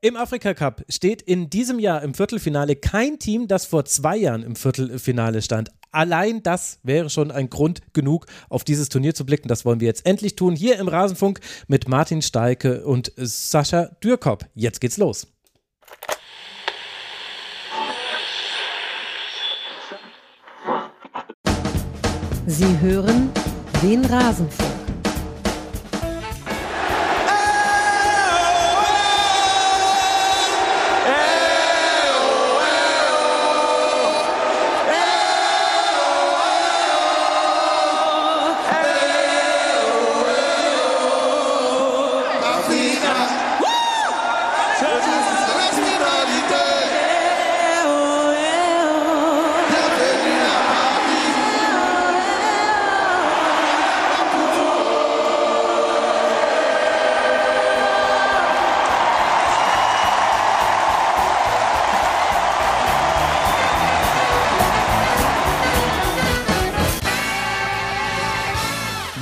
Im Afrika Cup steht in diesem Jahr im Viertelfinale kein Team, das vor zwei Jahren im Viertelfinale stand. Allein das wäre schon ein Grund genug, auf dieses Turnier zu blicken. Das wollen wir jetzt endlich tun. Hier im Rasenfunk mit Martin Steike und Sascha Dürkop. Jetzt geht's los. Sie hören den Rasenfunk.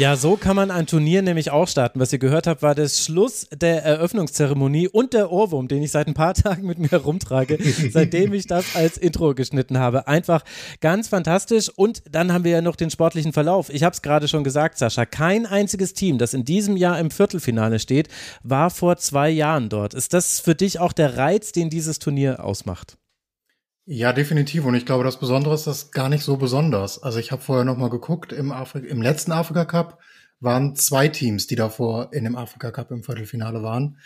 Ja, so kann man ein Turnier nämlich auch starten. Was ihr gehört habt, war der Schluss der Eröffnungszeremonie und der Ohrwurm, den ich seit ein paar Tagen mit mir herumtrage, seitdem ich das als Intro geschnitten habe. Einfach ganz fantastisch. Und dann haben wir ja noch den sportlichen Verlauf. Ich habe es gerade schon gesagt, Sascha. Kein einziges Team, das in diesem Jahr im Viertelfinale steht, war vor zwei Jahren dort. Ist das für dich auch der Reiz, den dieses Turnier ausmacht? Ja, definitiv. Und ich glaube, das Besondere ist das gar nicht so besonders. Also ich habe vorher noch mal geguckt, im, Afri im letzten Afrika Cup waren zwei Teams, die davor in dem Afrika Cup im Viertelfinale waren.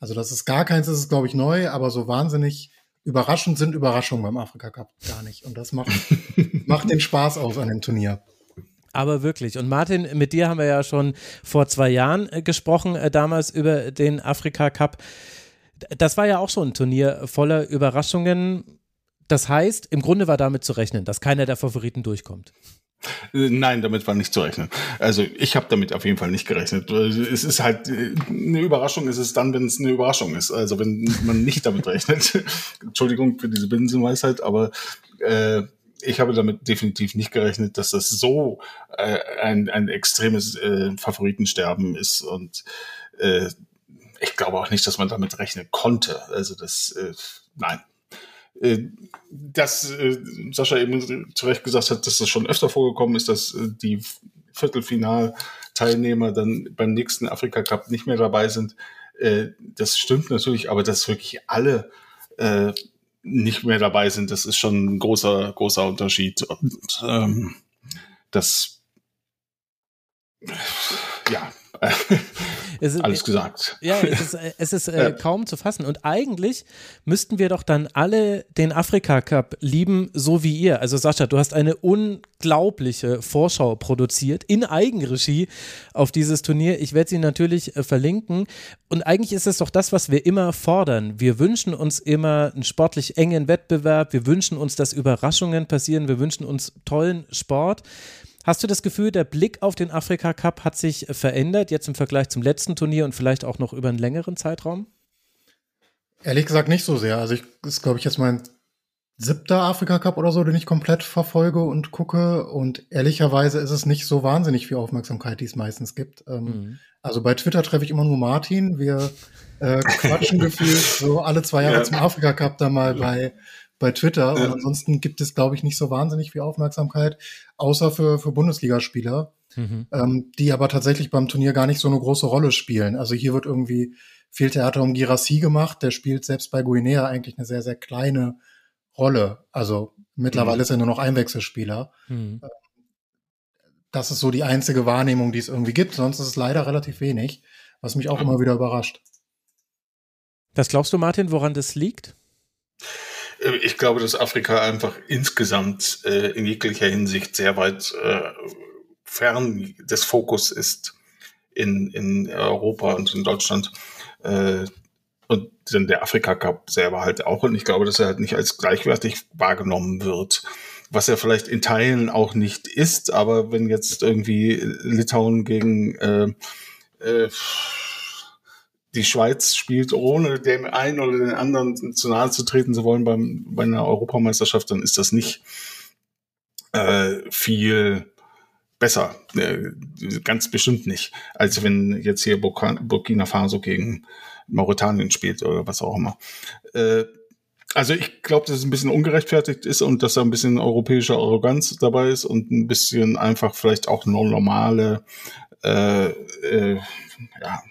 Also das ist gar keins, das ist, glaube ich, neu, aber so wahnsinnig überraschend sind Überraschungen beim Afrika Cup gar nicht. Und das macht, macht den Spaß aus an dem Turnier. Aber wirklich. Und Martin, mit dir haben wir ja schon vor zwei Jahren äh, gesprochen, äh, damals über den Afrika Cup. Das war ja auch schon ein Turnier voller Überraschungen. Das heißt, im Grunde war damit zu rechnen, dass keiner der Favoriten durchkommt. Äh, nein, damit war nicht zu rechnen. Also ich habe damit auf jeden Fall nicht gerechnet. Es ist halt äh, eine Überraschung, ist es dann, wenn es eine Überraschung ist. Also wenn man nicht damit rechnet. Entschuldigung für diese Binsenweisheit, aber äh, ich habe damit definitiv nicht gerechnet, dass das so äh, ein, ein extremes äh, Favoritensterben ist. Und äh, ich glaube auch nicht, dass man damit rechnen konnte. Also das, äh, nein. Äh, dass äh, Sascha eben zu Recht gesagt hat, dass das schon öfter vorgekommen ist, dass äh, die Viertelfinalteilnehmer dann beim nächsten Afrika Cup nicht mehr dabei sind. das stimmt natürlich, aber dass wirklich alle nicht mehr dabei sind, das ist schon ein großer, großer Unterschied. Und ähm, das ja, ist, alles gesagt. Ja, es ist, es ist äh, kaum zu fassen. Und eigentlich müssten wir doch dann alle den Afrika Cup lieben, so wie ihr. Also Sascha, du hast eine unglaubliche Vorschau produziert in Eigenregie auf dieses Turnier. Ich werde sie natürlich äh, verlinken. Und eigentlich ist es doch das, was wir immer fordern. Wir wünschen uns immer einen sportlich engen Wettbewerb. Wir wünschen uns, dass Überraschungen passieren. Wir wünschen uns tollen Sport. Hast du das Gefühl, der Blick auf den Afrika Cup hat sich verändert, jetzt im Vergleich zum letzten Turnier und vielleicht auch noch über einen längeren Zeitraum? Ehrlich gesagt nicht so sehr. Also ich ist, glaube ich, jetzt mein siebter Afrika Cup oder so, den ich komplett verfolge und gucke. Und ehrlicherweise ist es nicht so wahnsinnig viel Aufmerksamkeit, die es meistens gibt. Ähm, mhm. Also bei Twitter treffe ich immer nur Martin. Wir äh, quatschen gefühlt so alle zwei Jahre ja. zum Afrika Cup da mal bei bei Twitter. Ja. Und ansonsten gibt es, glaube ich, nicht so wahnsinnig viel Aufmerksamkeit, außer für, für Bundesligaspieler, mhm. ähm, die aber tatsächlich beim Turnier gar nicht so eine große Rolle spielen. Also hier wird irgendwie viel Theater um Girassi gemacht. Der spielt selbst bei Guinea eigentlich eine sehr, sehr kleine Rolle. Also mittlerweile mhm. ist er nur noch Einwechselspieler. Mhm. Das ist so die einzige Wahrnehmung, die es irgendwie gibt. Sonst ist es leider relativ wenig, was mich auch immer wieder überrascht. Was glaubst du, Martin, woran das liegt? Äh, ich glaube, dass Afrika einfach insgesamt äh, in jeglicher Hinsicht sehr weit äh, fern des Fokus ist in, in Europa und in Deutschland. Äh, und dann der Afrika Cup selber halt auch. Und ich glaube, dass er halt nicht als gleichwertig wahrgenommen wird. Was er vielleicht in Teilen auch nicht ist, aber wenn jetzt irgendwie Litauen gegen äh, äh, die Schweiz spielt, ohne dem einen oder den anderen zu nahe zu treten zu wollen beim, bei einer Europameisterschaft, dann ist das nicht äh, viel besser. Äh, ganz bestimmt nicht, als wenn jetzt hier Burkina Faso gegen Mauretanien spielt oder was auch immer. Äh, also ich glaube, dass es ein bisschen ungerechtfertigt ist und dass da ein bisschen europäische Arroganz dabei ist und ein bisschen einfach vielleicht auch eine normale äh, äh, ja,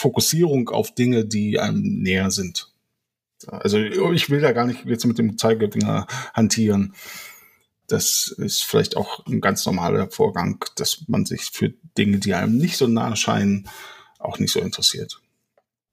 Fokussierung auf Dinge, die einem näher sind. Also ich will da gar nicht jetzt mit dem Zeigefinger hantieren. Das ist vielleicht auch ein ganz normaler Vorgang, dass man sich für Dinge, die einem nicht so nahe scheinen, auch nicht so interessiert.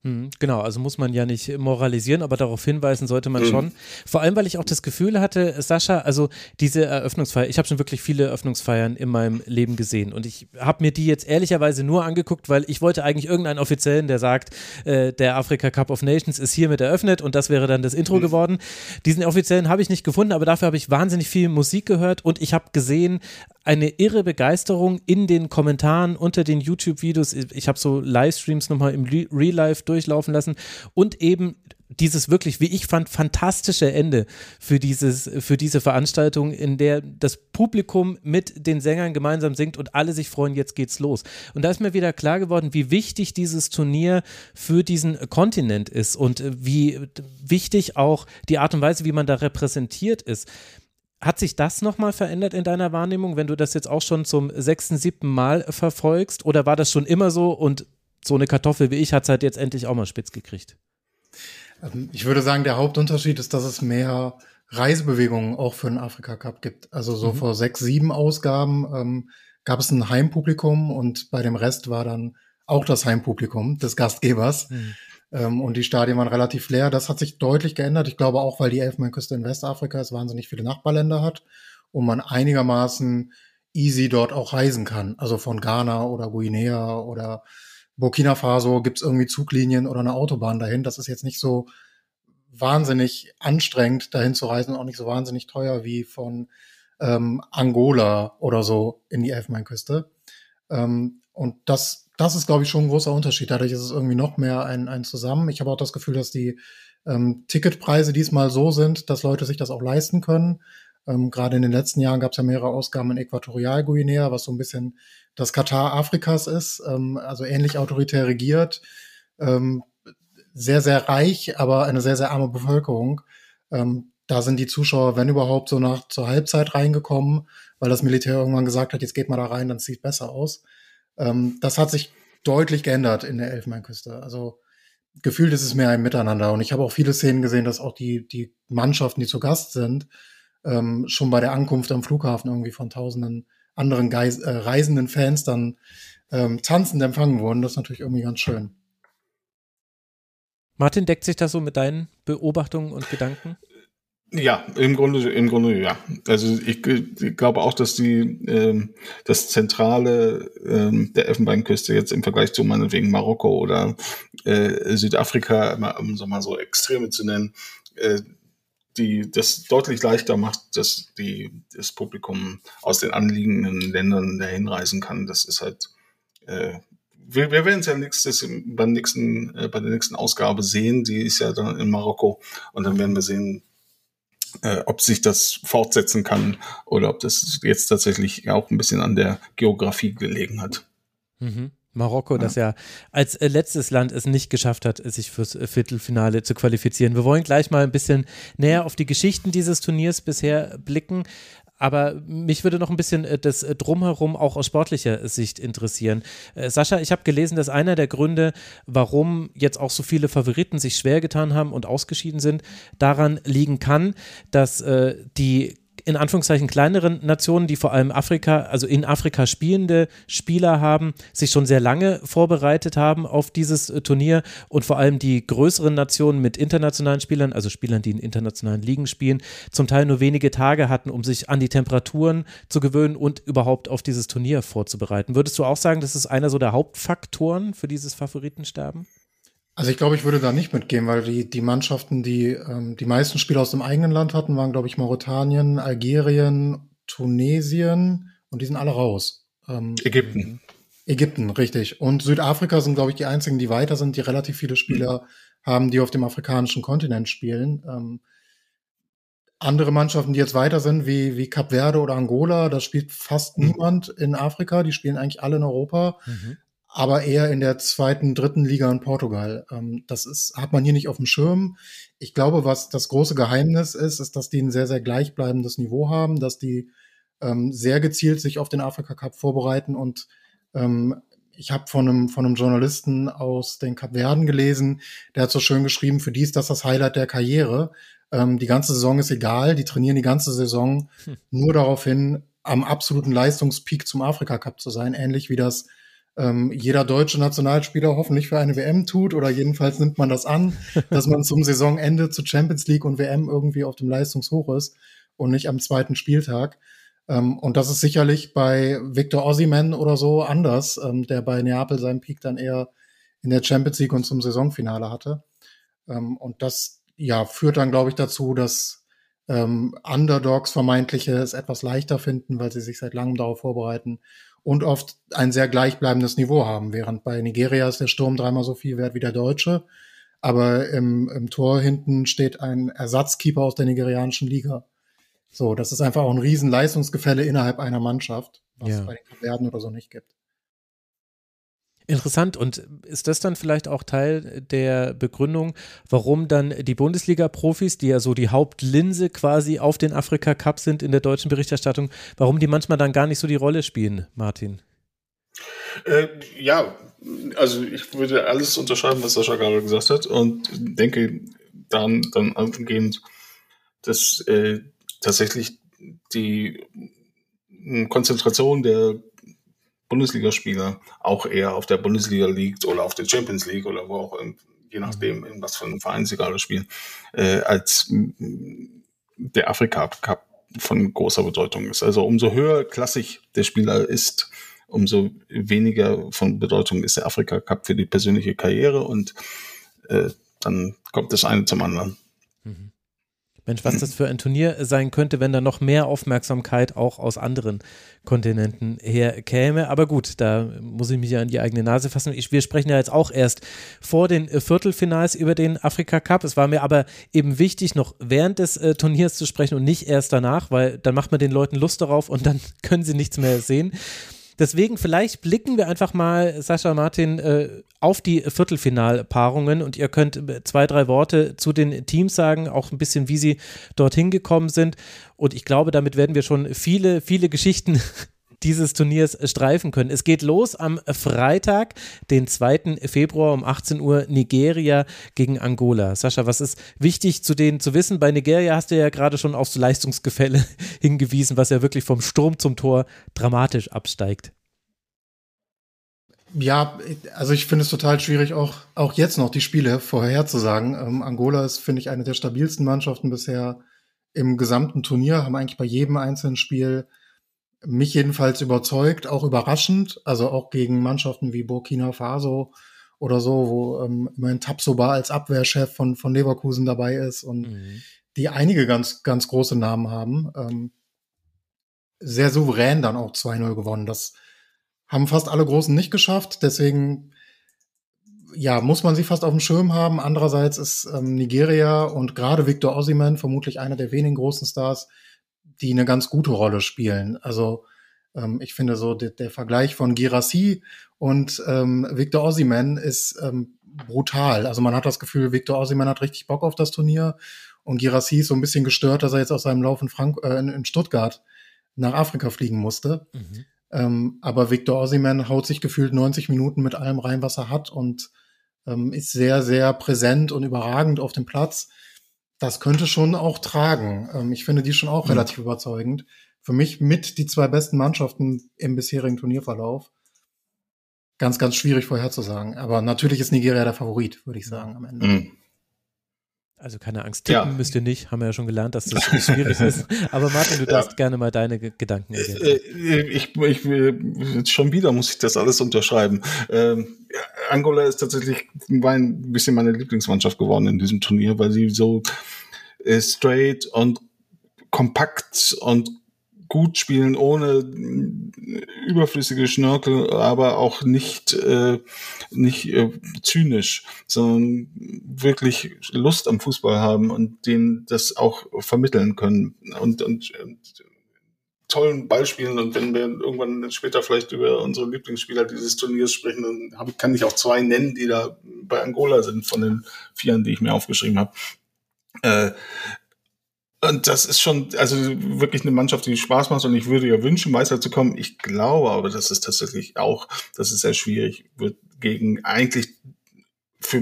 Hm, genau, also muss man ja nicht moralisieren, aber darauf hinweisen sollte man mhm. schon. Vor allem, weil ich auch das Gefühl hatte, Sascha, also diese Eröffnungsfeier, ich habe schon wirklich viele Eröffnungsfeiern in meinem Leben gesehen und ich habe mir die jetzt ehrlicherweise nur angeguckt, weil ich wollte eigentlich irgendeinen Offiziellen, der sagt, äh, der Afrika Cup of Nations ist hiermit eröffnet und das wäre dann das Intro mhm. geworden. Diesen Offiziellen habe ich nicht gefunden, aber dafür habe ich wahnsinnig viel Musik gehört und ich habe gesehen, eine irre Begeisterung in den Kommentaren unter den YouTube-Videos. Ich habe so Livestreams nochmal im Real Life durchlaufen lassen und eben dieses wirklich, wie ich fand, fantastische Ende für, dieses, für diese Veranstaltung, in der das Publikum mit den Sängern gemeinsam singt und alle sich freuen, jetzt geht's los. Und da ist mir wieder klar geworden, wie wichtig dieses Turnier für diesen Kontinent ist und wie wichtig auch die Art und Weise, wie man da repräsentiert ist. Hat sich das nochmal verändert in deiner Wahrnehmung, wenn du das jetzt auch schon zum sechsten, siebten Mal verfolgst? Oder war das schon immer so und so eine Kartoffel wie ich hat es halt jetzt endlich auch mal spitz gekriegt? Ähm, ich würde sagen, der Hauptunterschied ist, dass es mehr Reisebewegungen auch für den Afrika Cup gibt. Also so mhm. vor sechs, sieben Ausgaben ähm, gab es ein Heimpublikum und bei dem Rest war dann auch das Heimpublikum des Gastgebers. Mhm. Ähm, und die Stadien waren relativ leer. Das hat sich deutlich geändert. Ich glaube auch, weil die Elfenbeinküste in Westafrika es wahnsinnig viele Nachbarländer hat und man einigermaßen easy dort auch reisen kann. Also von Ghana oder Guinea oder Burkina Faso gibt's irgendwie Zuglinien oder eine Autobahn dahin. Das ist jetzt nicht so wahnsinnig anstrengend, dahin zu reisen, auch nicht so wahnsinnig teuer wie von ähm, Angola oder so in die Elfenbeinküste. Ähm, und das das ist, glaube ich, schon ein großer Unterschied. Dadurch ist es irgendwie noch mehr ein, ein Zusammen. Ich habe auch das Gefühl, dass die ähm, Ticketpreise diesmal so sind, dass Leute sich das auch leisten können. Ähm, Gerade in den letzten Jahren gab es ja mehrere Ausgaben in Äquatorialguinea, was so ein bisschen das Katar Afrikas ist, ähm, also ähnlich autoritär regiert, ähm, sehr, sehr reich, aber eine sehr, sehr arme Bevölkerung. Ähm, da sind die Zuschauer, wenn überhaupt, so nach zur Halbzeit reingekommen, weil das Militär irgendwann gesagt hat, jetzt geht mal da rein, dann sieht besser aus. Ähm, das hat sich deutlich geändert in der Elfenbeinküste. Also gefühlt ist es mehr ein Miteinander. Und ich habe auch viele Szenen gesehen, dass auch die, die Mannschaften, die zu Gast sind, ähm, schon bei der Ankunft am Flughafen irgendwie von tausenden anderen Geis äh, reisenden Fans dann ähm, tanzend empfangen wurden. Das ist natürlich irgendwie ganz schön. Martin, deckt sich das so mit deinen Beobachtungen und Gedanken? Ja, im Grunde, im Grunde ja. Also ich, ich glaube auch, dass die ähm, das Zentrale ähm, der Elfenbeinküste jetzt im Vergleich zu meinetwegen Marokko oder äh, Südafrika, um so mal so Extreme zu nennen, äh, die das deutlich leichter macht, dass die das Publikum aus den anliegenden Ländern dahin reisen kann. Das ist halt äh, wir, wir werden es ja nächstes, beim nächsten, äh, bei der nächsten Ausgabe sehen. Die ist ja dann in Marokko. Und dann werden wir sehen, äh, ob sich das fortsetzen kann oder ob das jetzt tatsächlich auch ein bisschen an der Geografie gelegen hat. Mhm. Marokko, ja. das ja als äh, letztes Land es nicht geschafft hat, sich fürs äh, Viertelfinale zu qualifizieren. Wir wollen gleich mal ein bisschen näher auf die Geschichten dieses Turniers bisher blicken. Aber mich würde noch ein bisschen äh, das äh, Drumherum auch aus sportlicher Sicht interessieren. Äh, Sascha, ich habe gelesen, dass einer der Gründe, warum jetzt auch so viele Favoriten sich schwer getan haben und ausgeschieden sind, daran liegen kann, dass die in Anführungszeichen kleineren Nationen, die vor allem Afrika, also in Afrika spielende Spieler haben, sich schon sehr lange vorbereitet haben auf dieses äh, Turnier und vor allem die größeren Nationen mit internationalen Spielern, also Spielern, die in internationalen Ligen spielen, zum Teil nur wenige Tage hatten, um sich an die Temperaturen zu gewöhnen und überhaupt auf dieses Turnier vorzubereiten. Würdest du auch sagen, das ist einer so der Hauptfaktoren für dieses Favoritensterben? Also ich glaube, ich würde da nicht mitgehen, weil die, die Mannschaften, die ähm, die meisten Spiele aus dem eigenen Land hatten, waren, glaube ich, Mauretanien, Algerien, Tunesien und die sind alle raus. Ähm, Ägypten. Ägypten, richtig. Und Südafrika sind, glaube ich, die einzigen, die weiter sind, die relativ viele Spieler mhm. haben, die auf dem afrikanischen Kontinent spielen. Ähm, andere Mannschaften, die jetzt weiter sind, wie, wie Cap Verde oder Angola, da spielt fast mhm. niemand in Afrika, die spielen eigentlich alle in Europa. Mhm. Aber eher in der zweiten, dritten Liga in Portugal. Ähm, das ist, hat man hier nicht auf dem Schirm. Ich glaube, was das große Geheimnis ist, ist, dass die ein sehr, sehr gleichbleibendes Niveau haben, dass die ähm, sehr gezielt sich auf den Afrika Cup vorbereiten und ähm, ich habe von einem, von einem Journalisten aus den Kapverden gelesen, der hat so schön geschrieben, für die ist das das Highlight der Karriere. Ähm, die ganze Saison ist egal, die trainieren die ganze Saison hm. nur darauf hin, am absoluten Leistungspeak zum Afrika Cup zu sein, ähnlich wie das ähm, jeder deutsche Nationalspieler hoffentlich für eine WM tut oder jedenfalls nimmt man das an, dass man zum Saisonende zu Champions League und WM irgendwie auf dem Leistungshoch ist und nicht am zweiten Spieltag. Ähm, und das ist sicherlich bei Victor Ossiman oder so anders, ähm, der bei Neapel seinen Peak dann eher in der Champions League und zum Saisonfinale hatte. Ähm, und das ja führt dann, glaube ich, dazu, dass ähm, Underdogs vermeintliche es etwas leichter finden, weil sie sich seit langem darauf vorbereiten und oft ein sehr gleichbleibendes Niveau haben. Während bei Nigeria ist der Sturm dreimal so viel wert wie der Deutsche. Aber im, im Tor hinten steht ein Ersatzkeeper aus der nigerianischen Liga. So, das ist einfach auch ein riesen Leistungsgefälle innerhalb einer Mannschaft, was ja. es bei den Kapverden oder so nicht gibt. Interessant. Und ist das dann vielleicht auch Teil der Begründung, warum dann die Bundesliga-Profis, die ja so die Hauptlinse quasi auf den Afrika-Cup sind in der deutschen Berichterstattung, warum die manchmal dann gar nicht so die Rolle spielen, Martin? Äh, ja, also ich würde alles unterschreiben, was Sascha gerade gesagt hat und denke dann, dann angehend, dass äh, tatsächlich die hm, Konzentration der Bundesligaspieler auch eher auf der Bundesliga liegt oder auf der Champions League oder wo auch, je nachdem, in was für einem Verein sie gerade spielen, äh, als der Afrika Cup von großer Bedeutung ist. Also umso höher klassisch der Spieler ist, umso weniger von Bedeutung ist der Afrika Cup für die persönliche Karriere und äh, dann kommt das eine zum anderen. Mensch, was das für ein Turnier sein könnte, wenn da noch mehr Aufmerksamkeit auch aus anderen Kontinenten her käme. Aber gut, da muss ich mich ja an die eigene Nase fassen. Ich, wir sprechen ja jetzt auch erst vor den Viertelfinals über den Afrika Cup. Es war mir aber eben wichtig, noch während des äh, Turniers zu sprechen und nicht erst danach, weil dann macht man den Leuten Lust darauf und dann können sie nichts mehr sehen. Deswegen vielleicht blicken wir einfach mal, Sascha Martin, äh, auf die Viertelfinalpaarungen und ihr könnt zwei, drei Worte zu den Teams sagen, auch ein bisschen, wie sie dorthin gekommen sind. Und ich glaube, damit werden wir schon viele, viele Geschichten dieses Turniers streifen können. Es geht los am Freitag, den 2. Februar um 18 Uhr Nigeria gegen Angola. Sascha, was ist wichtig zu denen zu wissen? Bei Nigeria hast du ja gerade schon aufs Leistungsgefälle hingewiesen, was ja wirklich vom Sturm zum Tor dramatisch absteigt. Ja, also ich finde es total schwierig, auch, auch jetzt noch die Spiele vorherzusagen. Ähm, Angola ist, finde ich, eine der stabilsten Mannschaften bisher im gesamten Turnier, haben eigentlich bei jedem einzelnen Spiel mich jedenfalls überzeugt, auch überraschend, also auch gegen Mannschaften wie Burkina Faso oder so, wo ähm, immerhin Tapsoba als Abwehrchef von, von Leverkusen dabei ist und mhm. die einige ganz, ganz große Namen haben. Ähm, sehr souverän dann auch 2-0 gewonnen. Das haben fast alle Großen nicht geschafft, deswegen ja, muss man sie fast auf dem Schirm haben. Andererseits ist ähm, Nigeria und gerade Victor Osimhen vermutlich einer der wenigen großen Stars, die eine ganz gute Rolle spielen. Also ähm, ich finde so der, der Vergleich von Girassi und ähm, Victor Osimhen ist ähm, brutal. Also man hat das Gefühl, Victor Osimhen hat richtig Bock auf das Turnier und Girassi ist so ein bisschen gestört, dass er jetzt aus seinem Lauf in, Frank äh, in, in Stuttgart nach Afrika fliegen musste. Mhm. Ähm, aber Victor Osimhen haut sich gefühlt 90 Minuten mit allem rein, was er hat und ähm, ist sehr, sehr präsent und überragend auf dem Platz. Das könnte schon auch tragen. Ähm, ich finde die schon auch mhm. relativ überzeugend. Für mich mit die zwei besten Mannschaften im bisherigen Turnierverlauf. Ganz, ganz schwierig vorherzusagen. Aber natürlich ist Nigeria der Favorit, würde ich sagen, am Ende. Mhm. Also keine Angst, tippen ja. müsst ihr nicht, haben wir ja schon gelernt, dass das schwierig ist. Aber Martin, du darfst ja. gerne mal deine Gedanken ergänzen. Äh, ich, ich, jetzt schon wieder muss ich das alles unterschreiben. Ähm, Angola ist tatsächlich ein bisschen meine Lieblingsmannschaft geworden in diesem Turnier, weil sie so äh, straight und kompakt und gut spielen, ohne überflüssige Schnörkel, aber auch nicht, äh, nicht äh, zynisch, sondern wirklich Lust am Fußball haben und denen das auch vermitteln können. Und, und, und tollen Ball spielen und wenn wir irgendwann später vielleicht über unsere Lieblingsspieler dieses Turniers sprechen, dann hab, kann ich auch zwei nennen, die da bei Angola sind, von den vieren, die ich mir aufgeschrieben habe. Äh, und das ist schon, also wirklich eine Mannschaft, die Spaß macht und ich würde ja wünschen, Meister zu kommen. Ich glaube aber, das ist tatsächlich auch, das ist sehr schwierig, wird gegen eigentlich für,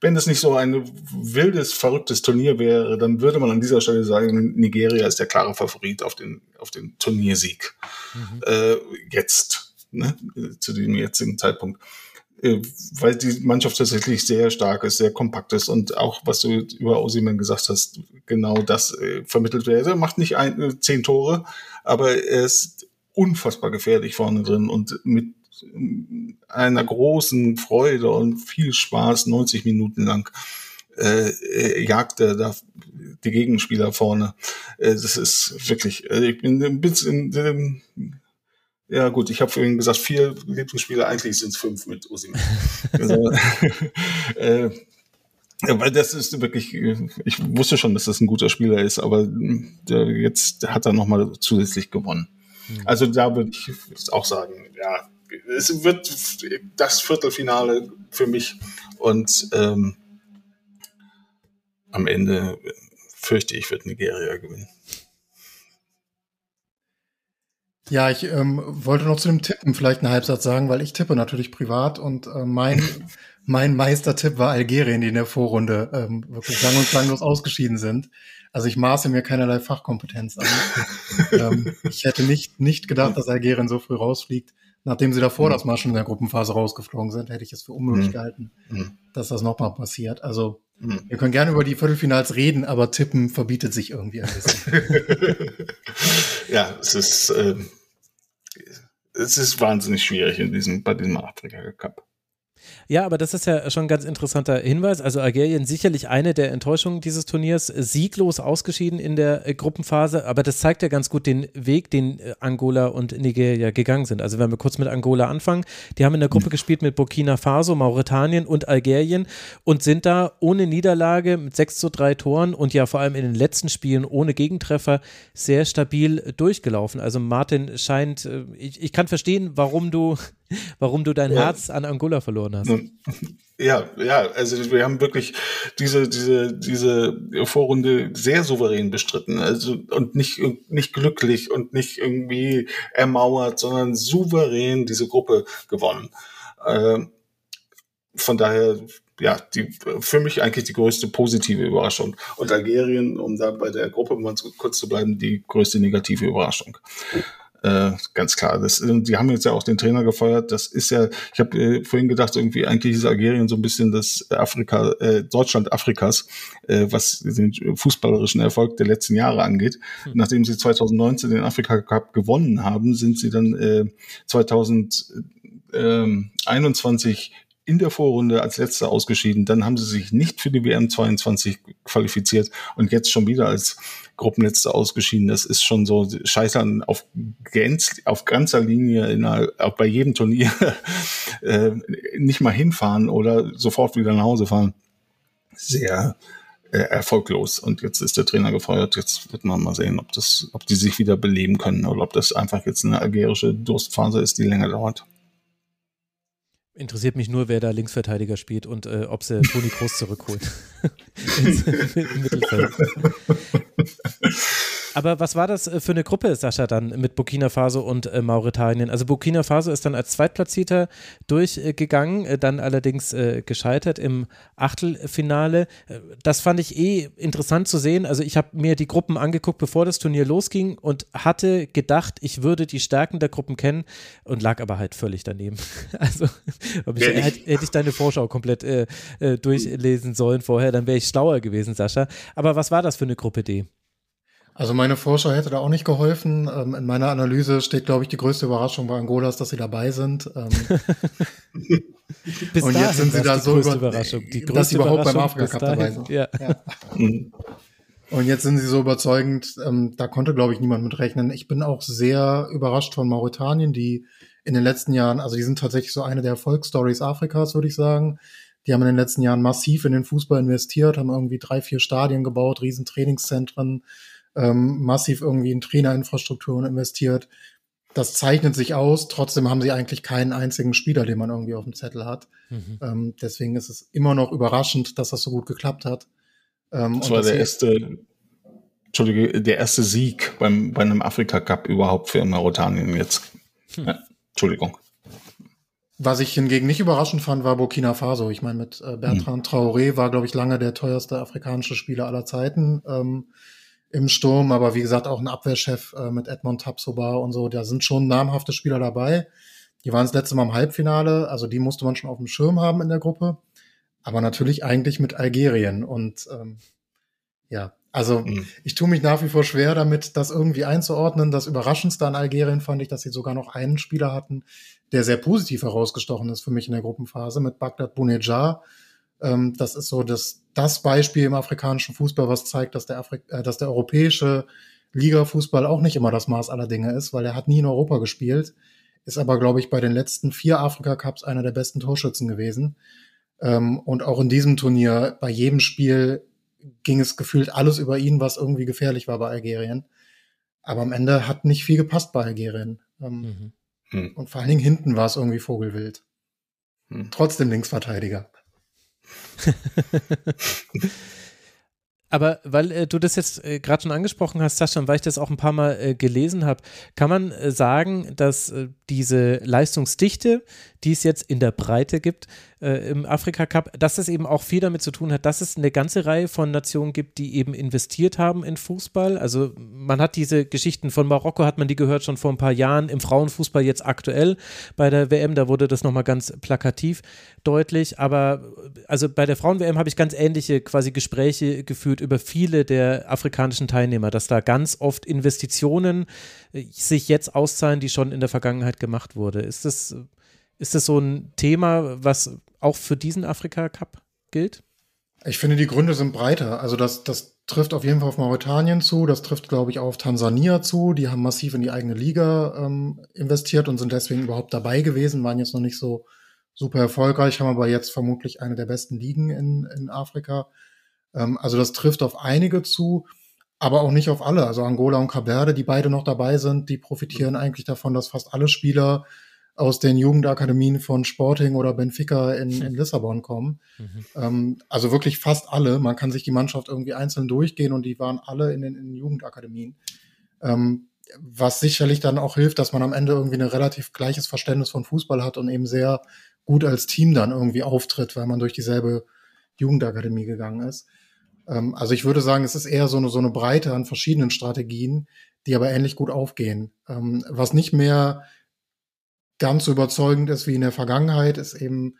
wenn das nicht so ein wildes, verrücktes Turnier wäre, dann würde man an dieser Stelle sagen, Nigeria ist der klare Favorit auf den, auf den Turniersieg. Mhm. Äh, jetzt, ne, zu dem jetzigen Zeitpunkt. Äh, weil die Mannschaft tatsächlich sehr stark ist, sehr kompakt ist und auch, was du über Osiman gesagt hast, genau das äh, vermittelt wird. Er macht nicht ein, äh, zehn Tore, aber er ist unfassbar gefährlich vorne drin und mit einer großen Freude und viel Spaß 90 Minuten lang äh, jagt er da die Gegenspieler vorne. Äh, das ist wirklich, äh, ich bin ein bisschen, äh, ja gut, ich habe vorhin gesagt, vier Lieblingsspieler, eigentlich sind es fünf mit Osimhen. also, äh, weil das ist wirklich, ich wusste schon, dass das ein guter Spieler ist, aber der, jetzt hat er nochmal zusätzlich gewonnen. Mhm. Also da würde ich auch sagen, ja, es wird das Viertelfinale für mich und ähm, am Ende fürchte ich, wird Nigeria gewinnen. Ja, ich ähm, wollte noch zu dem Tippen vielleicht einen Halbsatz sagen, weil ich tippe natürlich privat und äh, mein, mein Meistertipp war Algerien, die in der Vorrunde ähm, wirklich sang- und klanglos ausgeschieden sind. Also ich maße mir keinerlei Fachkompetenz an. ähm, ich hätte nicht, nicht gedacht, dass Algerien so früh rausfliegt. Nachdem sie davor mhm. das Mal schon in der Gruppenphase rausgeflogen sind, hätte ich es für unmöglich mhm. gehalten, mhm. dass das nochmal passiert. Also mhm. wir können gerne über die Viertelfinals reden, aber tippen verbietet sich irgendwie ein bisschen. ja, es ist, äh, es ist wahnsinnig schwierig in diesem, bei diesem Afrika Cup. Ja, aber das ist ja schon ein ganz interessanter Hinweis. Also Algerien sicherlich eine der Enttäuschungen dieses Turniers, sieglos ausgeschieden in der äh, Gruppenphase, aber das zeigt ja ganz gut den Weg, den äh, Angola und Nigeria gegangen sind. Also wenn wir kurz mit Angola anfangen, die haben in der Gruppe gespielt mit Burkina Faso, Mauretanien und Algerien und sind da ohne Niederlage mit 6 zu 3 Toren und ja vor allem in den letzten Spielen ohne Gegentreffer sehr stabil durchgelaufen. Also Martin scheint, äh, ich, ich kann verstehen, warum du warum du dein ja. Herz an Angola verloren hast. Ja, ja, also wir haben wirklich diese, diese, diese Vorrunde sehr souverän bestritten. Also und nicht, nicht glücklich und nicht irgendwie ermauert, sondern souverän diese Gruppe gewonnen. Äh, von daher, ja, die, für mich eigentlich die größte positive Überraschung. Und Algerien, um da bei der Gruppe mal kurz zu bleiben, die größte negative Überraschung. Äh, ganz klar. Das, die haben jetzt ja auch den Trainer gefeuert. Das ist ja, ich habe äh, vorhin gedacht, irgendwie eigentlich ist Algerien so ein bisschen das Afrika, äh, Deutschland Afrikas, äh, was den fußballerischen Erfolg der letzten Jahre angeht. Mhm. Nachdem sie 2019 den Afrika Cup gewonnen haben, sind sie dann äh, 2021 in der Vorrunde als letzter ausgeschieden. Dann haben sie sich nicht für die WM 22 qualifiziert und jetzt schon wieder als Gruppenletzter ausgeschieden. Das ist schon so Scheitern auf, gänz, auf ganzer Linie in einer, auch bei jedem Turnier äh, nicht mal hinfahren oder sofort wieder nach Hause fahren. Sehr äh, erfolglos. Und jetzt ist der Trainer gefeuert. Jetzt wird man mal sehen, ob das, ob die sich wieder beleben können oder ob das einfach jetzt eine algerische Durstphase ist, die länger dauert. Interessiert mich nur, wer da Linksverteidiger spielt und äh, ob sie Toni Kroos zurückholt. Im Mittelfeld. Aber was war das äh, für eine Gruppe, Sascha, dann mit Burkina Faso und äh, Mauretanien? Also Burkina Faso ist dann als Zweitplatzierter durchgegangen, äh, dann allerdings gescheitert im Achtelfinale. Das fand ich eh interessant zu sehen. Also ich habe mir die Gruppen angeguckt, bevor das Turnier losging und hatte gedacht, ich würde die Stärken der Gruppen kennen und lag aber halt völlig daneben. Also ich, hätte, hätte, ich deine Vorschau komplett äh, durchlesen sollen vorher, dann wäre ich schlauer gewesen, Sascha. Aber was war das für eine Gruppe D? Also meine Vorschau hätte da auch nicht geholfen. Ähm, in meiner Analyse steht, glaube ich, die größte Überraschung bei Angola ist, dass sie dabei sind. Ähm, und jetzt sind sie da so über, Überraschung. Die dass sie überhaupt beim Afrika Cup dabei sind. Ja. ja. Und jetzt sind sie so überzeugend, ähm, da konnte, glaube ich, niemand mit rechnen. Ich bin auch sehr überrascht von Mauretanien, die in den letzten Jahren, also die sind tatsächlich so eine der Erfolgsstories Afrikas, würde ich sagen. Die haben in den letzten Jahren massiv in den Fußball investiert, haben irgendwie drei, vier Stadien gebaut, riesen Trainingszentren, ähm, massiv irgendwie in Trainerinfrastrukturen investiert. Das zeichnet sich aus. Trotzdem haben sie eigentlich keinen einzigen Spieler, den man irgendwie auf dem Zettel hat. Mhm. Ähm, deswegen ist es immer noch überraschend, dass das so gut geklappt hat. Ähm, das war der erste, Entschuldige, der erste Sieg beim, bei einem Afrika Cup überhaupt für Mauretanien jetzt. Hm. Ja, Entschuldigung. Was ich hingegen nicht überraschend fand, war Burkina Faso. Ich meine, mit äh, Bertrand hm. Traoré war, glaube ich, lange der teuerste afrikanische Spieler aller Zeiten ähm, im Sturm. Aber wie gesagt, auch ein Abwehrchef äh, mit Edmond Tapsoba und so. Da sind schon namhafte Spieler dabei. Die waren das letzte Mal im Halbfinale. Also die musste man schon auf dem Schirm haben in der Gruppe. Aber natürlich eigentlich mit Algerien. Und ähm, ja, also mhm. ich tue mich nach wie vor schwer damit, das irgendwie einzuordnen. Das Überraschendste an Algerien fand ich, dass sie sogar noch einen Spieler hatten, der sehr positiv herausgestochen ist für mich in der Gruppenphase mit Bagdad Bounedjah. Ähm, das ist so das, das Beispiel im afrikanischen Fußball, was zeigt, dass der, Afri äh, dass der europäische Liga-Fußball auch nicht immer das Maß aller Dinge ist, weil er hat nie in Europa gespielt, ist aber, glaube ich, bei den letzten vier Afrika-Cups einer der besten Torschützen gewesen. Ähm, und auch in diesem Turnier bei jedem Spiel ging es gefühlt alles über ihn, was irgendwie gefährlich war bei Algerien. Aber am Ende hat nicht viel gepasst bei Algerien. Ähm, mhm. Hm. Und vor allen Dingen hinten war es irgendwie Vogelwild. Hm. Trotzdem Linksverteidiger. Aber weil äh, du das jetzt äh, gerade schon angesprochen hast, Sascha, und weil ich das auch ein paar Mal äh, gelesen habe, kann man äh, sagen, dass äh, diese Leistungsdichte, die es jetzt in der Breite gibt, äh, im Afrika Cup, dass das eben auch viel damit zu tun hat, dass es eine ganze Reihe von Nationen gibt, die eben investiert haben in Fußball. Also man hat diese Geschichten von Marokko, hat man die gehört schon vor ein paar Jahren, im Frauenfußball jetzt aktuell bei der WM, da wurde das nochmal ganz plakativ deutlich. Aber also bei der Frauen-WM habe ich ganz ähnliche quasi Gespräche geführt über viele der afrikanischen Teilnehmer, dass da ganz oft Investitionen äh, sich jetzt auszahlen, die schon in der Vergangenheit gemacht wurde. Ist das ist das so ein Thema, was auch für diesen Afrika-Cup gilt? Ich finde, die Gründe sind breiter. Also das, das trifft auf jeden Fall auf Mauretanien zu, das trifft, glaube ich, auch auf Tansania zu. Die haben massiv in die eigene Liga ähm, investiert und sind deswegen überhaupt dabei gewesen, waren jetzt noch nicht so super erfolgreich, haben aber jetzt vermutlich eine der besten Ligen in, in Afrika. Ähm, also das trifft auf einige zu, aber auch nicht auf alle. Also Angola und Caberde, die beide noch dabei sind, die profitieren eigentlich davon, dass fast alle Spieler aus den Jugendakademien von Sporting oder Benfica in, in Lissabon kommen. Mhm. Ähm, also wirklich fast alle. Man kann sich die Mannschaft irgendwie einzeln durchgehen und die waren alle in den, in Jugendakademien. Ähm, was sicherlich dann auch hilft, dass man am Ende irgendwie ein relativ gleiches Verständnis von Fußball hat und eben sehr gut als Team dann irgendwie auftritt, weil man durch dieselbe Jugendakademie gegangen ist. Ähm, also ich würde sagen, es ist eher so eine, so eine Breite an verschiedenen Strategien, die aber ähnlich gut aufgehen. Ähm, was nicht mehr ganz so überzeugend ist wie in der Vergangenheit, ist eben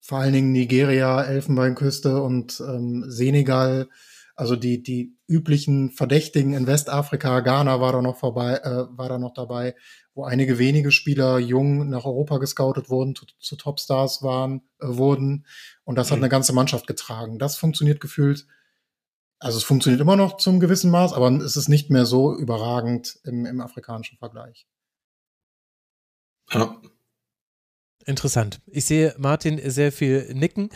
vor allen Dingen Nigeria, Elfenbeinküste und ähm, Senegal, also die, die üblichen Verdächtigen in Westafrika, Ghana war da noch vorbei, äh, war da noch dabei, wo einige wenige Spieler jung nach Europa gescoutet wurden, zu, zu Topstars waren, äh, wurden. Und das mhm. hat eine ganze Mannschaft getragen. Das funktioniert gefühlt, also es funktioniert immer noch zum gewissen Maß, aber es ist nicht mehr so überragend im, im afrikanischen Vergleich. Ja. Interessant. Ich sehe Martin sehr viel nicken.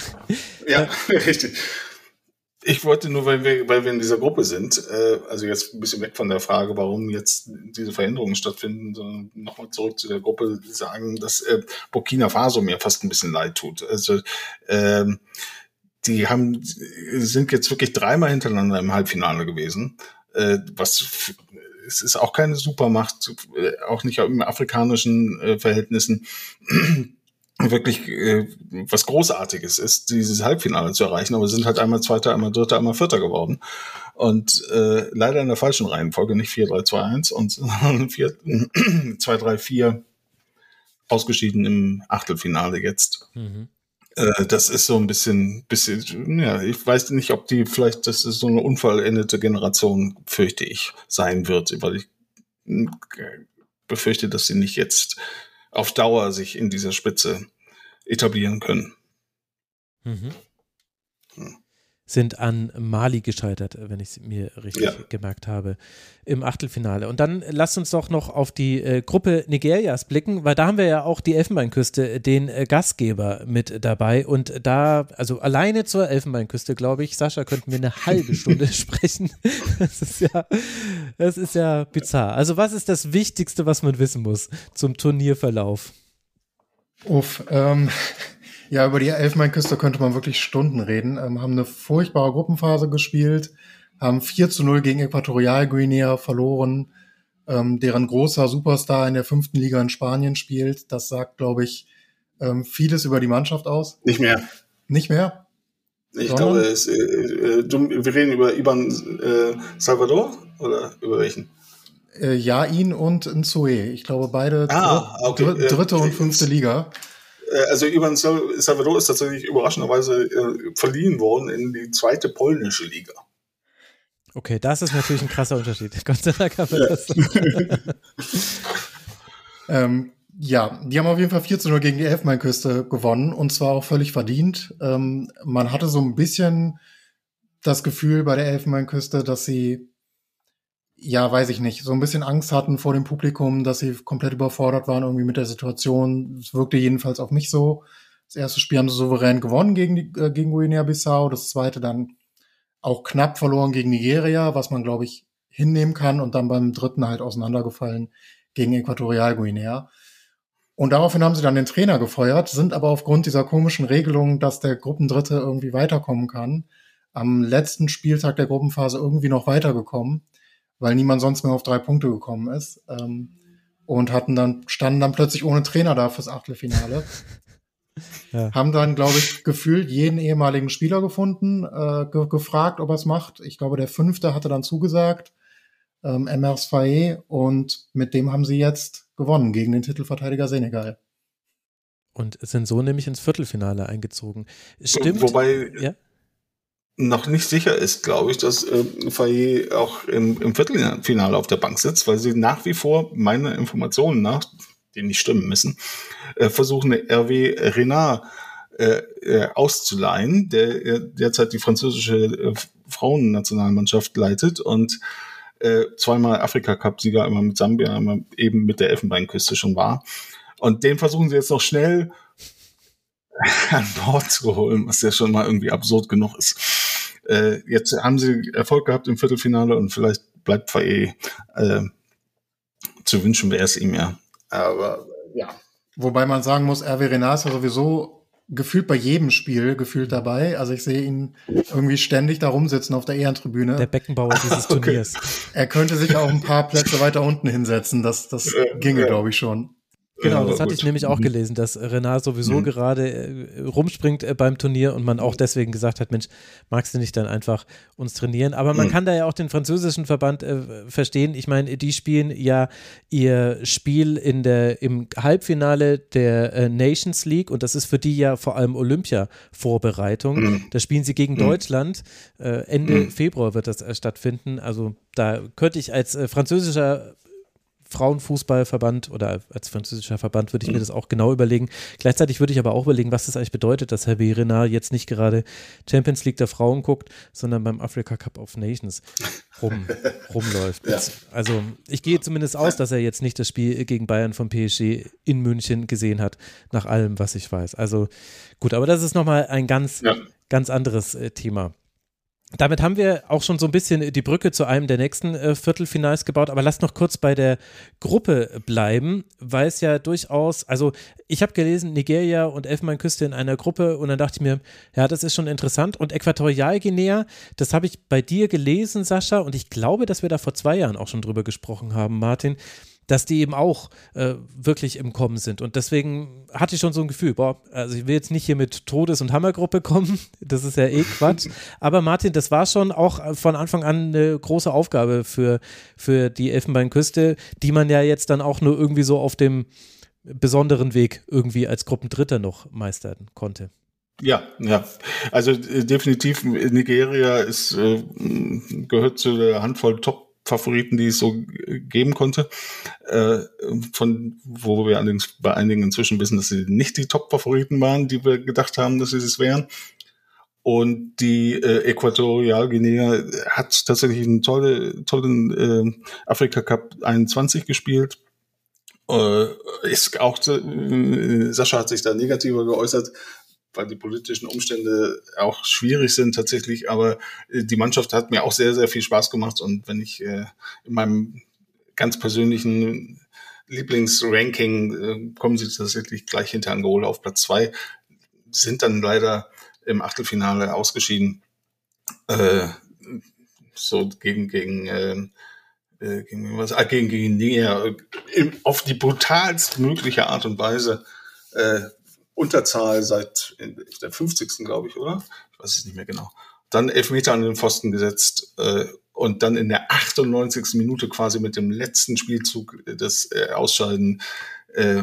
Ja, richtig. Ich wollte nur, weil wir, weil wir in dieser Gruppe sind, äh, also jetzt ein bisschen weg von der Frage, warum jetzt diese Veränderungen stattfinden, sondern nochmal zurück zu der Gruppe sagen, dass äh, Burkina Faso mir fast ein bisschen leid tut. Also ähm, die haben sind jetzt wirklich dreimal hintereinander im Halbfinale gewesen, äh, was es ist auch keine Supermacht, äh, auch nicht in afrikanischen äh, Verhältnissen wirklich äh, was Großartiges ist, dieses Halbfinale zu erreichen, aber sind halt einmal Zweiter, einmal Dritter, einmal Vierter geworden. Und äh, leider in der falschen Reihenfolge, nicht 4-3-2-1 und 4, 2-3-4 ausgeschieden im Achtelfinale jetzt. Mhm. Äh, das ist so ein bisschen, bisschen, ja, ich weiß nicht, ob die vielleicht, das ist so eine unvollendete Generation, fürchte ich, sein wird, weil ich hm, befürchte, dass sie nicht jetzt auf Dauer sich in dieser Spitze etablieren können. Mhm. Hm. Sind an Mali gescheitert, wenn ich es mir richtig ja. gemerkt habe, im Achtelfinale. Und dann lasst uns doch noch auf die äh, Gruppe Nigerias blicken, weil da haben wir ja auch die Elfenbeinküste, den äh, Gastgeber mit dabei. Und da, also alleine zur Elfenbeinküste, glaube ich, Sascha, könnten wir eine halbe Stunde sprechen. Das ist ja, das ist ja bizarr. Also was ist das Wichtigste, was man wissen muss zum Turnierverlauf? Uff, ähm, ja, über die Elfmeinküste könnte man wirklich Stunden reden. Ähm, haben eine furchtbare Gruppenphase gespielt, haben 4 zu 0 gegen Äquatorialguinea verloren, ähm, deren großer Superstar in der fünften Liga in Spanien spielt. Das sagt, glaube ich, ähm, vieles über die Mannschaft aus. Nicht mehr. Nicht mehr? Ich Sondern? glaube, es, äh, äh, wir reden über Iban äh, Salvador oder über welchen? Äh, ja, ihn und Nzoe. Ich glaube, beide ah, okay. dr dritte und fünfte Liga. Äh, also Ivan Salvador ist tatsächlich überraschenderweise äh, verliehen worden in die zweite polnische Liga. Okay, das ist natürlich ein krasser Unterschied. Gott sei Dank haben wir ja. das. ähm, ja, die haben auf jeden Fall 4 zu 0 gegen die Elfmeinküste gewonnen und zwar auch völlig verdient. Ähm, man hatte so ein bisschen das Gefühl bei der Elfenbeinküste, dass sie ja, weiß ich nicht, so ein bisschen Angst hatten vor dem Publikum, dass sie komplett überfordert waren irgendwie mit der Situation. Es wirkte jedenfalls auf mich so. Das erste Spiel haben sie souverän gewonnen gegen, die, äh, gegen Guinea-Bissau, das zweite dann auch knapp verloren gegen Nigeria, was man, glaube ich, hinnehmen kann und dann beim dritten halt auseinandergefallen gegen Äquatorialguinea. Und daraufhin haben sie dann den Trainer gefeuert, sind aber aufgrund dieser komischen Regelung, dass der Gruppendritte irgendwie weiterkommen kann, am letzten Spieltag der Gruppenphase irgendwie noch weitergekommen weil niemand sonst mehr auf drei Punkte gekommen ist. Ähm, und hatten dann, standen dann plötzlich ohne Trainer da fürs Achtelfinale. ja. Haben dann, glaube ich, gefühlt jeden ehemaligen Spieler gefunden, äh, ge gefragt, ob er es macht. Ich glaube, der fünfte hatte dann zugesagt, ähm, Emers Faye, und mit dem haben sie jetzt gewonnen gegen den Titelverteidiger Senegal. Und sind so nämlich ins Viertelfinale eingezogen. Stimmt. Wobei, ja? Noch nicht sicher ist, glaube ich, dass äh, Fayet auch im, im Viertelfinale auf der Bank sitzt, weil sie nach wie vor, meiner Informationen nach, die nicht stimmen müssen, äh, versuchen, RW Renard äh, äh, auszuleihen, der äh, derzeit die französische äh, Frauennationalmannschaft leitet und äh, zweimal Afrika-Cup-Sieger, immer mit Sambia, immer eben mit der Elfenbeinküste schon war. Und den versuchen sie jetzt noch schnell an Bord zu holen, was ja schon mal irgendwie absurd genug ist. Äh, jetzt haben sie Erfolg gehabt im Viertelfinale und vielleicht bleibt Faye äh, zu wünschen wäre es ihm ja. Aber ja. Wobei man sagen muss, RW Renard ist ja sowieso gefühlt bei jedem Spiel gefühlt dabei. Also ich sehe ihn irgendwie ständig da rumsitzen auf der Ehrentribüne. Der Beckenbauer dieses okay. Turniers. Er könnte sich auch ein paar Plätze weiter unten hinsetzen. Das, das ginge, glaube ich, schon. Genau, das hatte ich nämlich auch mhm. gelesen, dass Renard sowieso mhm. gerade äh, rumspringt äh, beim Turnier und man auch deswegen gesagt hat, Mensch, magst du nicht dann einfach uns trainieren? Aber man mhm. kann da ja auch den französischen Verband äh, verstehen. Ich meine, die spielen ja ihr Spiel in der, im Halbfinale der äh, Nations League und das ist für die ja vor allem Olympia-Vorbereitung. Mhm. Da spielen sie gegen mhm. Deutschland. Äh, Ende mhm. Februar wird das äh, stattfinden. Also da könnte ich als französischer Frauenfußballverband oder als französischer Verband würde ich mir das auch genau überlegen. Gleichzeitig würde ich aber auch überlegen, was das eigentlich bedeutet, dass Herr Renard jetzt nicht gerade Champions League der Frauen guckt, sondern beim Africa Cup of Nations rum, rumläuft. Ja. Also ich gehe zumindest aus, dass er jetzt nicht das Spiel gegen Bayern vom PSG in München gesehen hat, nach allem, was ich weiß. Also gut, aber das ist nochmal ein ganz, ja. ganz anderes äh, Thema. Damit haben wir auch schon so ein bisschen die Brücke zu einem der nächsten äh, Viertelfinals gebaut, aber lasst noch kurz bei der Gruppe bleiben, weil es ja durchaus, also ich habe gelesen, Nigeria und Elfenbeinküste in einer Gruppe und dann dachte ich mir, ja, das ist schon interessant. Und Äquatorialguinea, das habe ich bei dir gelesen, Sascha, und ich glaube, dass wir da vor zwei Jahren auch schon drüber gesprochen haben, Martin dass die eben auch äh, wirklich im Kommen sind. Und deswegen hatte ich schon so ein Gefühl, boah, also ich will jetzt nicht hier mit Todes- und Hammergruppe kommen, das ist ja eh Quatsch. Aber Martin, das war schon auch von Anfang an eine große Aufgabe für, für die Elfenbeinküste, die man ja jetzt dann auch nur irgendwie so auf dem besonderen Weg irgendwie als Gruppendritter noch meistern konnte. Ja, ja. Also äh, definitiv Nigeria ist äh, gehört zu der Handvoll Top Favoriten, die es so geben konnte, äh, von wo wir allerdings bei einigen inzwischen wissen, dass sie nicht die Top-Favoriten waren, die wir gedacht haben, dass sie es wären. Und die äh, Äquatorialguinea hat tatsächlich einen tolle, tollen äh, Afrika Cup 21 gespielt. Äh, ist auch, äh, Sascha hat sich da negativer geäußert, weil die politischen Umstände auch schwierig sind tatsächlich. Aber äh, die Mannschaft hat mir auch sehr, sehr viel Spaß gemacht. Und wenn ich äh, in meinem ganz persönlichen Lieblingsranking äh, kommen sie tatsächlich gleich hinter Angola auf Platz zwei, sind dann leider im Achtelfinale ausgeschieden. So gegen, gegen, äh, äh gegen was, äh, gegen, gegen äh, auf die brutalst mögliche Art und Weise. Unterzahl seit der 50. glaube ich, oder? Ich weiß es nicht mehr genau. Dann Elfmeter an den Pfosten gesetzt äh, und dann in der 98. Minute quasi mit dem letzten Spielzug das äh, Ausscheiden. Äh,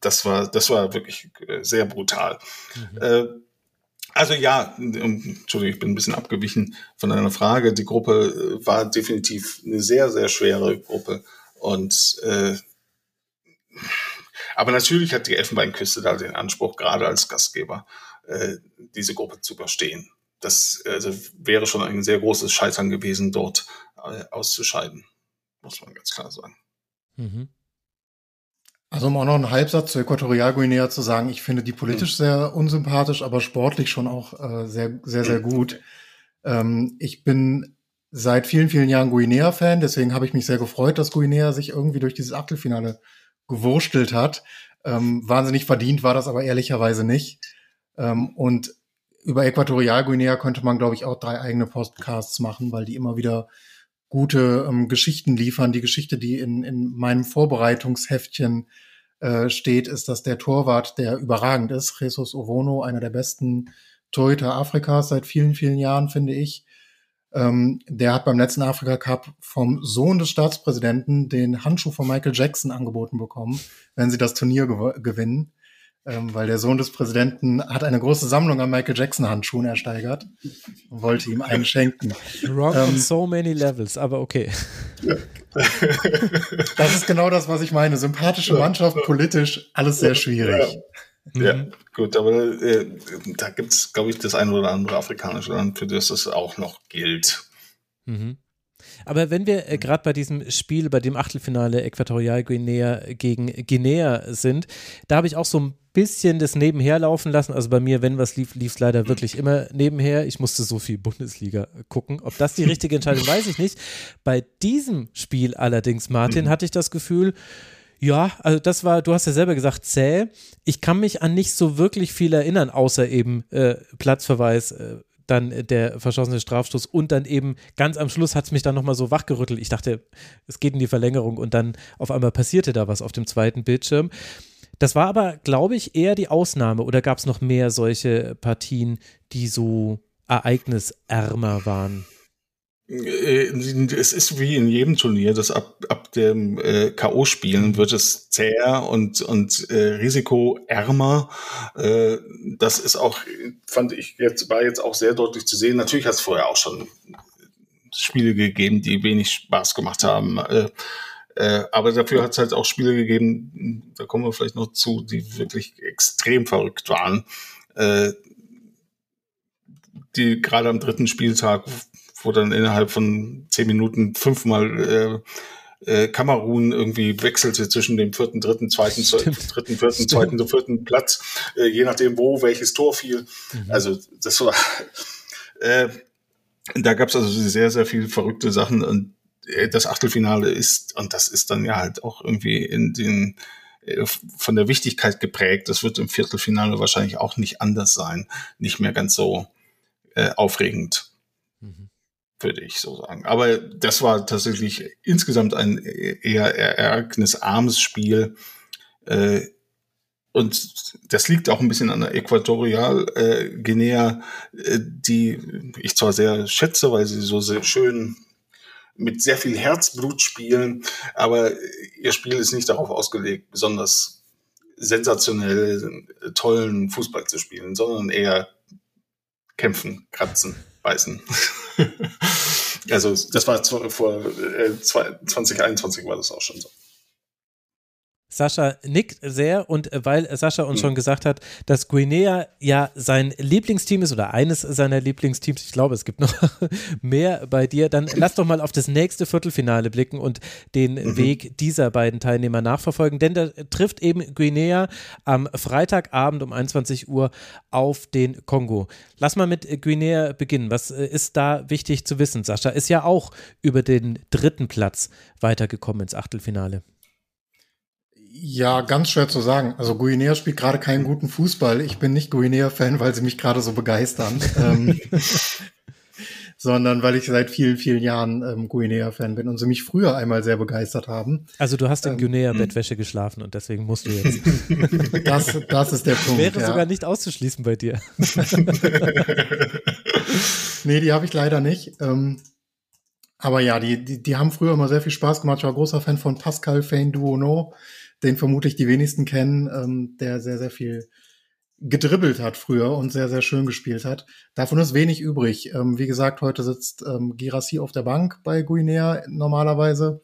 das war, das war wirklich äh, sehr brutal. Mhm. Äh, also ja, Entschuldigung, ich bin ein bisschen abgewichen von deiner Frage. Die Gruppe äh, war definitiv eine sehr, sehr schwere Gruppe. Und äh, aber natürlich hat die Elfenbeinküste da den Anspruch, gerade als Gastgeber, äh, diese Gruppe zu überstehen. Das also wäre schon ein sehr großes Scheitern gewesen, dort äh, auszuscheiden, muss man ganz klar sagen. Mhm. Also um auch noch einen Halbsatz zu Äquatorialguinea zu sagen, ich finde die politisch mhm. sehr unsympathisch, aber sportlich schon auch äh, sehr, sehr, sehr gut. Ähm, ich bin seit vielen, vielen Jahren Guinea-Fan, deswegen habe ich mich sehr gefreut, dass Guinea sich irgendwie durch dieses Achtelfinale gewurstelt hat. Ähm, wahnsinnig verdient war das aber ehrlicherweise nicht. Ähm, und über Äquatorialguinea könnte man, glaube ich, auch drei eigene Podcasts machen, weil die immer wieder gute ähm, Geschichten liefern. Die Geschichte, die in, in meinem Vorbereitungsheftchen äh, steht, ist, dass der Torwart, der überragend ist, Jesus Ovono, einer der besten Torhüter Afrikas seit vielen, vielen Jahren, finde ich. Ähm, der hat beim letzten Afrika Cup vom Sohn des Staatspräsidenten den Handschuh von Michael Jackson angeboten bekommen, wenn sie das Turnier gew gewinnen ähm, weil der Sohn des Präsidenten hat eine große Sammlung an Michael Jackson Handschuhen ersteigert und wollte ihm einen schenken. Wrong ähm, on so many levels, aber okay. das ist genau das, was ich meine. Sympathische Mannschaft, politisch, alles sehr schwierig. Ja, mhm. gut, aber äh, da gibt es, glaube ich, das eine oder andere afrikanische Land, für das es auch noch gilt. Mhm. Aber wenn wir äh, gerade bei diesem Spiel, bei dem Achtelfinale Äquatorialguinea gegen Guinea sind, da habe ich auch so ein bisschen das nebenher laufen lassen. Also bei mir, wenn was lief, lief es leider wirklich immer nebenher. Ich musste so viel Bundesliga gucken. Ob das die richtige Entscheidung, weiß ich nicht. Bei diesem Spiel allerdings, Martin, hatte ich das Gefühl, ja, also das war, du hast ja selber gesagt, zäh. Ich kann mich an nicht so wirklich viel erinnern, außer eben äh, Platzverweis, äh, dann der verschossene Strafstoß und dann eben ganz am Schluss hat es mich dann nochmal so wachgerüttelt. Ich dachte, es geht in die Verlängerung und dann auf einmal passierte da was auf dem zweiten Bildschirm. Das war aber, glaube ich, eher die Ausnahme oder gab es noch mehr solche Partien, die so ereignisärmer waren? Äh, es ist wie in jedem Turnier, dass ab, ab dem äh, K.O.-Spielen wird es zäher und, und äh, risikoärmer. Äh, das ist auch, fand ich jetzt, war jetzt auch sehr deutlich zu sehen. Natürlich hat es vorher auch schon Spiele gegeben, die wenig Spaß gemacht haben. Äh, äh, aber dafür hat es halt auch Spiele gegeben, da kommen wir vielleicht noch zu, die wirklich extrem verrückt waren. Äh, die gerade am dritten Spieltag wo dann innerhalb von zehn Minuten fünfmal äh, äh, Kamerun irgendwie wechselte zwischen dem vierten, dritten, zweiten, Stimmt. dritten, vierten, Stimmt. zweiten, vierten Platz, äh, je nachdem, wo welches Tor fiel. Mhm. Also das war, äh, da gab es also sehr, sehr viele verrückte Sachen und äh, das Achtelfinale ist, und das ist dann ja halt auch irgendwie in den äh, von der Wichtigkeit geprägt. Das wird im Viertelfinale wahrscheinlich auch nicht anders sein, nicht mehr ganz so äh, aufregend würde ich so sagen. Aber das war tatsächlich insgesamt ein eher ereignisarmes Spiel. Äh, und das liegt auch ein bisschen an der Äquatorialguinea, äh, die ich zwar sehr schätze, weil sie so sehr schön mit sehr viel Herzblut spielen, aber ihr Spiel ist nicht darauf ausgelegt, besonders sensationell tollen Fußball zu spielen, sondern eher kämpfen, kratzen, beißen. also das war vor äh, 2021 war das auch schon so. Sascha nickt sehr und weil Sascha uns mhm. schon gesagt hat, dass Guinea ja sein Lieblingsteam ist oder eines seiner Lieblingsteams, ich glaube, es gibt noch mehr bei dir, dann lass doch mal auf das nächste Viertelfinale blicken und den mhm. Weg dieser beiden Teilnehmer nachverfolgen, denn da trifft eben Guinea am Freitagabend um 21 Uhr auf den Kongo. Lass mal mit Guinea beginnen. Was äh, ist da wichtig zu wissen? Sascha ist ja auch über den dritten Platz weitergekommen ins Achtelfinale. Ja, ganz schwer zu sagen. Also Guinea spielt gerade keinen guten Fußball. Ich bin nicht Guinea-Fan, weil sie mich gerade so begeistern. ähm, sondern weil ich seit vielen, vielen Jahren ähm, Guinea-Fan bin und sie mich früher einmal sehr begeistert haben. Also du hast in ähm, Guinea-Bettwäsche geschlafen und deswegen musst du jetzt. das, das ist der Punkt. Wäre ja. sogar nicht auszuschließen bei dir. nee, die habe ich leider nicht. Ähm, aber ja, die, die, die haben früher immer sehr viel Spaß gemacht. Ich war großer Fan von Pascal Fein Duono den vermutlich die wenigsten kennen, ähm, der sehr, sehr viel gedribbelt hat früher und sehr, sehr schön gespielt hat. Davon ist wenig übrig. Ähm, wie gesagt, heute sitzt ähm, Girassi auf der Bank bei Guinea normalerweise.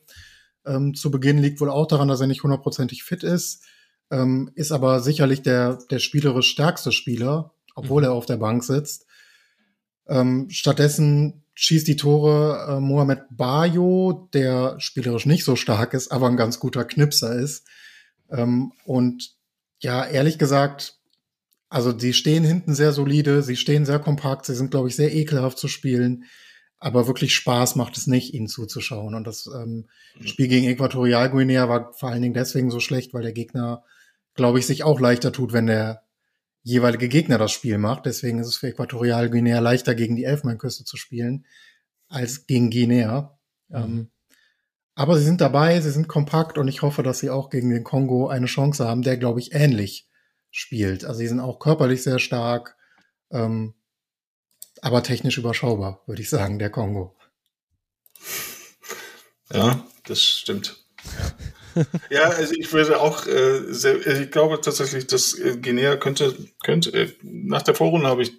Ähm, zu Beginn liegt wohl auch daran, dass er nicht hundertprozentig fit ist, ähm, ist aber sicherlich der, der spielerisch stärkste Spieler, obwohl mhm. er auf der Bank sitzt. Ähm, stattdessen schießt die Tore äh, Mohamed Bayo, der spielerisch nicht so stark ist, aber ein ganz guter Knipser ist. Ähm, und ja, ehrlich gesagt, also sie stehen hinten sehr solide, sie stehen sehr kompakt, sie sind, glaube ich, sehr ekelhaft zu spielen. Aber wirklich Spaß macht es nicht, ihnen zuzuschauen. Und das ähm, mhm. Spiel gegen Äquatorialguinea war vor allen Dingen deswegen so schlecht, weil der Gegner, glaube ich, sich auch leichter tut, wenn der jeweilige Gegner das Spiel macht. Deswegen ist es für Äquatorialguinea leichter, gegen die Elfmeinküste zu spielen, als gegen Guinea. Mhm. Ähm, aber sie sind dabei, sie sind kompakt und ich hoffe, dass sie auch gegen den Kongo eine Chance haben, der, glaube ich, ähnlich spielt. Also sie sind auch körperlich sehr stark, ähm, aber technisch überschaubar, würde ich sagen, der Kongo. Ja, das stimmt. Ja, also ich würde auch, äh, sehr, also ich glaube tatsächlich, dass äh, Guinea könnte, könnte, äh, nach der Vorrunde habe ich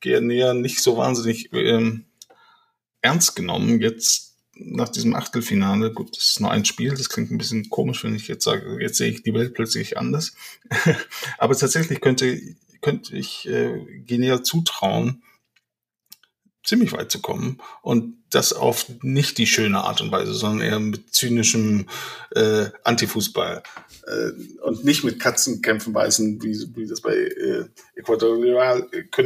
Guinea nicht so wahnsinnig ähm, ernst genommen. Jetzt nach diesem Achtelfinale, gut, das ist nur ein Spiel, das klingt ein bisschen komisch, wenn ich jetzt sage, jetzt sehe ich die Welt plötzlich anders. Aber tatsächlich könnte, könnte ich äh, Guinea zutrauen, ziemlich weit zu kommen und das auf nicht die schöne Art und Weise, sondern eher mit zynischem äh, Antifußball äh, und nicht mit Katzenkämpfen beißen, wie, wie das bei äh,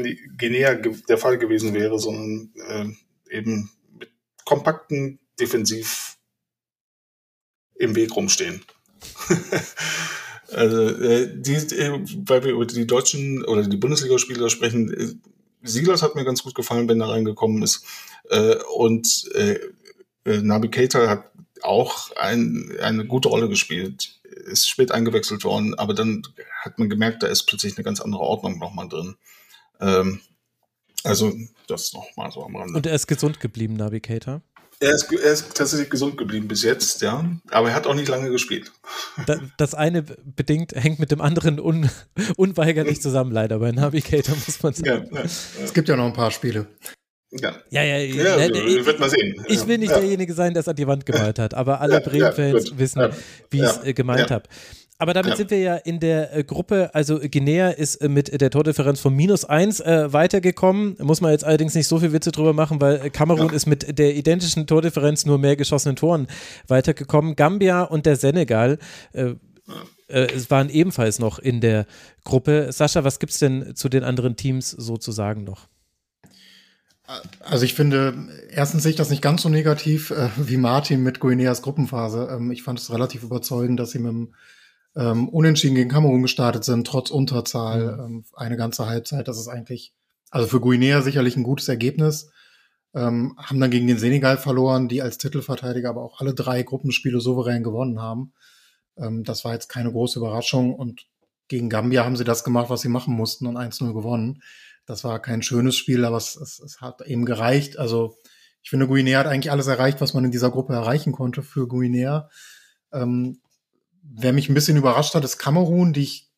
die Guinea der Fall gewesen wäre, sondern äh, eben mit kompakten defensiv im Weg rumstehen. also, äh, die, äh, weil wir über die deutschen oder die Bundesligaspieler sprechen, äh, Silas hat mir ganz gut gefallen, wenn er reingekommen ist. Äh, und äh, äh, Nabi Keita hat auch ein, eine gute Rolle gespielt. Ist spät eingewechselt worden, aber dann hat man gemerkt, da ist plötzlich eine ganz andere Ordnung nochmal drin. Ähm, also, das nochmal so am Rande. Und er ist gesund geblieben, Navigator? Er ist, er ist tatsächlich gesund geblieben bis jetzt, ja. Aber er hat auch nicht lange gespielt. Das eine bedingt hängt mit dem anderen un, unweigerlich zusammen, leider. Bei Navigator muss man sagen. Ja, ja, ja. Es gibt ja noch ein paar Spiele. Ja, ja, ja. ja, ja ich, wird mal sehen. Ich will nicht derjenige sein, der es an die Wand gemalt hat, aber alle Bremen-Fans wissen, wie ich es äh, gemeint habe. Aber damit ja. sind wir ja in der äh, Gruppe, also Guinea ist äh, mit der Tordifferenz von minus eins äh, weitergekommen. Muss man jetzt allerdings nicht so viel Witze drüber machen, weil äh, Kamerun ja. ist mit der identischen Tordifferenz nur mehr geschossenen Toren weitergekommen. Gambia und der Senegal äh, äh, waren ebenfalls noch in der Gruppe. Sascha, was gibt es denn zu den anderen Teams sozusagen noch? Also ich finde, erstens sehe ich das nicht ganz so negativ äh, wie Martin mit Guineas Gruppenphase. Ähm, ich fand es relativ überzeugend, dass sie mit dem ähm, unentschieden gegen Kamerun gestartet sind, trotz Unterzahl, mhm. ähm, eine ganze Halbzeit. Das ist eigentlich, also für Guinea sicherlich ein gutes Ergebnis. Ähm, haben dann gegen den Senegal verloren, die als Titelverteidiger aber auch alle drei Gruppenspiele souverän gewonnen haben. Ähm, das war jetzt keine große Überraschung und gegen Gambia haben sie das gemacht, was sie machen mussten und 1-0 gewonnen. Das war kein schönes Spiel, aber es, es, es hat eben gereicht. Also ich finde, Guinea hat eigentlich alles erreicht, was man in dieser Gruppe erreichen konnte für Guinea. Ähm, Wer mich ein bisschen überrascht hat, ist Kamerun, die ich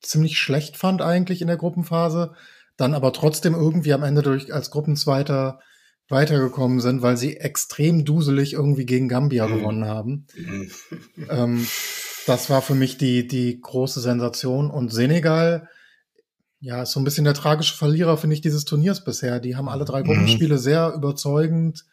ziemlich schlecht fand eigentlich in der Gruppenphase, dann aber trotzdem irgendwie am Ende durch als Gruppenzweiter weitergekommen sind, weil sie extrem duselig irgendwie gegen Gambia mhm. gewonnen haben. Mhm. ähm, das war für mich die, die große Sensation. Und Senegal, ja, ist so ein bisschen der tragische Verlierer, finde ich, dieses Turniers bisher. Die haben alle drei mhm. Gruppenspiele sehr überzeugend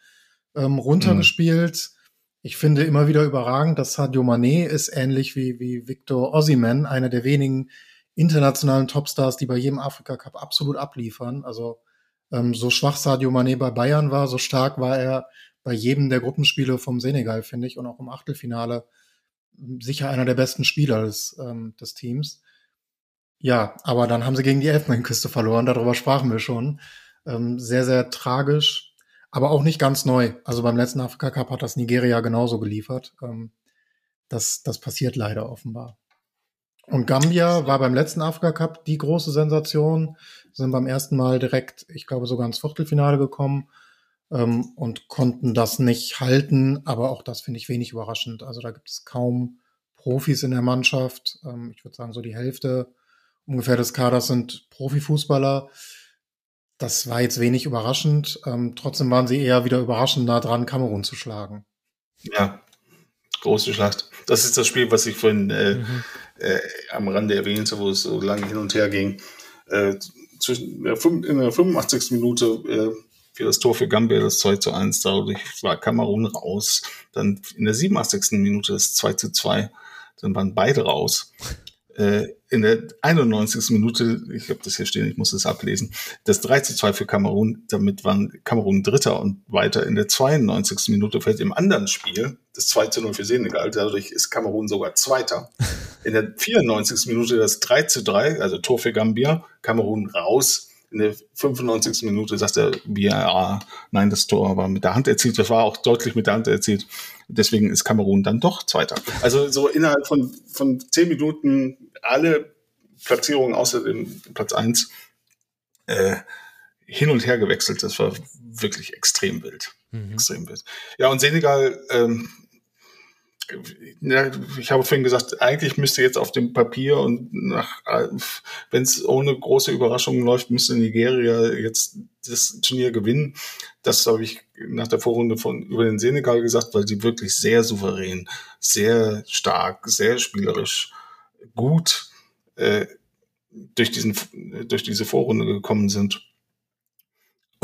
ähm, runtergespielt. Mhm. Ich finde immer wieder überragend, dass Sadio Mané ist ähnlich wie, wie Victor Osimhen, einer der wenigen internationalen Topstars, die bei jedem Afrika Cup absolut abliefern. Also ähm, so schwach Sadio Mané bei Bayern war, so stark war er bei jedem der Gruppenspiele vom Senegal, finde ich, und auch im Achtelfinale sicher einer der besten Spieler des, ähm, des Teams. Ja, aber dann haben sie gegen die Elfenbeinküste verloren, darüber sprachen wir schon. Ähm, sehr, sehr tragisch, aber auch nicht ganz neu. Also beim letzten Afrika Cup hat das Nigeria genauso geliefert. Ähm, das, das passiert leider offenbar. Und Gambia war beim letzten Afrika Cup die große Sensation, sind beim ersten Mal direkt, ich glaube, sogar ins Viertelfinale gekommen ähm, und konnten das nicht halten. Aber auch das finde ich wenig überraschend. Also da gibt es kaum Profis in der Mannschaft. Ähm, ich würde sagen, so die Hälfte ungefähr des Kaders sind Profifußballer. Das war jetzt wenig überraschend. Ähm, trotzdem waren sie eher wieder überraschend nah dran, Kamerun zu schlagen. Ja, große Schlacht. Das ist das Spiel, was ich vorhin äh, mhm. äh, am Rande erwähnte, wo es so lange hin und her ging. Äh, zwischen der, in der 85. Minute äh, für das Tor für Gambia das 2 zu 1. Dadurch war Kamerun raus. Dann in der 87. Minute das 2 zu 2. Dann waren beide raus. Äh, in der 91. Minute, ich habe das hier stehen, ich muss es ablesen, das 3 zu 2 für Kamerun, damit waren Kamerun Dritter und weiter in der 92. Minute fällt im anderen Spiel das 2 zu 0 für Senegal, dadurch ist Kamerun sogar Zweiter. In der 94. Minute das 3 zu 3, also Tor für Gambia, Kamerun raus, in der 95. Minute sagt der BRA, nein, das Tor war mit der Hand erzielt. Das war auch deutlich mit der Hand erzielt. Deswegen ist Kamerun dann doch Zweiter. Also so innerhalb von, von zehn Minuten alle Platzierungen außer dem Platz eins äh, hin und her gewechselt. Das war wirklich extrem wild. Mhm. Extrem wild. Ja, und Senegal, ähm, ja, ich habe vorhin gesagt, eigentlich müsste jetzt auf dem Papier und nach, wenn es ohne große Überraschungen läuft, müsste Nigeria jetzt das Turnier gewinnen. Das habe ich nach der Vorrunde von über den Senegal gesagt, weil sie wirklich sehr souverän, sehr stark, sehr spielerisch, gut äh, durch diesen durch diese Vorrunde gekommen sind.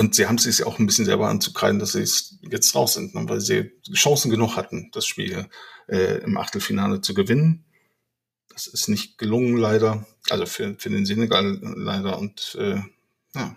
Und sie haben es sich auch ein bisschen selber anzukreiden, dass sie jetzt raus sind, ne, weil sie Chancen genug hatten, das Spiel äh, im Achtelfinale zu gewinnen. Das ist nicht gelungen, leider. Also für, für den Senegal leider. Und äh, ja,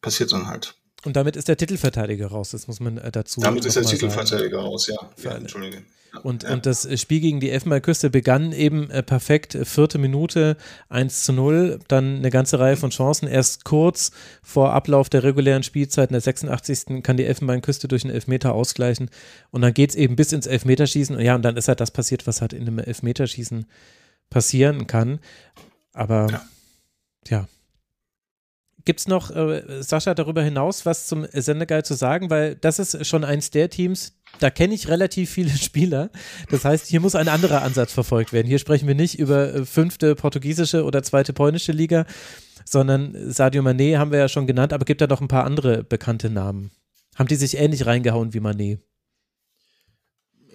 passiert dann halt. Und damit ist der Titelverteidiger raus, das muss man äh, dazu Damit ist der Titelverteidiger sagen. raus, ja. ja Entschuldige. Und, ja. und das Spiel gegen die Elfenbeinküste begann eben äh, perfekt, vierte Minute, 1 zu 0, dann eine ganze Reihe von Chancen. Erst kurz vor Ablauf der regulären Spielzeit in der 86. kann die Elfenbeinküste durch einen Elfmeter ausgleichen und dann geht es eben bis ins Elfmeterschießen. Und ja, und dann ist halt das passiert, was halt in einem Elfmeterschießen passieren kann. Aber ja Gibt es noch, äh, Sascha, darüber hinaus was zum Senegal zu sagen? Weil das ist schon eins der Teams, da kenne ich relativ viele Spieler. Das heißt, hier muss ein anderer Ansatz verfolgt werden. Hier sprechen wir nicht über äh, fünfte portugiesische oder zweite polnische Liga, sondern Sadio Mané haben wir ja schon genannt, aber gibt da doch ein paar andere bekannte Namen. Haben die sich ähnlich reingehauen wie Mané?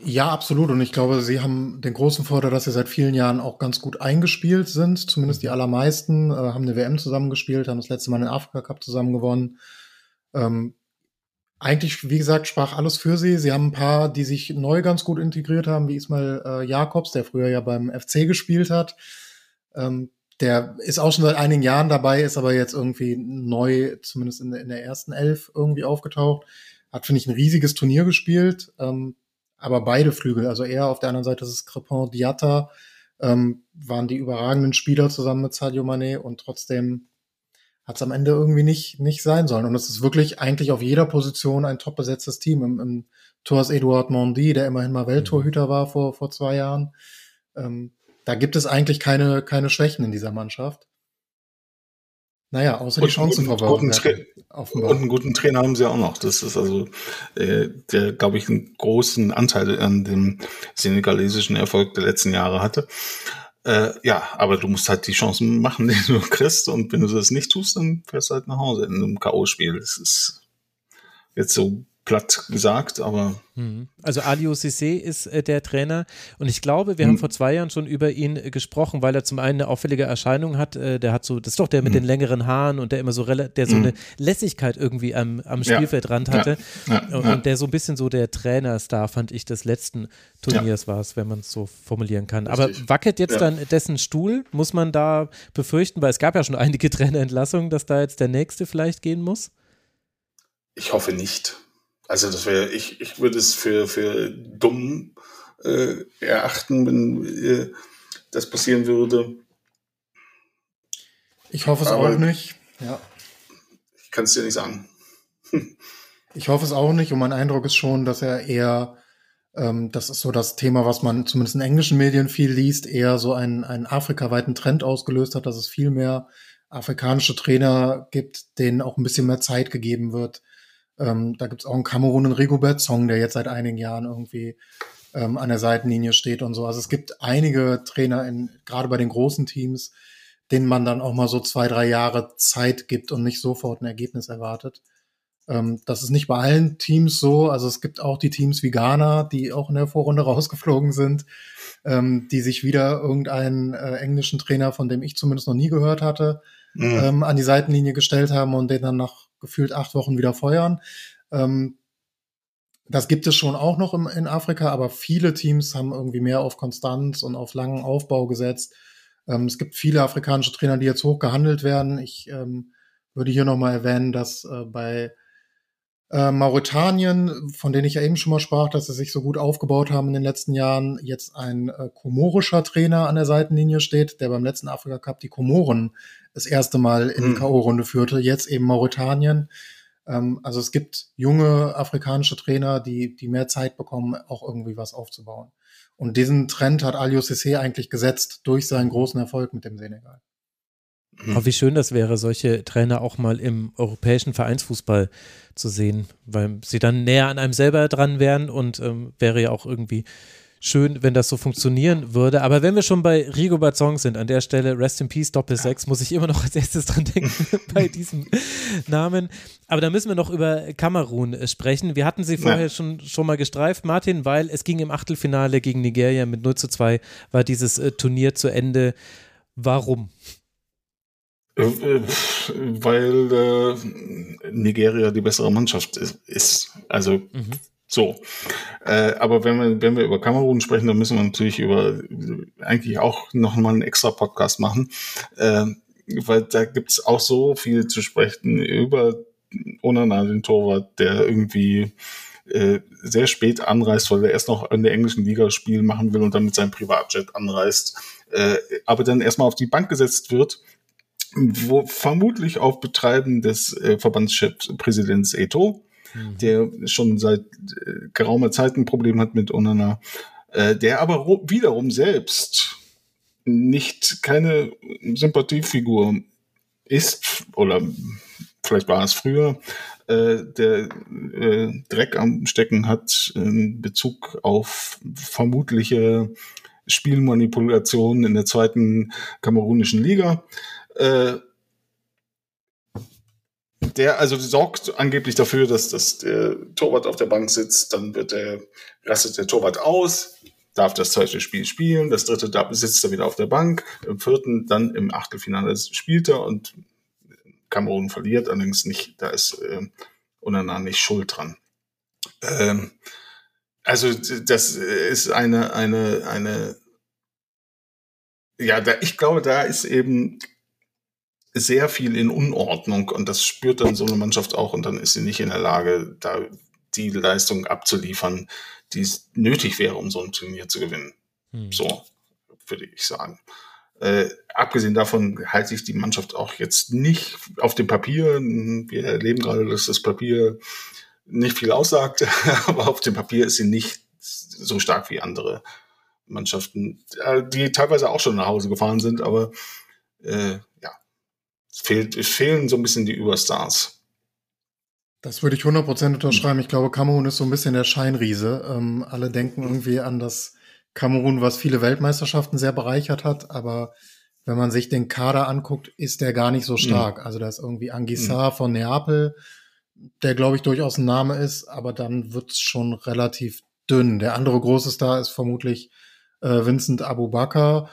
Ja, absolut. Und ich glaube, sie haben den großen Vorteil, dass sie seit vielen Jahren auch ganz gut eingespielt sind. Zumindest die allermeisten äh, haben eine WM zusammengespielt, haben das letzte Mal den Afrika Cup zusammen gewonnen. Ähm, eigentlich, wie gesagt, sprach alles für sie. Sie haben ein paar, die sich neu ganz gut integriert haben, wie Ismail äh, Jakobs, der früher ja beim FC gespielt hat. Ähm, der ist auch schon seit einigen Jahren dabei, ist aber jetzt irgendwie neu, zumindest in, in der ersten Elf irgendwie aufgetaucht. Hat, finde ich, ein riesiges Turnier gespielt. Ähm, aber beide Flügel, also er auf der anderen Seite ist es Crepin Diatta, ähm, waren die überragenden Spieler zusammen mit Sadio Mané und trotzdem hat es am Ende irgendwie nicht, nicht sein sollen. Und es ist wirklich eigentlich auf jeder Position ein top besetztes Team. Im, im Tor ist Eduard Mondi, der immerhin mal Welttorhüter war vor, vor zwei Jahren. Ähm, da gibt es eigentlich keine, keine Schwächen in dieser Mannschaft. Naja, außer die Chancenverwertung. Und einen guten Trainer haben sie auch noch. Das ist also, äh, der, glaube ich, einen großen Anteil an dem senegalesischen Erfolg der letzten Jahre hatte. Äh, ja, aber du musst halt die Chancen machen, die du kriegst. Und wenn du das nicht tust, dann fährst du halt nach Hause in einem K.O.-Spiel. Das ist jetzt so platt gesagt, aber. Mhm. Also Alio Cissé ist äh, der Trainer und ich glaube, wir mhm. haben vor zwei Jahren schon über ihn äh, gesprochen, weil er zum einen eine auffällige Erscheinung hat. Äh, der hat so, das ist doch der mit mhm. den längeren Haaren und der immer so, der so mhm. eine Lässigkeit irgendwie am, am Spielfeldrand ja. hatte ja. Ja. und der so ein bisschen so der Trainerstar, fand ich, des letzten Turniers war es, wenn man es so formulieren kann. Richtig. Aber wackelt jetzt dann dessen Stuhl? Muss man da befürchten, weil es gab ja schon einige Trainerentlassungen, dass da jetzt der nächste vielleicht gehen muss? Ich hoffe nicht. Also das wäre, ich, ich würde es für, für dumm äh, erachten, wenn äh, das passieren würde. Ich hoffe es Aber auch nicht. Ja. Ich kann es dir nicht sagen. ich hoffe es auch nicht und mein Eindruck ist schon, dass er eher, ähm, das ist so das Thema, was man zumindest in englischen Medien viel liest, eher so einen, einen afrikaweiten Trend ausgelöst hat, dass es viel mehr afrikanische Trainer gibt, denen auch ein bisschen mehr Zeit gegeben wird, ähm, da gibt es auch einen Kamerun und Rigobert Song, der jetzt seit einigen Jahren irgendwie ähm, an der Seitenlinie steht und so. Also es gibt einige Trainer in, gerade bei den großen Teams, denen man dann auch mal so zwei, drei Jahre Zeit gibt und nicht sofort ein Ergebnis erwartet. Ähm, das ist nicht bei allen Teams so. Also es gibt auch die Teams wie Ghana, die auch in der Vorrunde rausgeflogen sind, ähm, die sich wieder irgendeinen äh, englischen Trainer, von dem ich zumindest noch nie gehört hatte, mhm. ähm, an die Seitenlinie gestellt haben und den dann nach gefühlt acht Wochen wieder feuern. Ähm, das gibt es schon auch noch im, in Afrika, aber viele Teams haben irgendwie mehr auf Konstanz und auf langen Aufbau gesetzt. Ähm, es gibt viele afrikanische Trainer, die jetzt hoch gehandelt werden. Ich ähm, würde hier nochmal erwähnen, dass äh, bei äh, Mauretanien, von denen ich ja eben schon mal sprach, dass sie sich so gut aufgebaut haben in den letzten Jahren, jetzt ein äh, komorischer Trainer an der Seitenlinie steht, der beim letzten Afrika Cup die Komoren das erste Mal in die mhm. K.O.-Runde führte, jetzt eben Mauretanien. Ähm, also es gibt junge afrikanische Trainer, die, die mehr Zeit bekommen, auch irgendwie was aufzubauen. Und diesen Trend hat Alio Cissé eigentlich gesetzt durch seinen großen Erfolg mit dem Senegal. Mhm. Aber wie schön das wäre, solche Trainer auch mal im europäischen Vereinsfußball zu sehen, weil sie dann näher an einem selber dran wären und ähm, wäre ja auch irgendwie schön, wenn das so funktionieren würde. Aber wenn wir schon bei Rigo Bazong sind, an der Stelle Rest in Peace Doppel 6, muss ich immer noch als erstes dran denken bei diesem Namen. Aber da müssen wir noch über Kamerun äh, sprechen. Wir hatten sie vorher ja. schon, schon mal gestreift, Martin, weil es ging im Achtelfinale gegen Nigeria mit 0 zu 2, war dieses äh, Turnier zu Ende. Warum? Äh, weil äh, Nigeria die bessere Mannschaft ist. Also mhm. So. Äh, aber wenn wir, wenn wir über Kamerun sprechen, dann müssen wir natürlich über eigentlich auch noch mal einen extra Podcast machen. Äh, weil da gibt's auch so viel zu sprechen über Onana, den Torwart, der irgendwie äh, sehr spät anreist, weil er erst noch in der englischen Liga Spiel machen will und dann mit seinem Privatjet anreist, äh, aber dann erstmal auf die Bank gesetzt wird, wo vermutlich auf Betreiben des äh, Verbandschefpräsidents Eto mhm. der schon seit äh, geraumer Zeit ein Problem hat mit Onana, äh, der aber wiederum selbst nicht keine Sympathiefigur ist oder vielleicht war es früher, äh, der äh, Dreck am Stecken hat in Bezug auf vermutliche Spielmanipulationen in der zweiten kamerunischen Liga. Äh, der also sorgt angeblich dafür, dass, dass der Torwart auf der Bank sitzt, dann wird der, rastet der Torwart aus, darf das zweite Spiel spielen, das dritte da sitzt er wieder auf der Bank, im vierten dann im Achtelfinale spielt er und Kamerun verliert, allerdings nicht, da ist äh, Unana nicht schuld dran. Ähm, also das ist eine, eine, eine, ja, da, ich glaube, da ist eben sehr viel in Unordnung und das spürt dann so eine Mannschaft auch und dann ist sie nicht in der Lage, da die Leistung abzuliefern, die es nötig wäre, um so ein Turnier zu gewinnen. Hm. So, würde ich sagen. Äh, abgesehen davon halte ich die Mannschaft auch jetzt nicht auf dem Papier. Wir erleben gerade, dass das Papier nicht viel aussagt, aber auf dem Papier ist sie nicht so stark wie andere Mannschaften, äh, die teilweise auch schon nach Hause gefahren sind, aber äh, fehlt, es fehlen so ein bisschen die Überstars. Das würde ich 100% unterschreiben. Ich glaube, Kamerun ist so ein bisschen der Scheinriese. Ähm, alle denken irgendwie an das Kamerun, was viele Weltmeisterschaften sehr bereichert hat, aber wenn man sich den Kader anguckt, ist der gar nicht so stark. Mhm. Also da ist irgendwie Anguissa mhm. von Neapel, der glaube ich durchaus ein Name ist, aber dann wird's schon relativ dünn. Der andere große Star ist vermutlich äh, Vincent Abubakar,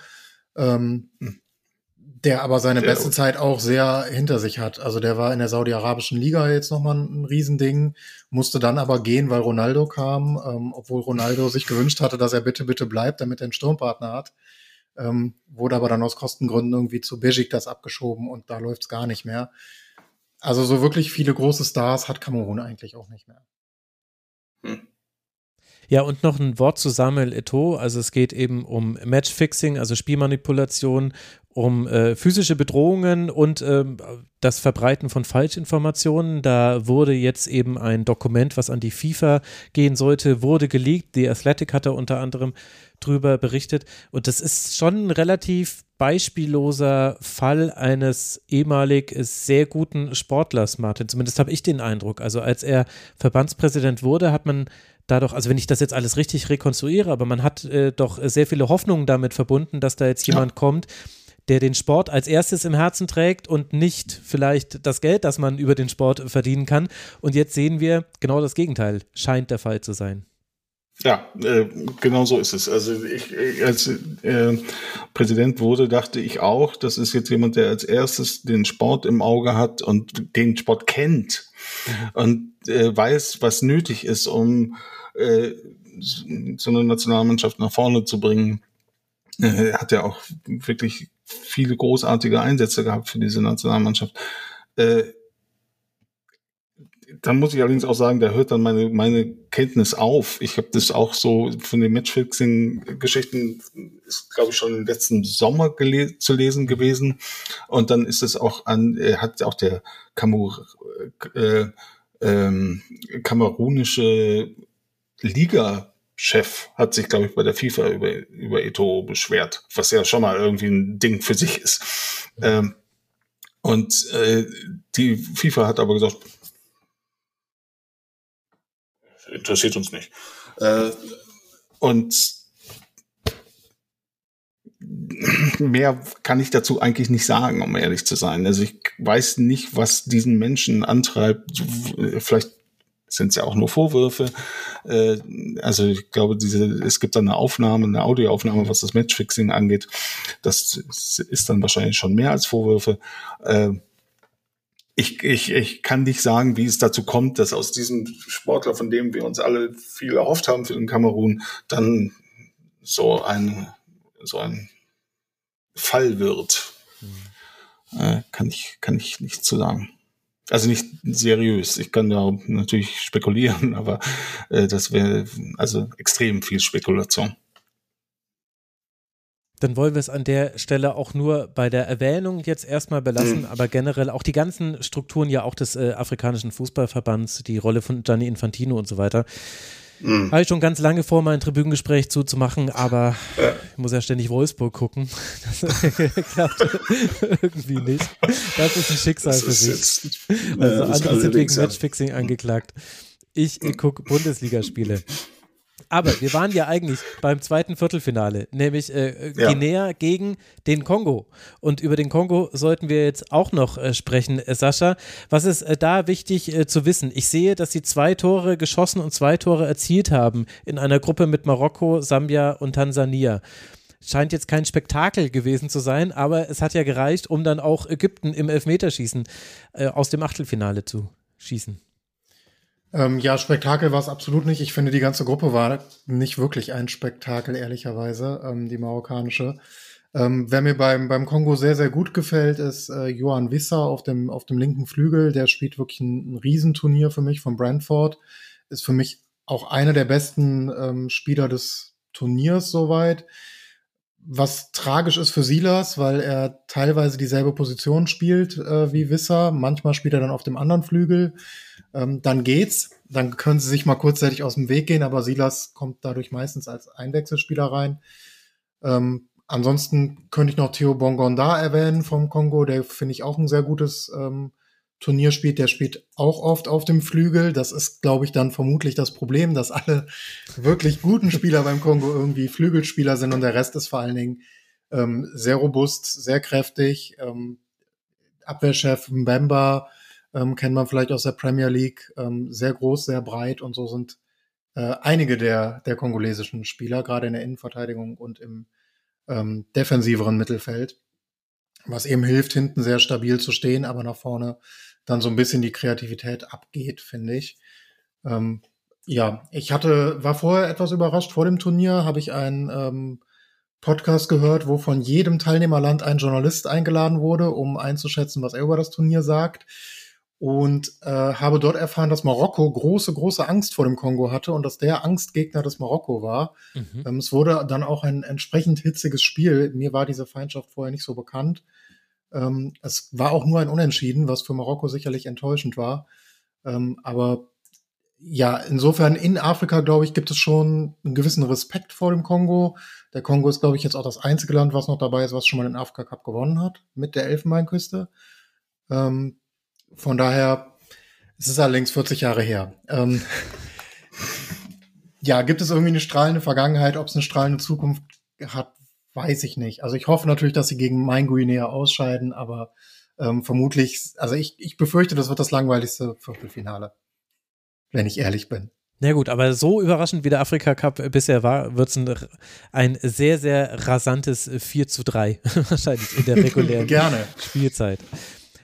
ähm, hm. Der aber seine der beste Zeit auch sehr hinter sich hat. Also der war in der Saudi-Arabischen Liga jetzt nochmal ein Riesending, musste dann aber gehen, weil Ronaldo kam, ähm, obwohl Ronaldo sich gewünscht hatte, dass er bitte, bitte bleibt, damit er einen Sturmpartner hat. Ähm, wurde aber dann aus Kostengründen irgendwie zu das abgeschoben und da läuft's gar nicht mehr. Also so wirklich viele große Stars hat Kamerun eigentlich auch nicht mehr. Hm. Ja, und noch ein Wort zu Samuel Eto'o. Also es geht eben um Matchfixing, also Spielmanipulation, um äh, physische Bedrohungen und äh, das Verbreiten von Falschinformationen. Da wurde jetzt eben ein Dokument, was an die FIFA gehen sollte, wurde geleakt. The Athletic hat da unter anderem drüber berichtet. Und das ist schon ein relativ beispielloser Fall eines ehemalig sehr guten Sportlers, Martin. Zumindest habe ich den Eindruck. Also als er Verbandspräsident wurde, hat man dadurch, also wenn ich das jetzt alles richtig rekonstruiere, aber man hat äh, doch sehr viele Hoffnungen damit verbunden, dass da jetzt jemand ja. kommt, der den Sport als erstes im Herzen trägt und nicht vielleicht das Geld, das man über den Sport verdienen kann. Und jetzt sehen wir, genau das Gegenteil scheint der Fall zu sein. Ja, äh, genau so ist es. Also ich, als äh, Präsident wurde, dachte ich auch, das ist jetzt jemand, der als erstes den Sport im Auge hat und den Sport kennt und äh, weiß, was nötig ist, um äh, so eine Nationalmannschaft nach vorne zu bringen. Äh, hat ja auch wirklich viele großartige Einsätze gehabt für diese Nationalmannschaft. Äh, dann muss ich allerdings auch sagen, da hört dann meine, meine Kenntnis auf. Ich habe das auch so von den Matchfixing-Geschichten, ist glaube ich schon im letzten Sommer zu lesen gewesen. Und dann ist es auch an, äh, hat auch der Kamer, äh, äh, kamerunische Liga Chef hat sich, glaube ich, bei der FIFA über, über Eto beschwert, was ja schon mal irgendwie ein Ding für sich ist. Ähm, und äh, die FIFA hat aber gesagt, interessiert uns nicht. Äh, und mehr kann ich dazu eigentlich nicht sagen, um ehrlich zu sein. Also ich weiß nicht, was diesen Menschen antreibt. Vielleicht sind es ja auch nur Vorwürfe. Äh, also ich glaube, diese, es gibt da eine Aufnahme, eine Audioaufnahme, was das Matchfixing angeht. Das ist dann wahrscheinlich schon mehr als Vorwürfe. Äh, ich, ich, ich kann nicht sagen, wie es dazu kommt, dass aus diesem Sportler, von dem wir uns alle viel erhofft haben für den Kamerun, dann so ein, so ein Fall wird. Mhm. Äh, kann ich, kann ich nicht zu sagen. Also nicht seriös. Ich kann da natürlich spekulieren, aber äh, das wäre also extrem viel Spekulation dann wollen wir es an der Stelle auch nur bei der Erwähnung jetzt erstmal belassen, mhm. aber generell auch die ganzen Strukturen ja auch des äh, afrikanischen Fußballverbands, die Rolle von Gianni Infantino und so weiter. Mhm. Habe ich schon ganz lange vor, mein Tribünengespräch zuzumachen, aber ja. ich muss ja ständig Wolfsburg gucken. Das klappt irgendwie nicht. Das ist ein Schicksal das für sich. Also andere sind wegen Matchfixing angeklagt. Ich, ich gucke Bundesligaspiele. Aber wir waren ja eigentlich beim zweiten Viertelfinale, nämlich äh, ja. Guinea gegen den Kongo. Und über den Kongo sollten wir jetzt auch noch äh, sprechen, äh, Sascha. Was ist äh, da wichtig äh, zu wissen? Ich sehe, dass sie zwei Tore geschossen und zwei Tore erzielt haben in einer Gruppe mit Marokko, Sambia und Tansania scheint jetzt kein Spektakel gewesen zu sein, aber es hat ja gereicht, um dann auch Ägypten im Elfmeterschießen äh, aus dem Achtelfinale zu schießen. Ähm, ja, Spektakel war es absolut nicht. Ich finde, die ganze Gruppe war nicht wirklich ein Spektakel, ehrlicherweise, ähm, die marokkanische. Ähm, wer mir beim, beim Kongo sehr, sehr gut gefällt, ist äh, Johan Wisser auf dem, auf dem linken Flügel. Der spielt wirklich ein, ein Riesenturnier für mich von Brentford. Ist für mich auch einer der besten ähm, Spieler des Turniers soweit. Was tragisch ist für Silas, weil er teilweise dieselbe Position spielt äh, wie Wisser. Manchmal spielt er dann auf dem anderen Flügel ähm, dann geht's. Dann können sie sich mal kurzzeitig aus dem Weg gehen, aber Silas kommt dadurch meistens als Einwechselspieler rein. Ähm, ansonsten könnte ich noch Theo Bongonda erwähnen vom Kongo, der finde ich auch ein sehr gutes ähm, Turnier spielt. Der spielt auch oft auf dem Flügel. Das ist, glaube ich, dann vermutlich das Problem, dass alle wirklich guten Spieler beim Kongo irgendwie Flügelspieler sind und der Rest ist vor allen Dingen ähm, sehr robust, sehr kräftig. Ähm, Abwehrchef Mbemba ähm, kennt man vielleicht aus der Premier League, ähm, sehr groß, sehr breit und so sind äh, einige der, der kongolesischen Spieler, gerade in der Innenverteidigung und im ähm, defensiveren Mittelfeld, was eben hilft, hinten sehr stabil zu stehen, aber nach vorne dann so ein bisschen die Kreativität abgeht, finde ich. Ähm, ja, ich hatte, war vorher etwas überrascht. Vor dem Turnier habe ich einen ähm, Podcast gehört, wo von jedem Teilnehmerland ein Journalist eingeladen wurde, um einzuschätzen, was er über das Turnier sagt. Und äh, habe dort erfahren, dass Marokko große, große Angst vor dem Kongo hatte und dass der Angstgegner des Marokko war. Mhm. Ähm, es wurde dann auch ein entsprechend hitziges Spiel. Mir war diese Feindschaft vorher nicht so bekannt. Ähm, es war auch nur ein Unentschieden, was für Marokko sicherlich enttäuschend war. Ähm, aber ja, insofern in Afrika, glaube ich, gibt es schon einen gewissen Respekt vor dem Kongo. Der Kongo ist, glaube ich, jetzt auch das einzige Land, was noch dabei ist, was schon mal den Afrika Cup gewonnen hat, mit der Elfenbeinküste. Ähm, von daher, es ist allerdings 40 Jahre her. Ähm, ja, gibt es irgendwie eine strahlende Vergangenheit? Ob es eine strahlende Zukunft hat, weiß ich nicht. Also ich hoffe natürlich, dass sie gegen Main Guinea ausscheiden, aber ähm, vermutlich, also ich, ich befürchte, das wird das langweiligste Viertelfinale wenn ich ehrlich bin. Na gut, aber so überraschend wie der Afrika Cup bisher war, wird es ein, ein, sehr, sehr rasantes 4 zu 3 wahrscheinlich in der regulären. Spielzeit.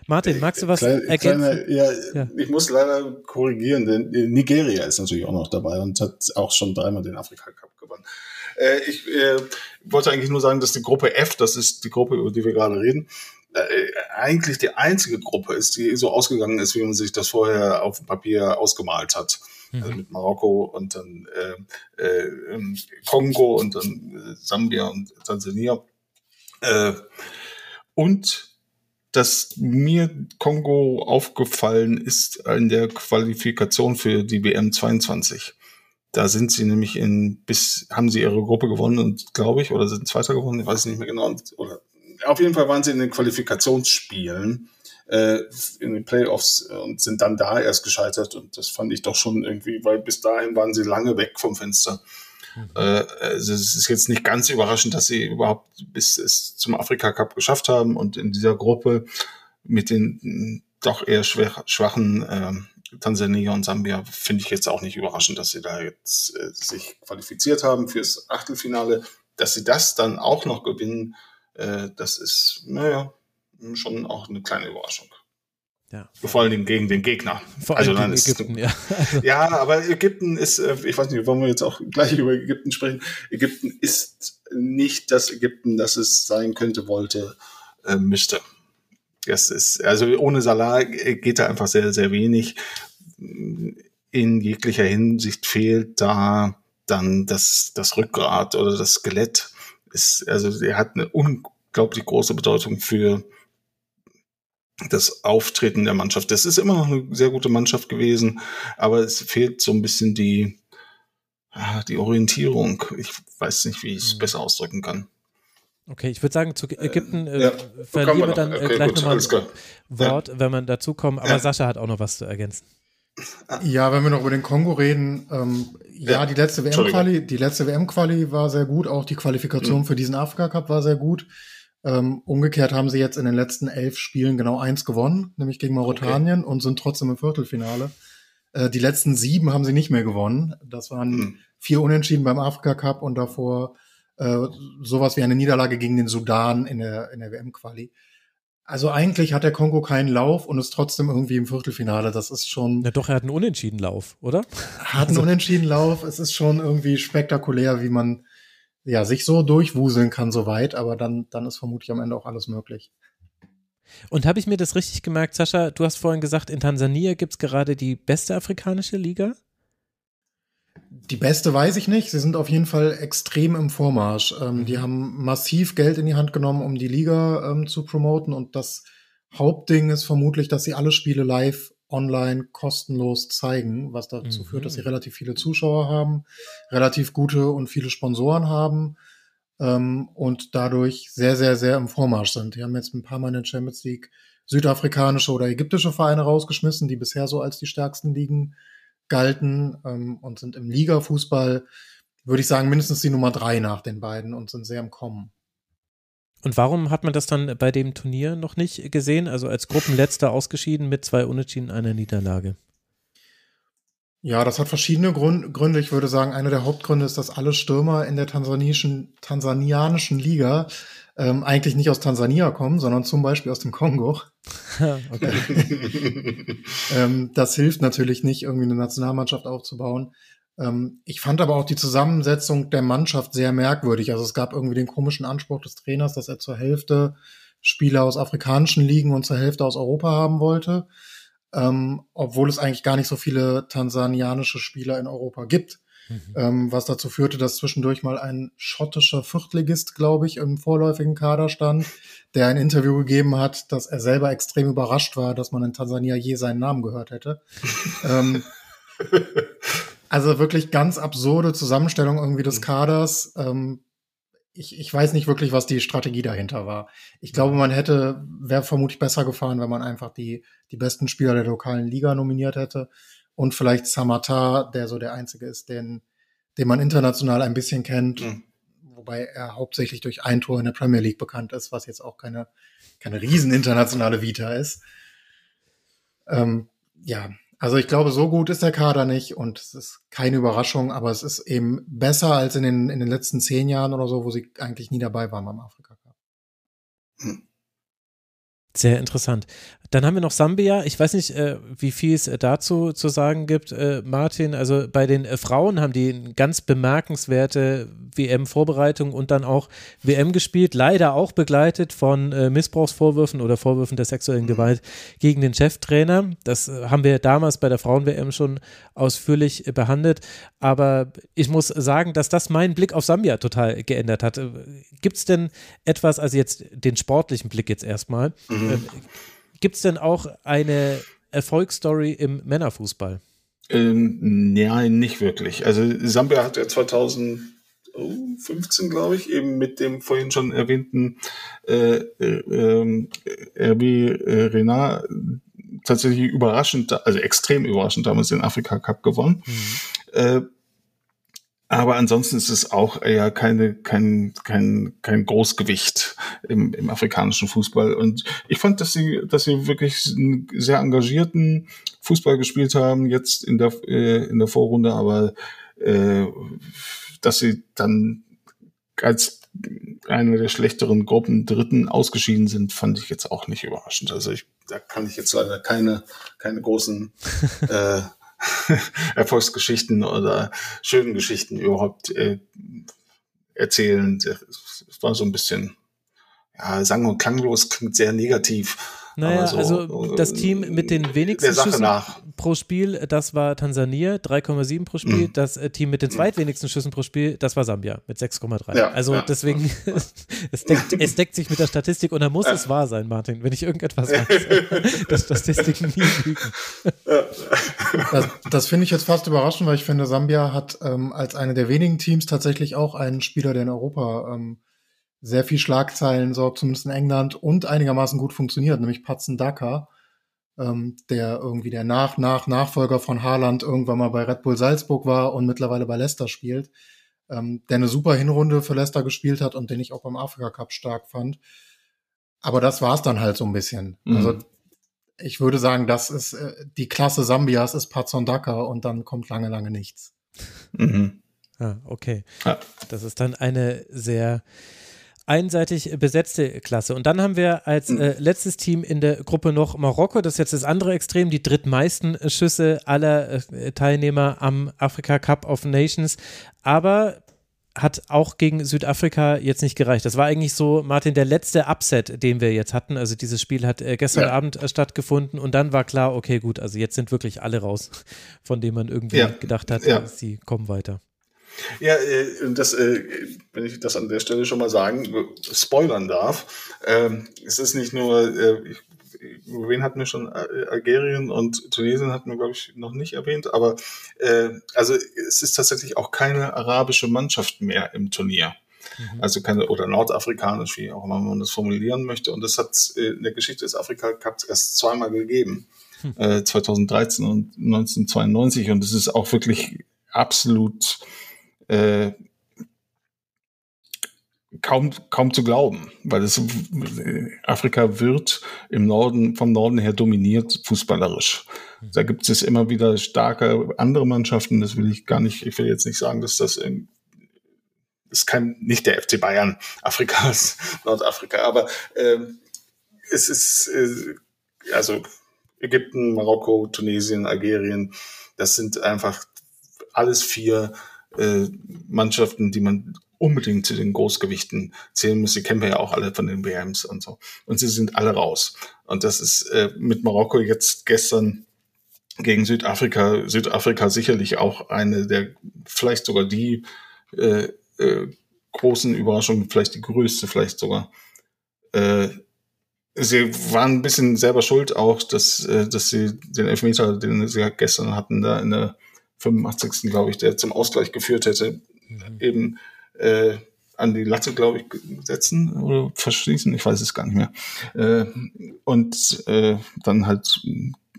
Martin, magst du was Kleine, ergänzen? Kleine, ja, ja, Ich muss leider korrigieren, denn Nigeria ist natürlich auch noch dabei und hat auch schon dreimal den Afrika Cup gewonnen. Äh, ich äh, wollte eigentlich nur sagen, dass die Gruppe F, das ist die Gruppe, über die wir gerade reden, äh, eigentlich die einzige Gruppe ist, die so ausgegangen ist, wie man sich das vorher auf dem Papier ausgemalt hat. Mhm. Also mit Marokko und dann äh, äh, Kongo und dann äh, Sambia und Tansania. Äh, und dass mir Kongo aufgefallen ist in der Qualifikation für die WM 22. Da sind sie nämlich in, bis, haben sie ihre Gruppe gewonnen und glaube ich, oder sind Zweiter gewonnen, ich weiß nicht mehr genau, oder auf jeden Fall waren sie in den Qualifikationsspielen äh, in den Playoffs und sind dann da erst gescheitert und das fand ich doch schon irgendwie, weil bis dahin waren sie lange weg vom Fenster. Äh, also es ist jetzt nicht ganz überraschend, dass sie überhaupt bis es zum Afrika Cup geschafft haben und in dieser Gruppe mit den doch eher schwach, schwachen äh, Tansania und Sambia finde ich jetzt auch nicht überraschend, dass sie da jetzt äh, sich qualifiziert haben fürs Achtelfinale. Dass sie das dann auch noch gewinnen, äh, das ist, naja, schon auch eine kleine Überraschung. Ja. Vor allen Dingen gegen den Gegner. Vor allem also gegen Ägypten, ja. ja, aber Ägypten ist, äh, ich weiß nicht, wollen wir jetzt auch gleich über Ägypten sprechen. Ägypten ist nicht das Ägypten, das es sein könnte, wollte, äh, müsste. Das ist, also ohne Salah geht da einfach sehr, sehr wenig. In jeglicher Hinsicht fehlt da dann das, das Rückgrat oder das Skelett ist, also er hat eine unglaublich große Bedeutung für das Auftreten der Mannschaft. Das ist immer noch eine sehr gute Mannschaft gewesen, aber es fehlt so ein bisschen die, die Orientierung. Ich weiß nicht, wie ich es mhm. besser ausdrücken kann. Okay, ich würde sagen, zu Ägypten äh, ja, verlieren wir dann äh, okay, gleich nochmal ein Wort, ja. wenn man dazu kommt. Aber ja. Sascha hat auch noch was zu ergänzen. Ja, wenn wir noch über den Kongo reden, ähm, ja, ja, die letzte WM-Quali, die letzte WM-Quali war sehr gut, auch die Qualifikation mhm. für diesen Afrika Cup war sehr gut. Ähm, umgekehrt haben sie jetzt in den letzten elf Spielen genau eins gewonnen, nämlich gegen Mauretanien okay. und sind trotzdem im Viertelfinale. Äh, die letzten sieben haben sie nicht mehr gewonnen. Das waren mhm. vier Unentschieden beim Afrika Cup und davor äh, sowas wie eine Niederlage gegen den Sudan in der, in der WM-Quali. Also eigentlich hat der Kongo keinen Lauf und ist trotzdem irgendwie im Viertelfinale. Das ist schon. Ja, doch, er hat einen unentschieden Lauf, oder? Hat einen also. unentschieden Lauf. Es ist schon irgendwie spektakulär, wie man ja sich so durchwuseln kann so weit, aber dann, dann ist vermutlich am Ende auch alles möglich. Und habe ich mir das richtig gemerkt, Sascha? Du hast vorhin gesagt, in Tansania gibt es gerade die beste afrikanische Liga? Die beste weiß ich nicht. Sie sind auf jeden Fall extrem im Vormarsch. Ähm, die mhm. haben massiv Geld in die Hand genommen, um die Liga ähm, zu promoten. Und das Hauptding ist vermutlich, dass sie alle Spiele live online kostenlos zeigen, was dazu mhm. führt, dass sie relativ viele Zuschauer haben, relativ gute und viele Sponsoren haben ähm, und dadurch sehr, sehr, sehr im Vormarsch sind. Die haben jetzt ein paar Mal in der Champions League südafrikanische oder ägyptische Vereine rausgeschmissen, die bisher so als die stärksten Ligen galten ähm, und sind im Liga-Fußball, würde ich sagen, mindestens die Nummer drei nach den beiden und sind sehr im Kommen. Und warum hat man das dann bei dem Turnier noch nicht gesehen? Also als Gruppenletzter ausgeschieden mit zwei Unentschieden, einer Niederlage. Ja, das hat verschiedene Gründe. Ich würde sagen, einer der Hauptgründe ist, dass alle Stürmer in der tansanischen, tansanianischen Liga ähm, eigentlich nicht aus Tansania kommen, sondern zum Beispiel aus dem Kongo. ähm, das hilft natürlich nicht, irgendwie eine Nationalmannschaft aufzubauen. Ähm, ich fand aber auch die Zusammensetzung der Mannschaft sehr merkwürdig. Also es gab irgendwie den komischen Anspruch des Trainers, dass er zur Hälfte Spieler aus afrikanischen Ligen und zur Hälfte aus Europa haben wollte, ähm, obwohl es eigentlich gar nicht so viele tansanianische Spieler in Europa gibt. Mhm. Ähm, was dazu führte, dass zwischendurch mal ein schottischer Viertligist, glaube ich, im vorläufigen Kader stand, der ein Interview gegeben hat, dass er selber extrem überrascht war, dass man in Tansania je seinen Namen gehört hätte. ähm, also wirklich ganz absurde Zusammenstellung irgendwie des mhm. Kaders. Ähm, ich, ich weiß nicht wirklich, was die Strategie dahinter war. Ich glaube, man hätte, wäre vermutlich besser gefahren, wenn man einfach die, die besten Spieler der lokalen Liga nominiert hätte. Und vielleicht Samata, der so der einzige ist, den, den man international ein bisschen kennt. Mhm. Wobei er hauptsächlich durch ein Tor in der Premier League bekannt ist, was jetzt auch keine, keine riesen internationale Vita ist. Ähm, ja, also ich glaube, so gut ist der Kader nicht und es ist keine Überraschung, aber es ist eben besser als in den, in den letzten zehn Jahren oder so, wo sie eigentlich nie dabei waren beim Afrika Cup. Hm. Sehr interessant. Dann haben wir noch Sambia. Ich weiß nicht, äh, wie viel es äh, dazu zu sagen gibt, äh, Martin. Also bei den äh, Frauen haben die eine ganz bemerkenswerte WM-Vorbereitung und dann auch WM gespielt. Leider auch begleitet von Missbrauchsvorwürfen oder Vorwürfen der sexuellen mhm. Gewalt gegen den Cheftrainer. Das haben wir damals bei der Frauen-WM schon ausführlich behandelt. Aber ich muss sagen, dass das meinen Blick auf Sambia total geändert hat. Gibt es denn etwas, also jetzt den sportlichen Blick jetzt erstmal, mhm. Äh, gibt es denn auch eine Erfolgsstory im Männerfußball? Ähm, nein, nicht wirklich. Also Sambia hat ja 2015, glaube ich, eben mit dem vorhin schon erwähnten äh, äh, RB äh, Renard tatsächlich überraschend, also extrem überraschend damals den Afrika Cup gewonnen. Mhm. Aber ansonsten ist es auch eher keine, kein, kein, kein Großgewicht im, im afrikanischen Fußball. Und ich fand, dass sie, dass sie wirklich einen sehr engagierten Fußball gespielt haben, jetzt in der, äh, in der Vorrunde, aber äh, dass sie dann als eine der schlechteren Gruppen Dritten ausgeschieden sind, fand ich jetzt auch nicht überraschend. Also ich, da kann ich jetzt leider keine, keine großen äh, Erfolgsgeschichten oder schönen Geschichten überhaupt äh, erzählen. Es war so ein bisschen, ja, sang- und klanglos, klingt sehr negativ. Naja, so, also das Team mit den wenigsten Schüssen nach. Pro Spiel, das war Tansania, 3,7 pro Spiel. Mhm. Das äh, Team mit den mhm. zweitwenigsten Schüssen pro Spiel, das war Sambia mit 6,3. Ja, also ja. deswegen, es, deckt, es, deckt, sich mit der Statistik und da muss ja. es wahr sein, Martin, wenn ich irgendetwas weiß, dass Statistiken nie lügen. Das, das finde ich jetzt fast überraschend, weil ich finde, Sambia hat ähm, als eine der wenigen Teams tatsächlich auch einen Spieler, der in Europa ähm, sehr viel Schlagzeilen sorgt, zumindest in England, und einigermaßen gut funktioniert, nämlich Patzen Daka, ähm, der irgendwie der Nach, Nach, Nachfolger von Haaland irgendwann mal bei Red Bull Salzburg war und mittlerweile bei Leicester spielt, ähm, der eine super Hinrunde für Leicester gespielt hat und den ich auch beim Afrika Cup stark fand. Aber das war's dann halt so ein bisschen. Mhm. Also ich würde sagen, das ist äh, die Klasse Sambias ist Patson Daka und dann kommt lange, lange nichts. Mhm. Ah, okay. Ja. Das ist dann eine sehr einseitig besetzte Klasse. Und dann haben wir als hm. äh, letztes Team in der Gruppe noch Marokko. Das ist jetzt das andere Extrem, die drittmeisten Schüsse aller äh, Teilnehmer am Afrika Cup of Nations. Aber hat auch gegen Südafrika jetzt nicht gereicht. Das war eigentlich so, Martin, der letzte Upset, den wir jetzt hatten. Also dieses Spiel hat äh, gestern ja. Abend äh, stattgefunden und dann war klar, okay, gut, also jetzt sind wirklich alle raus, von denen man irgendwie ja. gedacht hat, ja. sie kommen weiter. Ja, äh, das, äh, wenn ich das an der Stelle schon mal sagen, spoilern darf, ähm, es ist nicht nur, äh, wen hatten wir schon? Algerien und Tunesien hatten wir, glaube ich, noch nicht erwähnt, aber also es ist tatsächlich auch keine arabische Mannschaft mehr im Turnier. Mhm. Also keine, oder nordafrikanisch, wie auch immer man das formulieren möchte. Und das hat in der Geschichte des Afrika Cups erst zweimal gegeben. 2013 hm. und 1992 und es ist auch wirklich absolut äh, kaum, kaum zu glauben, weil es Afrika wird im Norden, vom Norden her dominiert fußballerisch. Da gibt es immer wieder starke andere Mannschaften, das will ich gar nicht, ich will jetzt nicht sagen, dass das in, ist kein, nicht der FC Bayern Afrikas, Nordafrika, aber ähm, es ist, äh, also Ägypten, Marokko, Tunesien, Algerien, das sind einfach alles vier äh, Mannschaften, die man unbedingt zu den Großgewichten zählen muss. Die kennen wir ja auch alle von den WMs und so. Und sie sind alle raus. Und das ist äh, mit Marokko jetzt gestern gegen Südafrika, Südafrika sicherlich auch eine der, vielleicht sogar die äh, äh, großen Überraschungen, vielleicht die größte, vielleicht sogar. Äh, sie waren ein bisschen selber schuld auch, dass, äh, dass sie den Elfmeter, den sie gestern hatten, da in der 85. glaube ich, der zum Ausgleich geführt hätte, mhm. eben äh, an die Latte, glaube ich, setzen oder verschließen, ich weiß es gar nicht mehr. Äh, und äh, dann halt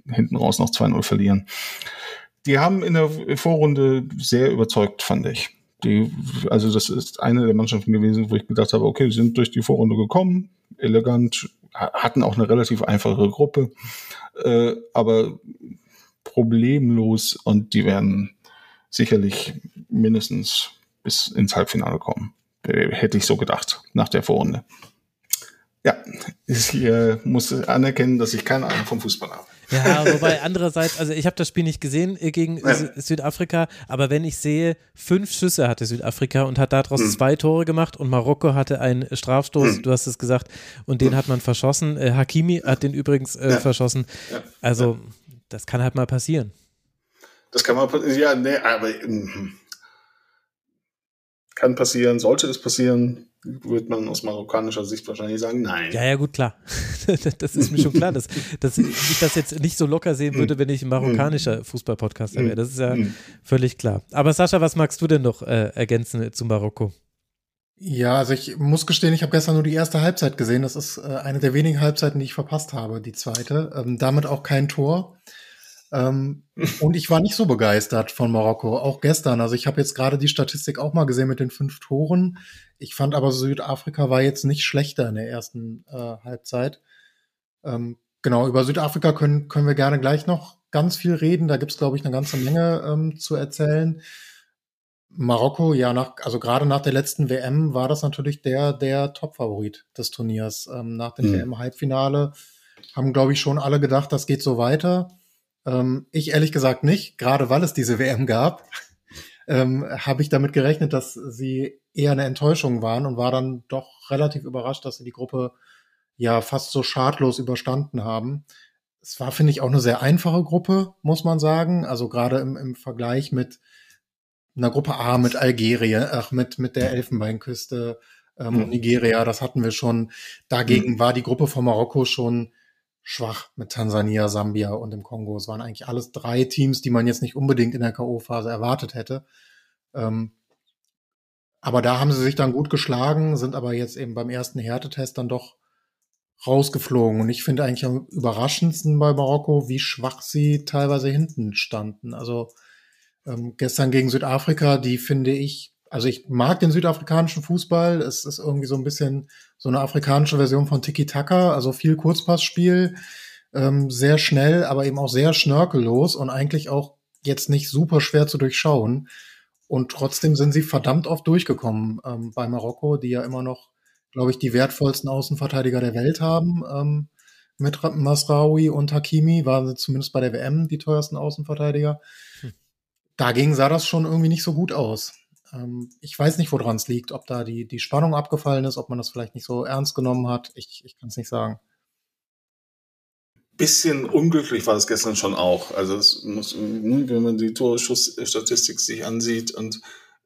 hinten raus noch 2-0 verlieren. Die haben in der Vorrunde sehr überzeugt, fand ich. Die, also das ist eine der Mannschaften gewesen, wo ich gedacht habe, okay, die sind durch die Vorrunde gekommen, elegant, hatten auch eine relativ einfache Gruppe, äh, aber problemlos und die werden sicherlich mindestens bis ins Halbfinale kommen. Äh, hätte ich so gedacht, nach der Vorrunde. Ja, ich äh, muss anerkennen, dass ich keine Ahnung vom Fußball habe. Ja, wobei andererseits, also ich habe das Spiel nicht gesehen äh, gegen ja. Südafrika, aber wenn ich sehe, fünf Schüsse hatte Südafrika und hat daraus hm. zwei Tore gemacht und Marokko hatte einen Strafstoß, hm. du hast es gesagt, und den hm. hat man verschossen. Äh, Hakimi hat den übrigens äh, ja. verschossen. Ja. Also, das kann halt mal passieren. Das kann mal passieren, ja, nee, aber. Hm kann passieren, sollte es passieren, würde man aus marokkanischer Sicht wahrscheinlich sagen, nein. Ja, ja, gut, klar. das ist mir schon klar, dass, dass ich das jetzt nicht so locker sehen würde, wenn ich ein marokkanischer Fußballpodcaster wäre. Das ist ja völlig klar. Aber Sascha, was magst du denn noch äh, ergänzen zu Marokko? Ja, also ich muss gestehen, ich habe gestern nur die erste Halbzeit gesehen. Das ist äh, eine der wenigen Halbzeiten, die ich verpasst habe, die zweite. Ähm, damit auch kein Tor. Ähm, und ich war nicht so begeistert von Marokko, auch gestern. Also ich habe jetzt gerade die Statistik auch mal gesehen mit den fünf Toren. Ich fand aber Südafrika war jetzt nicht schlechter in der ersten äh, Halbzeit. Ähm, genau, über Südafrika können, können wir gerne gleich noch ganz viel reden. Da gibt's glaube ich, eine ganze Menge ähm, zu erzählen. Marokko, ja, nach, also gerade nach der letzten WM war das natürlich der, der Top-Favorit des Turniers. Ähm, nach dem mhm. WM-Halbfinale haben, glaube ich, schon alle gedacht, das geht so weiter. Ähm, ich ehrlich gesagt nicht, gerade weil es diese WM gab, ähm, habe ich damit gerechnet, dass sie eher eine Enttäuschung waren und war dann doch relativ überrascht, dass sie die Gruppe ja fast so schadlos überstanden haben. Es war, finde ich, auch eine sehr einfache Gruppe, muss man sagen. Also gerade im, im Vergleich mit einer Gruppe A, mit Algerien, ach, mit, mit der Elfenbeinküste ähm, mhm. Nigeria, das hatten wir schon. Dagegen mhm. war die Gruppe von Marokko schon schwach mit Tansania, Sambia und dem Kongo. Es waren eigentlich alles drei Teams, die man jetzt nicht unbedingt in der K.O.-Phase erwartet hätte. Ähm, aber da haben sie sich dann gut geschlagen, sind aber jetzt eben beim ersten Härtetest dann doch rausgeflogen. Und ich finde eigentlich am überraschendsten bei Marokko, wie schwach sie teilweise hinten standen. Also ähm, gestern gegen Südafrika, die finde ich also ich mag den südafrikanischen Fußball. Es ist irgendwie so ein bisschen so eine afrikanische Version von Tiki-Taka, also viel Kurzpassspiel, ähm, sehr schnell, aber eben auch sehr schnörkellos und eigentlich auch jetzt nicht super schwer zu durchschauen. Und trotzdem sind sie verdammt oft durchgekommen ähm, bei Marokko, die ja immer noch, glaube ich, die wertvollsten Außenverteidiger der Welt haben. Ähm, mit Masraoui und Hakimi waren sie zumindest bei der WM die teuersten Außenverteidiger. Hm. Dagegen sah das schon irgendwie nicht so gut aus. Ähm, ich weiß nicht, woran es liegt, ob da die, die Spannung abgefallen ist, ob man das vielleicht nicht so ernst genommen hat. Ich, ich kann es nicht sagen. Bisschen unglücklich war es gestern schon auch. Also muss, wenn man die Torschussstatistik sich ansieht und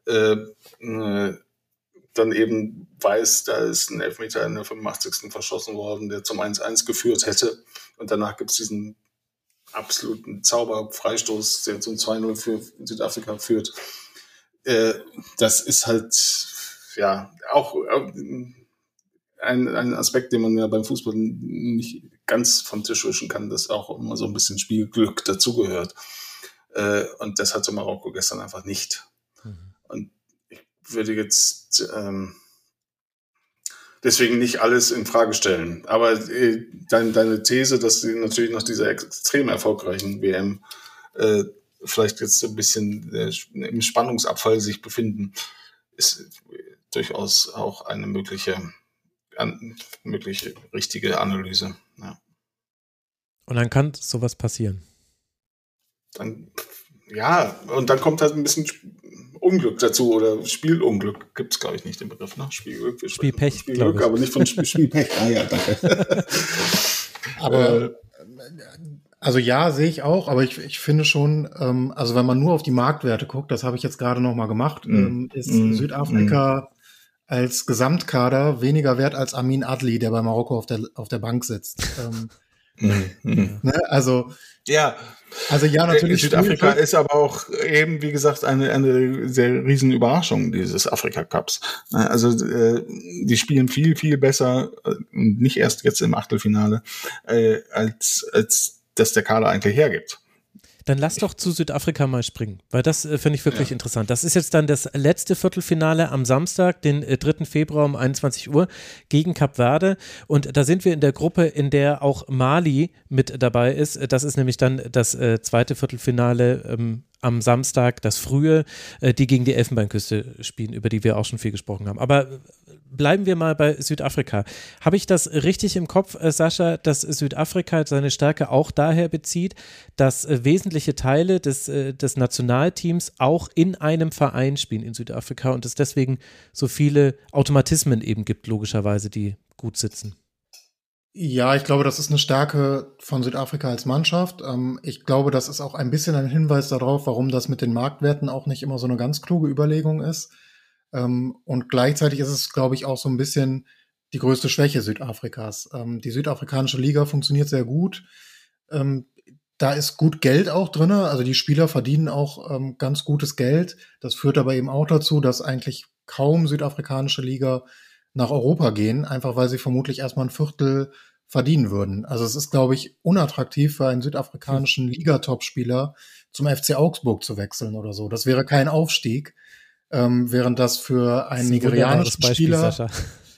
äh, äh, dann eben weiß, da ist ein Elfmeter in der 85. verschossen worden, der zum 1-1 geführt hätte. Und danach gibt es diesen absoluten Zauberfreistoß, der zum 2-0 für Südafrika führt. Äh, das ist halt, ja, auch äh, ein, ein Aspekt, den man ja beim Fußball nicht ganz vom Tisch wischen kann, dass auch immer so ein bisschen Spielglück dazugehört. Äh, und das hatte Marokko gestern einfach nicht. Mhm. Und ich würde jetzt ähm, deswegen nicht alles in Frage stellen. Aber äh, dein, deine These, dass sie natürlich nach dieser extrem erfolgreichen WM äh, vielleicht jetzt ein bisschen äh, im Spannungsabfall sich befinden, ist durchaus auch eine mögliche, an, mögliche richtige Analyse. Ja. Und dann kann sowas passieren. Dann, ja, und dann kommt halt ein bisschen Unglück dazu oder Spielunglück gibt es, glaube ich, nicht den Begriff. Ne? Spielglück, Spielpech, Spielglück, aber nicht von Spiel, Spielpech. Ah ja, danke. aber äh, also ja, sehe ich auch, aber ich, ich finde schon, ähm, also wenn man nur auf die Marktwerte guckt, das habe ich jetzt gerade noch mal gemacht, mm. ähm, ist mm. Südafrika mm. als Gesamtkader weniger wert als Amin Adli, der bei Marokko auf der, auf der Bank sitzt. Ähm, mm. ne? Also ja, also ja, äh, natürlich. Südafrika ist aber auch eben, wie gesagt, eine, eine sehr riesen Überraschung dieses Afrika Cups. Also äh, die spielen viel, viel besser, äh, nicht erst jetzt im Achtelfinale, äh, als, als das der Kader eigentlich hergibt. Dann lass doch zu Südafrika mal springen, weil das äh, finde ich wirklich ja. interessant. Das ist jetzt dann das letzte Viertelfinale am Samstag, den äh, 3. Februar um 21 Uhr gegen Kap Verde. Und da sind wir in der Gruppe, in der auch Mali mit dabei ist. Das ist nämlich dann das äh, zweite Viertelfinale ähm, am Samstag, das frühe, äh, die gegen die Elfenbeinküste spielen, über die wir auch schon viel gesprochen haben. Aber bleiben wir mal bei Südafrika. Habe ich das richtig im Kopf, äh, Sascha, dass Südafrika seine Stärke auch daher bezieht, dass äh, wesentliche Teile des, äh, des Nationalteams auch in einem Verein spielen in Südafrika und es deswegen so viele Automatismen eben gibt, logischerweise, die gut sitzen? Ja, ich glaube, das ist eine Stärke von Südafrika als Mannschaft. Ähm, ich glaube, das ist auch ein bisschen ein Hinweis darauf, warum das mit den Marktwerten auch nicht immer so eine ganz kluge Überlegung ist. Ähm, und gleichzeitig ist es, glaube ich, auch so ein bisschen die größte Schwäche Südafrikas. Ähm, die südafrikanische Liga funktioniert sehr gut. Ähm, da ist gut Geld auch drin. Also die Spieler verdienen auch ähm, ganz gutes Geld. Das führt aber eben auch dazu, dass eigentlich kaum südafrikanische Liga nach Europa gehen, einfach weil sie vermutlich erstmal ein Viertel verdienen würden. Also es ist, glaube ich, unattraktiv für einen südafrikanischen Ligatop-Spieler zum FC Augsburg zu wechseln oder so. Das wäre kein Aufstieg ähm, während das für einen nigerianischen Beispiel, Spieler.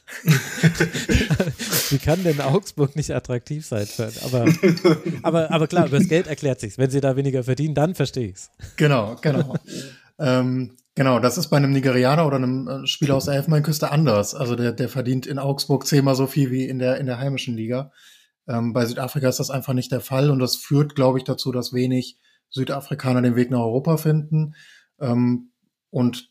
Wie kann denn Augsburg nicht attraktiv sein? Für, aber, aber, aber klar, über das Geld erklärt sich's. Wenn sie da weniger verdienen, dann verstehe ich's. Genau, genau. ähm, genau, das ist bei einem Nigerianer oder einem äh, Spieler aus der Elfenbeinküste anders. Also der, der verdient in Augsburg zehnmal so viel wie in der, in der heimischen Liga. Ähm, bei Südafrika ist das einfach nicht der Fall und das führt, glaube ich, dazu, dass wenig Südafrikaner den Weg nach Europa finden. Ähm, und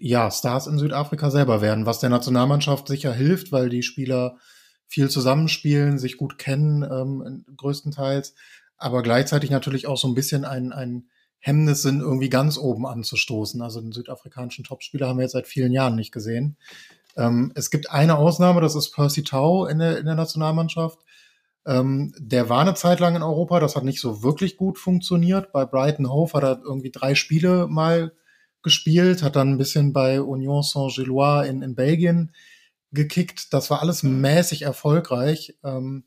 ja, Stars in Südafrika selber werden, was der Nationalmannschaft sicher hilft, weil die Spieler viel zusammenspielen, sich gut kennen, ähm, größtenteils, aber gleichzeitig natürlich auch so ein bisschen ein, ein Hemmnis sind, irgendwie ganz oben anzustoßen. Also den südafrikanischen Topspieler haben wir jetzt seit vielen Jahren nicht gesehen. Ähm, es gibt eine Ausnahme, das ist Percy Tau in der, in der Nationalmannschaft. Ähm, der war eine Zeit lang in Europa, das hat nicht so wirklich gut funktioniert. Bei Brighton Hove hat er irgendwie drei Spiele mal gespielt, hat dann ein bisschen bei Union Saint-Gillois in, in Belgien gekickt. Das war alles mäßig erfolgreich. Ähm,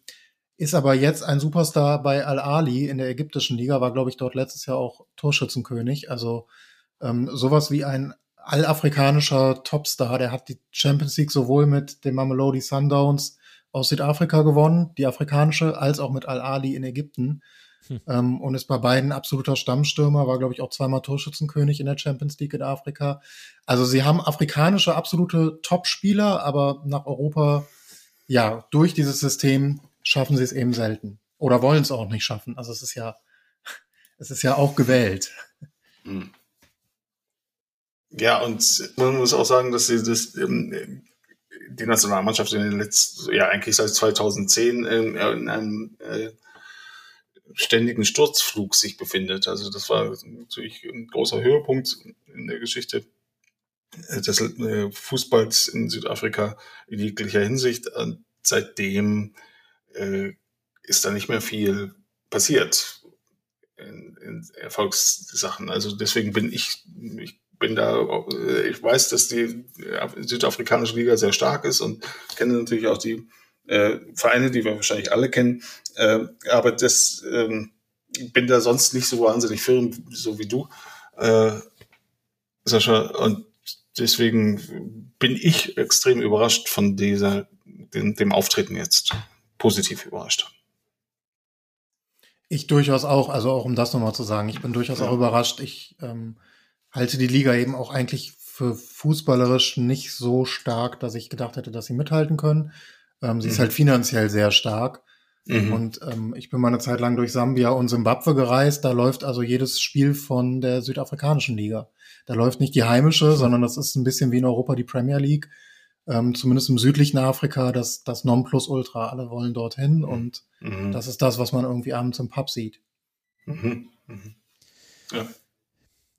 ist aber jetzt ein Superstar bei Al-Ali in der ägyptischen Liga, war, glaube ich, dort letztes Jahr auch Torschützenkönig. Also ähm, sowas wie ein allafrikanischer Topstar. Der hat die Champions League sowohl mit den Mamelodi Sundowns aus Südafrika gewonnen, die afrikanische, als auch mit Al-Ali in Ägypten. Hm. Ähm, und ist bei beiden absoluter Stammstürmer, war, glaube ich, auch zweimal Torschützenkönig in der Champions League in Afrika. Also sie haben afrikanische absolute Top-Spieler, aber nach Europa, ja, durch dieses System schaffen sie es eben selten. Oder wollen es auch nicht schaffen. Also es ist ja, es ist ja auch gewählt. Hm. Ja, und man muss auch sagen, dass sie das, ähm, die Nationalmannschaft in den letzten, ja eigentlich seit 2010 ähm, in einem äh, ständigen Sturzflug sich befindet. Also das war natürlich ein großer Höhepunkt in der Geschichte des äh, Fußballs in Südafrika in jeglicher Hinsicht. Seitdem äh, ist da nicht mehr viel passiert in, in Erfolgssachen. Also deswegen bin ich, ich bin da, äh, ich weiß, dass die südafrikanische Liga sehr stark ist und kenne natürlich auch die äh, Vereine, die wir wahrscheinlich alle kennen. Äh, aber das ähm, bin da sonst nicht so wahnsinnig firm, so wie du, äh, Sascha. Und deswegen bin ich extrem überrascht von dieser dem, dem Auftreten jetzt positiv überrascht. Ich durchaus auch, also auch um das nochmal zu sagen, ich bin durchaus ja. auch überrascht. Ich ähm, halte die Liga eben auch eigentlich für fußballerisch nicht so stark, dass ich gedacht hätte, dass sie mithalten können. Ähm, sie mhm. ist halt finanziell sehr stark. Mhm. Und ähm, ich bin mal eine Zeit lang durch Sambia und Simbabwe gereist. Da läuft also jedes Spiel von der südafrikanischen Liga. Da läuft nicht die heimische, sondern das ist ein bisschen wie in Europa die Premier League. Ähm, zumindest im südlichen Afrika, das, das Nonplusultra. Alle wollen dorthin mhm. und mhm. das ist das, was man irgendwie abends im Pub sieht. Mhm. mhm. Ja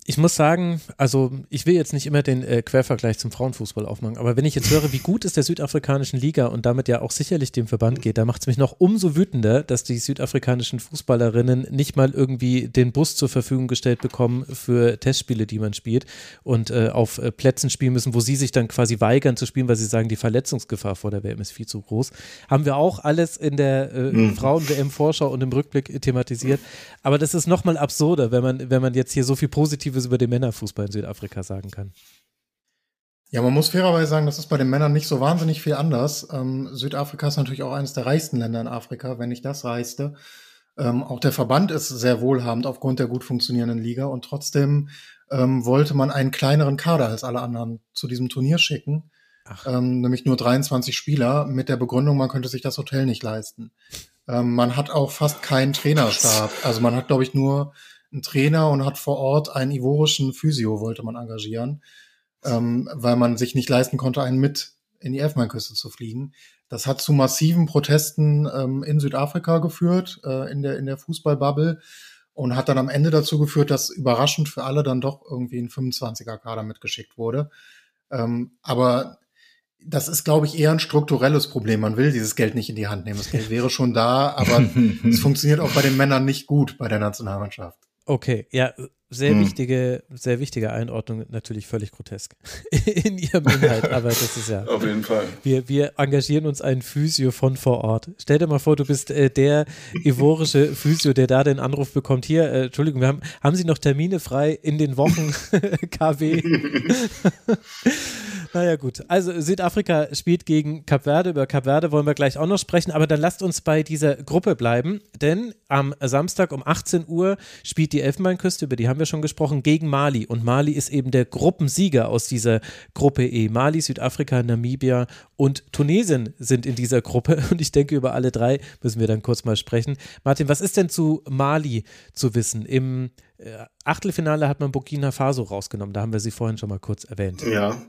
ich muss sagen, also ich will jetzt nicht immer den äh, Quervergleich zum Frauenfußball aufmachen, aber wenn ich jetzt höre, wie gut es der südafrikanischen Liga und damit ja auch sicherlich dem Verband geht, da macht es mich noch umso wütender, dass die südafrikanischen Fußballerinnen nicht mal irgendwie den Bus zur Verfügung gestellt bekommen für Testspiele, die man spielt und äh, auf äh, Plätzen spielen müssen, wo sie sich dann quasi weigern zu spielen, weil sie sagen, die Verletzungsgefahr vor der WM ist viel zu groß. Haben wir auch alles in der äh, mhm. Frauen-WM-Vorschau und im Rückblick thematisiert. Aber das ist nochmal absurder, wenn man, wenn man jetzt hier so viel positiv Positives über den Männerfußball in Südafrika sagen kann. Ja, man muss fairerweise sagen, das ist bei den Männern nicht so wahnsinnig viel anders. Ähm, Südafrika ist natürlich auch eines der reichsten Länder in Afrika, wenn nicht das reichste. Ähm, auch der Verband ist sehr wohlhabend aufgrund der gut funktionierenden Liga und trotzdem ähm, wollte man einen kleineren Kader als alle anderen zu diesem Turnier schicken. Ähm, nämlich nur 23 Spieler mit der Begründung, man könnte sich das Hotel nicht leisten. Ähm, man hat auch fast keinen Trainerstab. Also man hat, glaube ich, nur einen Trainer und hat vor Ort einen ivorischen Physio, wollte man engagieren, ähm, weil man sich nicht leisten konnte, einen mit in die Elfmeinküste zu fliegen. Das hat zu massiven Protesten ähm, in Südafrika geführt, äh, in der, in der Fußballbubble und hat dann am Ende dazu geführt, dass überraschend für alle dann doch irgendwie ein 25er-Kader mitgeschickt wurde. Ähm, aber das ist, glaube ich, eher ein strukturelles Problem. Man will dieses Geld nicht in die Hand nehmen. Das Geld wäre schon da, aber es funktioniert auch bei den Männern nicht gut bei der Nationalmannschaft. Okay, ja, sehr hm. wichtige, sehr wichtige Einordnung, natürlich völlig grotesk in ihrem Inhalt, aber das ist ja. Auf jeden Fall. Wir, wir engagieren uns einen Physio von vor Ort. Stell dir mal vor, du bist äh, der ivorische Physio, der da den Anruf bekommt. Hier, äh, Entschuldigung, wir haben, haben Sie noch Termine frei in den Wochen KW? Naja, gut. Also Südafrika spielt gegen Kap Verde. Über Kap Verde wollen wir gleich auch noch sprechen, aber dann lasst uns bei dieser Gruppe bleiben, denn am Samstag um 18 Uhr spielt die Elfenbeinküste, über die haben wir schon gesprochen, gegen Mali. Und Mali ist eben der Gruppensieger aus dieser Gruppe E. Mali, Südafrika, Namibia und Tunesien sind in dieser Gruppe. Und ich denke, über alle drei müssen wir dann kurz mal sprechen. Martin, was ist denn zu Mali zu wissen? Im äh, Achtelfinale hat man Burkina Faso rausgenommen, da haben wir sie vorhin schon mal kurz erwähnt. Ja,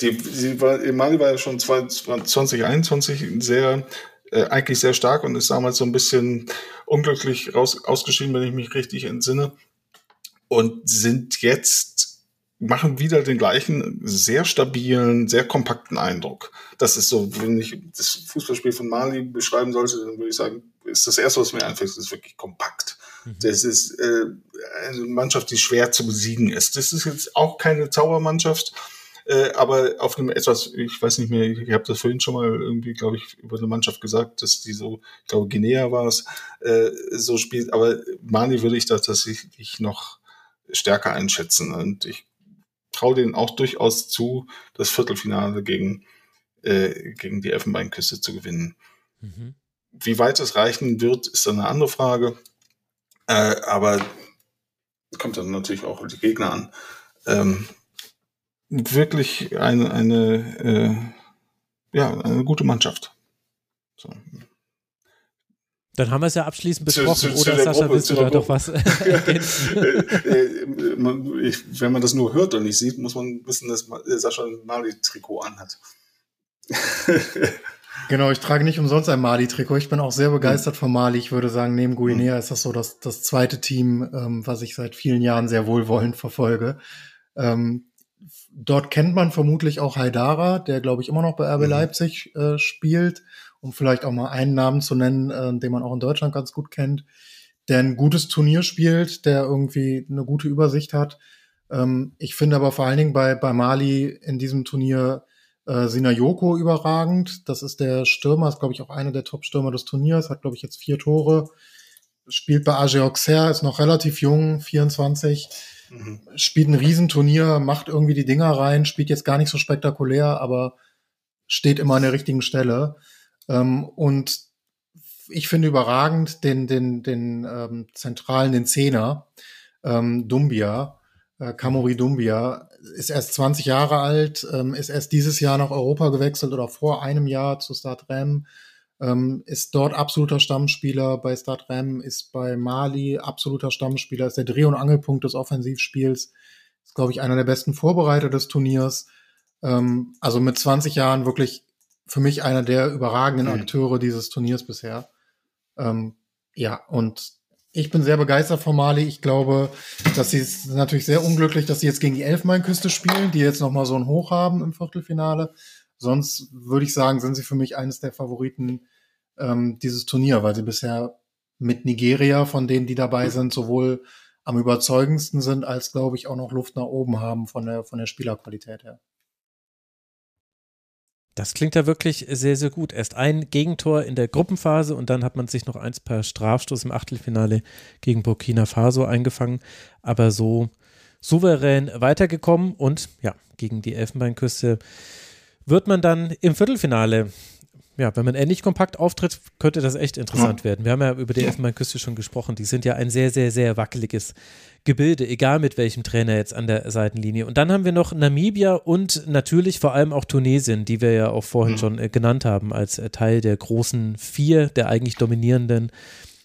die, sie war, Mali war ja schon 2021 sehr, äh, eigentlich sehr stark und ist damals so ein bisschen unglücklich raus, ausgeschieden, wenn ich mich richtig entsinne. Und sind jetzt, machen wieder den gleichen sehr stabilen, sehr kompakten Eindruck. Das ist so, wenn ich das Fußballspiel von Mali beschreiben sollte, dann würde ich sagen, ist das erste, was mir einfällt, ist wirklich kompakt Mhm. Das ist äh, eine Mannschaft, die schwer zu besiegen ist. Das ist jetzt auch keine Zaubermannschaft, äh, aber auf einem etwas, ich weiß nicht mehr, ich habe das vorhin schon mal irgendwie, glaube ich, über eine Mannschaft gesagt, dass die so, ich glaube, Guinea war es, äh, so spielt. Aber Mali würde ich da tatsächlich noch stärker einschätzen. Und ich traue denen auch durchaus zu, das Viertelfinale gegen, äh, gegen die Elfenbeinküste zu gewinnen. Mhm. Wie weit es reichen wird, ist dann eine andere Frage. Äh, aber kommt dann natürlich auch die Gegner an. Ähm, wirklich eine, eine, äh, ja, eine gute Mannschaft. So. Dann haben wir es ja abschließend besprochen. Zu, zu, Oder zu Sascha, Gruppe, willst du da doch was ergänzen? Äh, äh, wenn man das nur hört und nicht sieht, muss man wissen, dass Sascha ein Mali-Trikot anhat. Genau, ich trage nicht umsonst ein Mali-Trikot. Ich bin auch sehr begeistert von Mali. Ich würde sagen, neben Guinea ist das so das, das zweite Team, ähm, was ich seit vielen Jahren sehr wohlwollend verfolge. Ähm, dort kennt man vermutlich auch Haidara, der, glaube ich, immer noch bei RB mhm. Leipzig äh, spielt, um vielleicht auch mal einen Namen zu nennen, äh, den man auch in Deutschland ganz gut kennt, der ein gutes Turnier spielt, der irgendwie eine gute Übersicht hat. Ähm, ich finde aber vor allen Dingen bei, bei Mali in diesem Turnier äh, Sinayoko überragend. Das ist der Stürmer, ist glaube ich auch einer der Top-Stürmer des Turniers, hat glaube ich jetzt vier Tore. Spielt bei AG Auxerre, ist noch relativ jung, 24. Mhm. Spielt ein Riesenturnier, macht irgendwie die Dinger rein, spielt jetzt gar nicht so spektakulär, aber steht immer an der richtigen Stelle. Ähm, und ich finde überragend den, den, den ähm, zentralen, den Zehner, ähm, Dumbia, äh, Kamori Dumbia, ist erst 20 Jahre alt, ähm, ist erst dieses Jahr nach Europa gewechselt oder vor einem Jahr zu Start Rem, ähm, ist dort absoluter Stammspieler bei Start Rem, ist bei Mali absoluter Stammspieler, ist der Dreh- und Angelpunkt des Offensivspiels, ist, glaube ich, einer der besten Vorbereiter des Turniers. Ähm, also mit 20 Jahren wirklich für mich einer der überragenden mhm. Akteure dieses Turniers bisher. Ähm, ja, und ich bin sehr begeistert von Mali. Ich glaube, dass sie es natürlich sehr unglücklich, dass sie jetzt gegen die Elfmeinküste spielen, die jetzt noch mal so ein Hoch haben im Viertelfinale. Sonst würde ich sagen, sind sie für mich eines der Favoriten ähm, dieses Turnier, weil sie bisher mit Nigeria, von denen die dabei sind, sowohl am überzeugendsten sind, als glaube ich auch noch Luft nach oben haben von der von der Spielerqualität her. Das klingt ja wirklich sehr, sehr gut. Erst ein Gegentor in der Gruppenphase und dann hat man sich noch eins per Strafstoß im Achtelfinale gegen Burkina Faso eingefangen, aber so souverän weitergekommen und ja, gegen die Elfenbeinküste wird man dann im Viertelfinale ja, wenn man ähnlich kompakt auftritt, könnte das echt interessant ja. werden. Wir haben ja über die Elfenbeinküste schon gesprochen. Die sind ja ein sehr, sehr, sehr wackeliges Gebilde, egal mit welchem Trainer jetzt an der Seitenlinie. Und dann haben wir noch Namibia und natürlich vor allem auch Tunesien, die wir ja auch vorhin mhm. schon äh, genannt haben, als äh, Teil der großen vier, der eigentlich dominierenden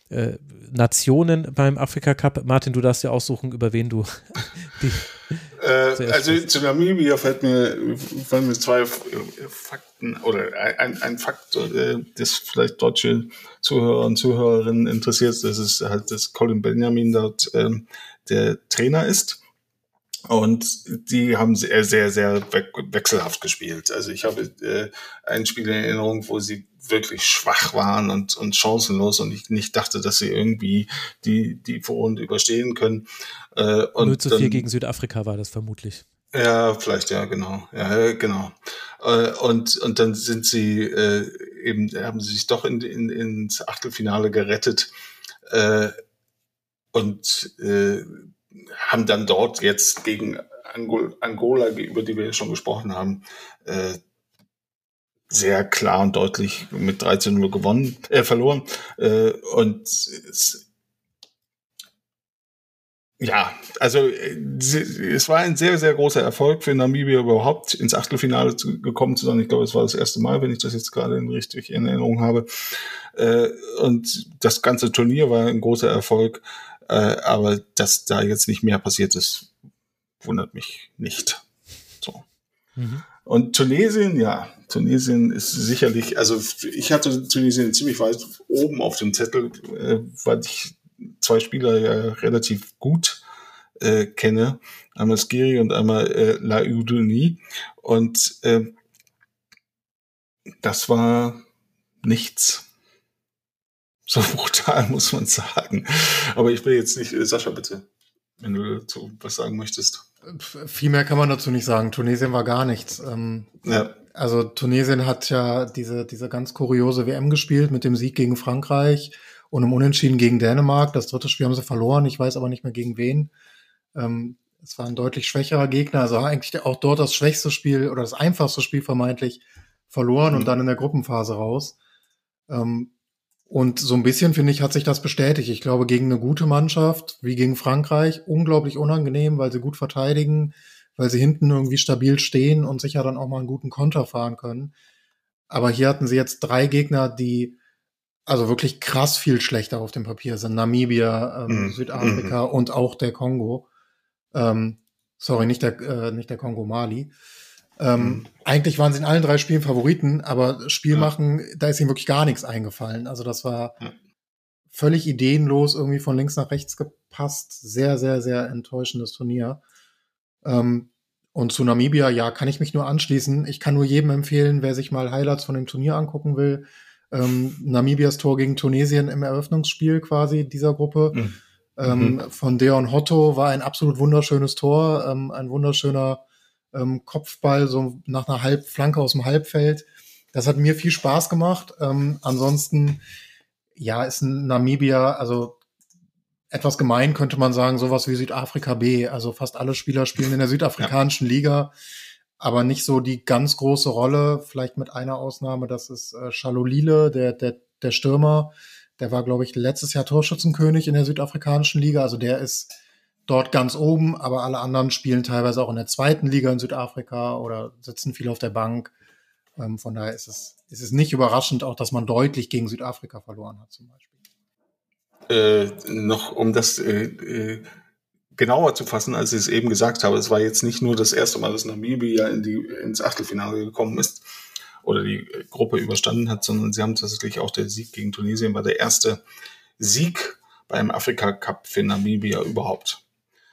äh, Nationen beim Afrika Cup. Martin, du darfst ja aussuchen, über wen du die äh, also zu Namibia fällt mir, fallen mir zwei Fakten oder ein, ein Fakt, äh, das vielleicht deutsche Zuhörer und Zuhörerinnen interessiert, das ist halt, dass Colin Benjamin dort ähm, der Trainer ist. Und die haben sehr, sehr, sehr wechselhaft gespielt. Also ich habe äh, ein Spiel in Erinnerung, wo sie wirklich schwach waren und, und chancenlos und ich nicht dachte, dass sie irgendwie die, die Vorrunde überstehen können. Äh, und 0 zu 4 dann, gegen Südafrika war das vermutlich. Ja, vielleicht, ja, genau. Ja, genau. Äh, und, und dann sind sie äh, eben, haben sie sich doch in, in, ins Achtelfinale gerettet. Äh, und äh, haben dann dort jetzt gegen Angola, über die wir ja schon gesprochen haben, äh, sehr klar und deutlich mit 13-0 gewonnen, äh, verloren. Äh, und es, ja, also äh, es war ein sehr, sehr großer Erfolg für Namibia überhaupt ins Achtelfinale zu, gekommen zu sein. Ich glaube, es war das erste Mal, wenn ich das jetzt gerade richtig in Erinnerung habe. Äh, und das ganze Turnier war ein großer Erfolg. Äh, aber dass da jetzt nicht mehr passiert ist, wundert mich nicht. So. Mhm. Und Tunesien, ja, Tunesien ist sicherlich, also ich hatte Tunesien ziemlich weit oben auf dem Zettel, äh, weil ich zwei Spieler ja relativ gut äh, kenne, einmal Skiri und einmal äh, La Uduni. Und äh, das war nichts. So brutal muss man sagen. Aber ich will jetzt nicht, äh, Sascha, bitte, wenn du dazu was sagen möchtest. Viel mehr kann man dazu nicht sagen. Tunesien war gar nichts. Ähm, ja. Also Tunesien hat ja diese, diese ganz kuriose WM gespielt mit dem Sieg gegen Frankreich und im Unentschieden gegen Dänemark. Das dritte Spiel haben sie verloren. Ich weiß aber nicht mehr gegen wen. Ähm, es war ein deutlich schwächerer Gegner. Also eigentlich auch dort das schwächste Spiel oder das einfachste Spiel vermeintlich verloren mhm. und dann in der Gruppenphase raus. Ähm, und so ein bisschen, finde ich, hat sich das bestätigt. Ich glaube, gegen eine gute Mannschaft, wie gegen Frankreich, unglaublich unangenehm, weil sie gut verteidigen, weil sie hinten irgendwie stabil stehen und sicher dann auch mal einen guten Konter fahren können. Aber hier hatten sie jetzt drei Gegner, die also wirklich krass viel schlechter auf dem Papier sind. Namibia, ähm, mm. Südafrika mm. und auch der Kongo. Ähm, sorry, nicht der, äh, nicht der Kongo Mali. Ähm, mhm. Eigentlich waren sie in allen drei Spielen Favoriten, aber Spiel ja. machen, da ist ihnen wirklich gar nichts eingefallen. Also das war ja. völlig ideenlos, irgendwie von links nach rechts gepasst. Sehr, sehr, sehr enttäuschendes Turnier. Ähm, und zu Namibia, ja, kann ich mich nur anschließen. Ich kann nur jedem empfehlen, wer sich mal Highlights von dem Turnier angucken will. Ähm, Namibias Tor gegen Tunesien im Eröffnungsspiel quasi dieser Gruppe. Mhm. Ähm, mhm. Von Deon Hotto war ein absolut wunderschönes Tor, ähm, ein wunderschöner ähm, Kopfball, so nach einer Halbflanke aus dem Halbfeld. Das hat mir viel Spaß gemacht. Ähm, ansonsten, ja, ist ein Namibia, also etwas gemein könnte man sagen, sowas wie Südafrika B. Also fast alle Spieler spielen in der südafrikanischen ja. Liga. Aber nicht so die ganz große Rolle, vielleicht mit einer Ausnahme, das ist äh, Chalolile, der, der, der Stürmer, der war, glaube ich, letztes Jahr Torschützenkönig in der südafrikanischen Liga, also der ist dort ganz oben, aber alle anderen spielen teilweise auch in der zweiten Liga in Südafrika oder sitzen viel auf der Bank. Ähm, von daher ist es, ist es nicht überraschend, auch dass man deutlich gegen Südafrika verloren hat, zum Beispiel. Äh, noch um das äh, äh, genauer zu fassen, als ich es eben gesagt habe, es war jetzt nicht nur das erste Mal, dass Namibia in die, ins Achtelfinale gekommen ist oder die Gruppe überstanden hat, sondern sie haben tatsächlich auch der Sieg gegen Tunesien war der erste Sieg beim Afrika Cup für Namibia überhaupt.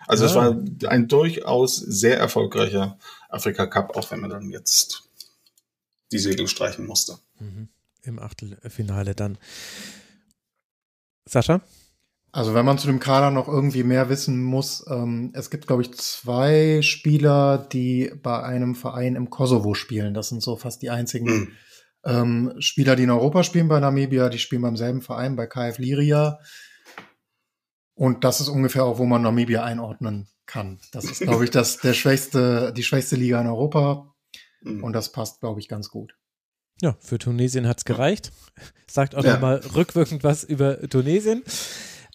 Also ja. es war ein durchaus sehr erfolgreicher Afrika Cup, auch wenn man dann jetzt die Segel streichen musste. Mhm. Im Achtelfinale dann. Sascha? Also wenn man zu dem Kader noch irgendwie mehr wissen muss, ähm, es gibt, glaube ich, zwei Spieler, die bei einem Verein im Kosovo spielen. Das sind so fast die einzigen mhm. ähm, Spieler, die in Europa spielen bei Namibia. Die spielen beim selben Verein, bei KF Liria. Und das ist ungefähr auch, wo man Namibia einordnen kann. Das ist, glaube ich, das, der schwächste, die schwächste Liga in Europa. Mhm. Und das passt, glaube ich, ganz gut. Ja, für Tunesien hat es gereicht. Sagt auch ja. nochmal rückwirkend was über Tunesien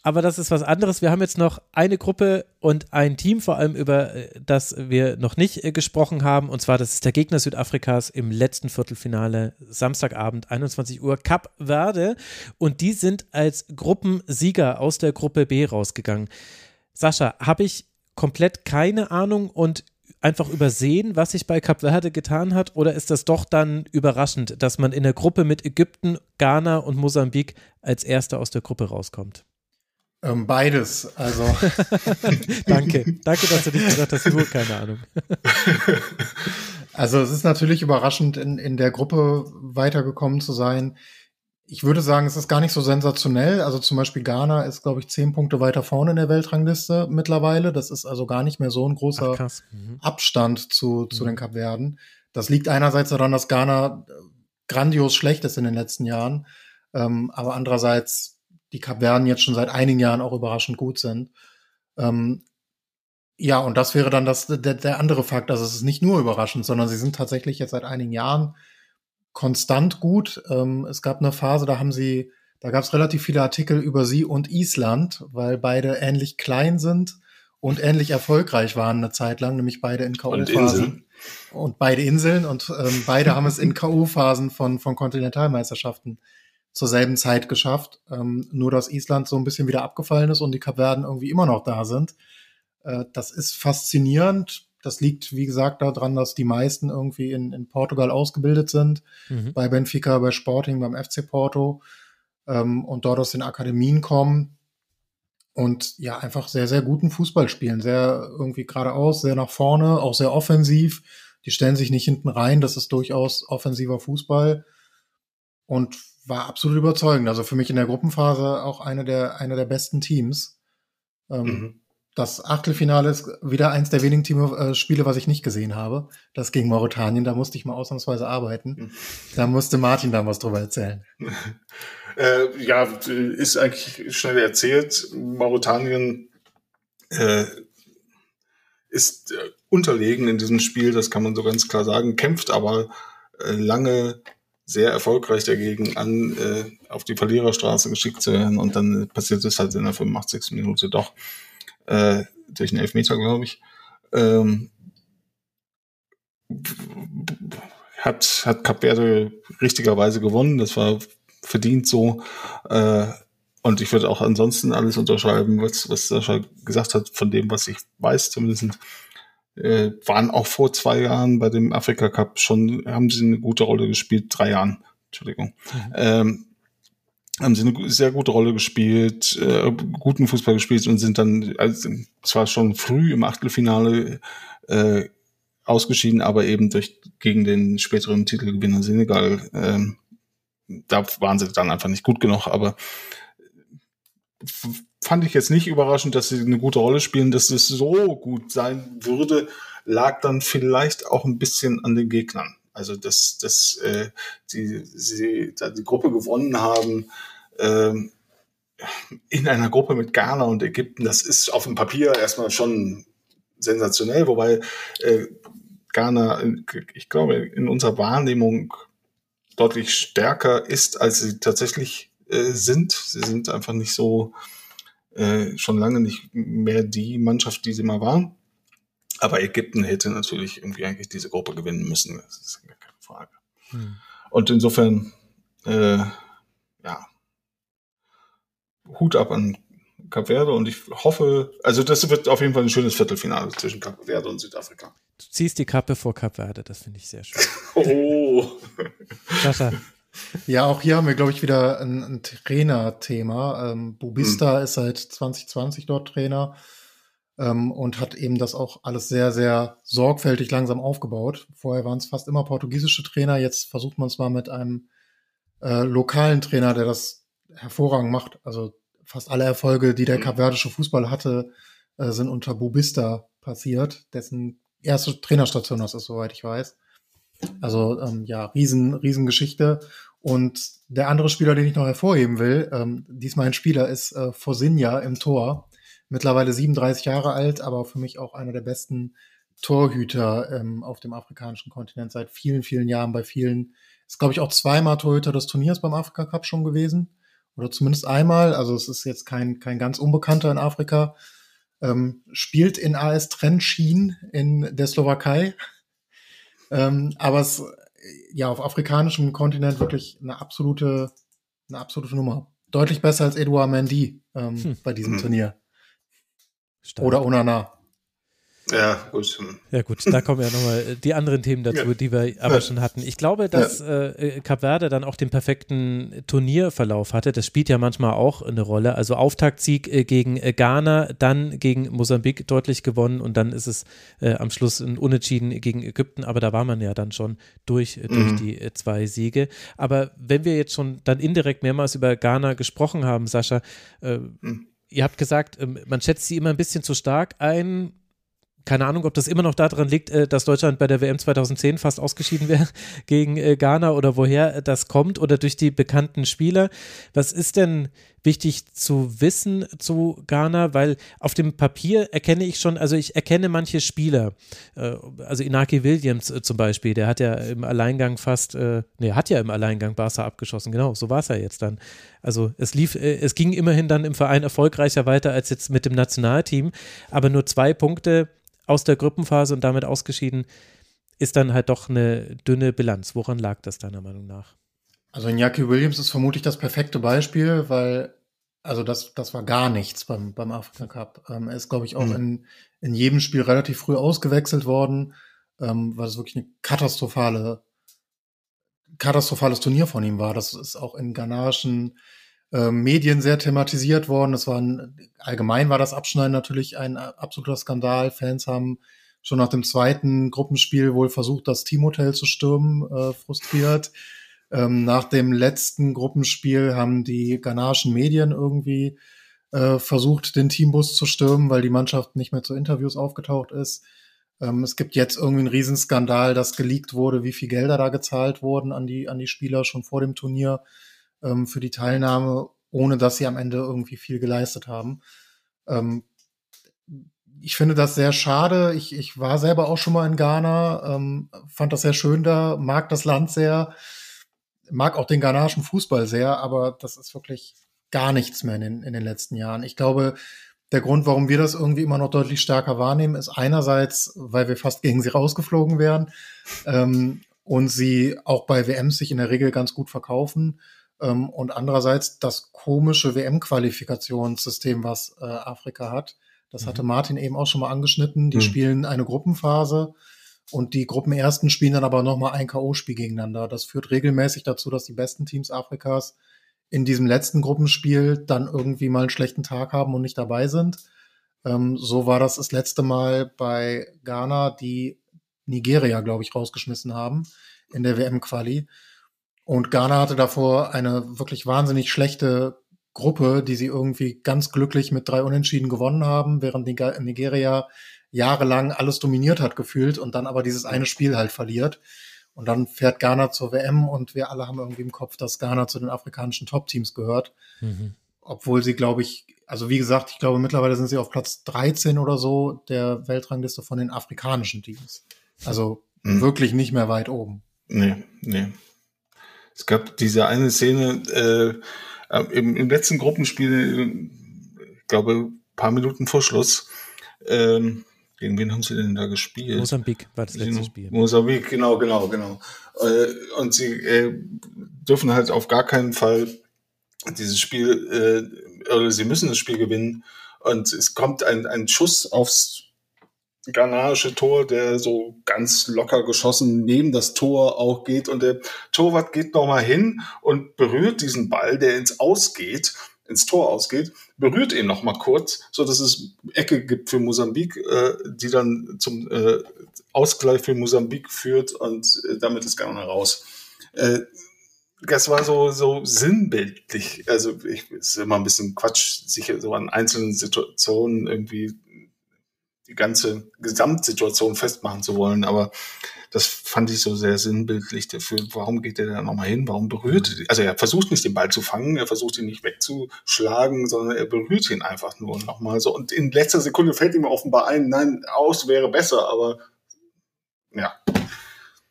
aber das ist was anderes. Wir haben jetzt noch eine Gruppe und ein Team, vor allem über äh, das wir noch nicht äh, gesprochen haben. Und zwar, das ist der Gegner Südafrikas im letzten Viertelfinale, Samstagabend, 21 Uhr, Cap Verde. Und die sind als Gruppensieger aus der Gruppe B rausgegangen. Sascha, habe ich komplett keine Ahnung und einfach übersehen, was sich bei Cap Verde getan hat? Oder ist das doch dann überraschend, dass man in der Gruppe mit Ägypten, Ghana und Mosambik als Erster aus der Gruppe rauskommt? Ähm, beides, also. danke, danke, dass du dich gesagt hast, nur keine Ahnung. also es ist natürlich überraschend, in, in der Gruppe weitergekommen zu sein. Ich würde sagen, es ist gar nicht so sensationell. Also zum Beispiel Ghana ist, glaube ich, zehn Punkte weiter vorne in der Weltrangliste mittlerweile. Das ist also gar nicht mehr so ein großer Ach, mhm. Abstand zu, zu mhm. den Kapverden. Das liegt einerseits daran, dass Ghana grandios schlecht ist in den letzten Jahren. Ähm, aber andererseits die Kapverden jetzt schon seit einigen Jahren auch überraschend gut sind. Ähm, ja, und das wäre dann das, der, der andere Fakt. Also es ist nicht nur überraschend, sondern sie sind tatsächlich jetzt seit einigen Jahren konstant gut. Ähm, es gab eine Phase, da haben sie, da gab es relativ viele Artikel über sie und Island, weil beide ähnlich klein sind und ähnlich erfolgreich waren eine Zeit lang, nämlich beide in K.O.-Phasen. Und, und, beide Inseln und ähm, beide haben es in K.O.-Phasen von, von Kontinentalmeisterschaften zur selben Zeit geschafft. Ähm, nur dass Island so ein bisschen wieder abgefallen ist und die Kapverden irgendwie immer noch da sind. Äh, das ist faszinierend. Das liegt, wie gesagt, daran, dass die meisten irgendwie in, in Portugal ausgebildet sind. Mhm. Bei Benfica, bei Sporting, beim FC Porto ähm, und dort aus den Akademien kommen und ja, einfach sehr, sehr guten Fußball spielen. Sehr irgendwie geradeaus, sehr nach vorne, auch sehr offensiv. Die stellen sich nicht hinten rein. Das ist durchaus offensiver Fußball. Und war absolut überzeugend. Also für mich in der Gruppenphase auch eine der, eine der besten Teams. Ähm, mhm. Das Achtelfinale ist wieder eins der wenigen Team äh, Spiele, was ich nicht gesehen habe. Das gegen Mauretanien, da musste ich mal ausnahmsweise arbeiten. Mhm. Da musste Martin dann was drüber erzählen. äh, ja, ist eigentlich schnell erzählt. Mauretanien äh, ist äh, unterlegen in diesem Spiel, das kann man so ganz klar sagen, kämpft aber äh, lange sehr erfolgreich dagegen an, äh, auf die Verliererstraße geschickt zu werden. Und dann passiert es halt in der 85. Minute doch äh, durch einen Elfmeter, glaube ich. Ähm, hat, hat Cap Verde richtigerweise gewonnen. Das war verdient so. Äh, und ich würde auch ansonsten alles unterschreiben, was, was Sascha gesagt hat, von dem, was ich weiß, zumindest äh, waren auch vor zwei Jahren bei dem Afrika Cup schon, haben sie eine gute Rolle gespielt, drei Jahren, Entschuldigung. Mhm. Ähm, haben sie eine sehr gute Rolle gespielt, äh, guten Fußball gespielt und sind dann also, zwar schon früh im Achtelfinale äh, ausgeschieden, aber eben durch gegen den späteren Titelgewinner Senegal, ähm, da waren sie dann einfach nicht gut genug, aber fand ich jetzt nicht überraschend, dass sie eine gute Rolle spielen. Dass es so gut sein würde, lag dann vielleicht auch ein bisschen an den Gegnern. Also, dass, dass äh, die, sie da die Gruppe gewonnen haben ähm, in einer Gruppe mit Ghana und Ägypten, das ist auf dem Papier erstmal schon sensationell, wobei äh, Ghana, ich glaube, in unserer Wahrnehmung deutlich stärker ist, als sie tatsächlich äh, sind. Sie sind einfach nicht so, äh, schon lange nicht mehr die Mannschaft, die sie mal waren. Aber Ägypten hätte natürlich irgendwie eigentlich diese Gruppe gewinnen müssen. Das ist keine Frage. Hm. Und insofern, äh, ja, Hut ab an Kap Verde und ich hoffe, also das wird auf jeden Fall ein schönes Viertelfinale zwischen Kap Verde und Südafrika. Du ziehst die Kappe vor Kap Verde, das finde ich sehr schön. oh. Sascha. Ja, auch hier haben wir, glaube ich, wieder ein, ein Trainerthema. Ähm, Bubista hm. ist seit 2020 dort Trainer ähm, und hat eben das auch alles sehr, sehr sorgfältig langsam aufgebaut. Vorher waren es fast immer portugiesische Trainer, jetzt versucht man es mal mit einem äh, lokalen Trainer, der das hervorragend macht. Also fast alle Erfolge, die der mhm. kapverdische Fußball hatte, äh, sind unter Bubista passiert, dessen erste Trainerstation das ist, soweit ich weiß. Also ähm, ja, riesen, riesen Geschichte. Und der andere Spieler, den ich noch hervorheben will, ähm, diesmal ein Spieler, ist äh, Fosinja im Tor mittlerweile 37 Jahre alt, aber für mich auch einer der besten Torhüter ähm, auf dem afrikanischen Kontinent seit vielen, vielen Jahren bei vielen. Ist, glaube ich, auch zweimal Torhüter des Turniers beim Afrika Cup schon gewesen. Oder zumindest einmal. Also es ist jetzt kein, kein ganz Unbekannter in Afrika. Ähm, spielt in AS Trenčín in der Slowakei. Ähm, aber es ja auf afrikanischem Kontinent wirklich eine absolute, eine absolute Nummer. Deutlich besser als Edouard Mendy ähm, hm. bei diesem hm. Turnier. Stark. Oder Onana. Ja, gut. Ja, gut, da kommen ja nochmal äh, die anderen Themen dazu, ja. die wir aber schon hatten. Ich glaube, dass ja. äh, Cap Verde dann auch den perfekten Turnierverlauf hatte. Das spielt ja manchmal auch eine Rolle. Also Auftaktsieg äh, gegen äh, Ghana, dann gegen Mosambik deutlich gewonnen und dann ist es äh, am Schluss ein Unentschieden gegen Ägypten. Aber da war man ja dann schon durch, äh, durch mhm. die zwei Siege. Aber wenn wir jetzt schon dann indirekt mehrmals über Ghana gesprochen haben, Sascha, mhm ihr habt gesagt, ähm, man schätzt sie immer ein bisschen zu stark ein. Keine Ahnung, ob das immer noch daran liegt, äh, dass Deutschland bei der WM 2010 fast ausgeschieden wäre gegen äh, Ghana oder woher das kommt oder durch die bekannten Spieler. Was ist denn wichtig zu wissen zu Ghana, weil auf dem Papier erkenne ich schon, also ich erkenne manche Spieler, äh, also Inaki Williams äh, zum Beispiel, der hat ja im Alleingang fast, äh, nee, hat ja im Alleingang Barca abgeschossen, genau, so war es ja jetzt dann. Also es lief, äh, es ging immerhin dann im Verein erfolgreicher weiter als jetzt mit dem Nationalteam, aber nur zwei Punkte aus der Gruppenphase und damit ausgeschieden, ist dann halt doch eine dünne Bilanz. Woran lag das deiner Meinung nach? Also Iñaki Williams ist vermutlich das perfekte Beispiel, weil also das, das war gar nichts beim, beim Afrika Cup. Ähm, er ist, glaube ich, auch mhm. in, in jedem Spiel relativ früh ausgewechselt worden, ähm, weil es wirklich eine katastrophale, katastrophales Turnier von ihm war. Das ist auch in ghanaischen äh, Medien sehr thematisiert worden. Das war ein, allgemein war das Abschneiden natürlich ein absoluter Skandal. Fans haben schon nach dem zweiten Gruppenspiel wohl versucht, das Teamhotel zu stürmen, äh, frustriert. Ähm, nach dem letzten Gruppenspiel haben die ghanaischen Medien irgendwie äh, versucht, den Teambus zu stürmen, weil die Mannschaft nicht mehr zu Interviews aufgetaucht ist. Ähm, es gibt jetzt irgendwie einen Riesenskandal, dass geleakt wurde, wie viel Gelder da gezahlt wurden an die, an die Spieler schon vor dem Turnier ähm, für die Teilnahme, ohne dass sie am Ende irgendwie viel geleistet haben. Ähm, ich finde das sehr schade. Ich, ich war selber auch schon mal in Ghana, ähm, fand das sehr schön da, mag das Land sehr mag auch den ghanaischen Fußball sehr, aber das ist wirklich gar nichts mehr in den, in den letzten Jahren. Ich glaube, der Grund, warum wir das irgendwie immer noch deutlich stärker wahrnehmen, ist einerseits, weil wir fast gegen sie rausgeflogen wären ähm, und sie auch bei WMs sich in der Regel ganz gut verkaufen. Ähm, und andererseits das komische WM-Qualifikationssystem, was äh, Afrika hat. Das hatte mhm. Martin eben auch schon mal angeschnitten. Die mhm. spielen eine Gruppenphase und die Gruppenersten spielen dann aber nochmal ein K.O.-Spiel gegeneinander. Das führt regelmäßig dazu, dass die besten Teams Afrikas in diesem letzten Gruppenspiel dann irgendwie mal einen schlechten Tag haben und nicht dabei sind. Ähm, so war das das letzte Mal bei Ghana, die Nigeria, glaube ich, rausgeschmissen haben in der WM-Quali. Und Ghana hatte davor eine wirklich wahnsinnig schlechte Gruppe, die sie irgendwie ganz glücklich mit drei Unentschieden gewonnen haben, während Nigeria jahrelang alles dominiert hat gefühlt und dann aber dieses eine Spiel halt verliert. Und dann fährt Ghana zur WM und wir alle haben irgendwie im Kopf, dass Ghana zu den afrikanischen Top-Teams gehört. Mhm. Obwohl sie, glaube ich, also wie gesagt, ich glaube mittlerweile sind sie auf Platz 13 oder so der Weltrangliste von den afrikanischen Teams. Also mhm. wirklich nicht mehr weit oben. Nee, nee. Es gab diese eine Szene äh, äh im, im letzten Gruppenspiel, ich glaube, paar Minuten vor Schluss. Ähm, gegen wen haben sie denn da gespielt? Mosambik war das letzte Spiel. Mosambik, genau, genau, genau. Äh, und sie äh, dürfen halt auf gar keinen Fall dieses Spiel, äh, oder sie müssen das Spiel gewinnen. Und es kommt ein, ein Schuss aufs ghanaische Tor, der so ganz locker geschossen neben das Tor auch geht. Und der Torwart geht nochmal hin und berührt diesen Ball, der ins Ausgeht ins Tor ausgeht, berührt ihn noch mal kurz, so dass es Ecke gibt für Mosambik, äh, die dann zum äh, Ausgleich für Mosambik führt und äh, damit ist Ghana raus. Äh, das war so, so sinnbildlich. Also ich ist immer ein bisschen Quatsch, sich so an einzelnen Situationen irgendwie die ganze Gesamtsituation festmachen zu wollen, aber das fand ich so sehr sinnbildlich dafür. Warum geht er da nochmal hin? Warum berührt er? Also er versucht nicht den Ball zu fangen, er versucht ihn nicht wegzuschlagen, sondern er berührt ihn einfach nur nochmal so. Und in letzter Sekunde fällt ihm offenbar ein, nein, aus wäre besser, aber ja,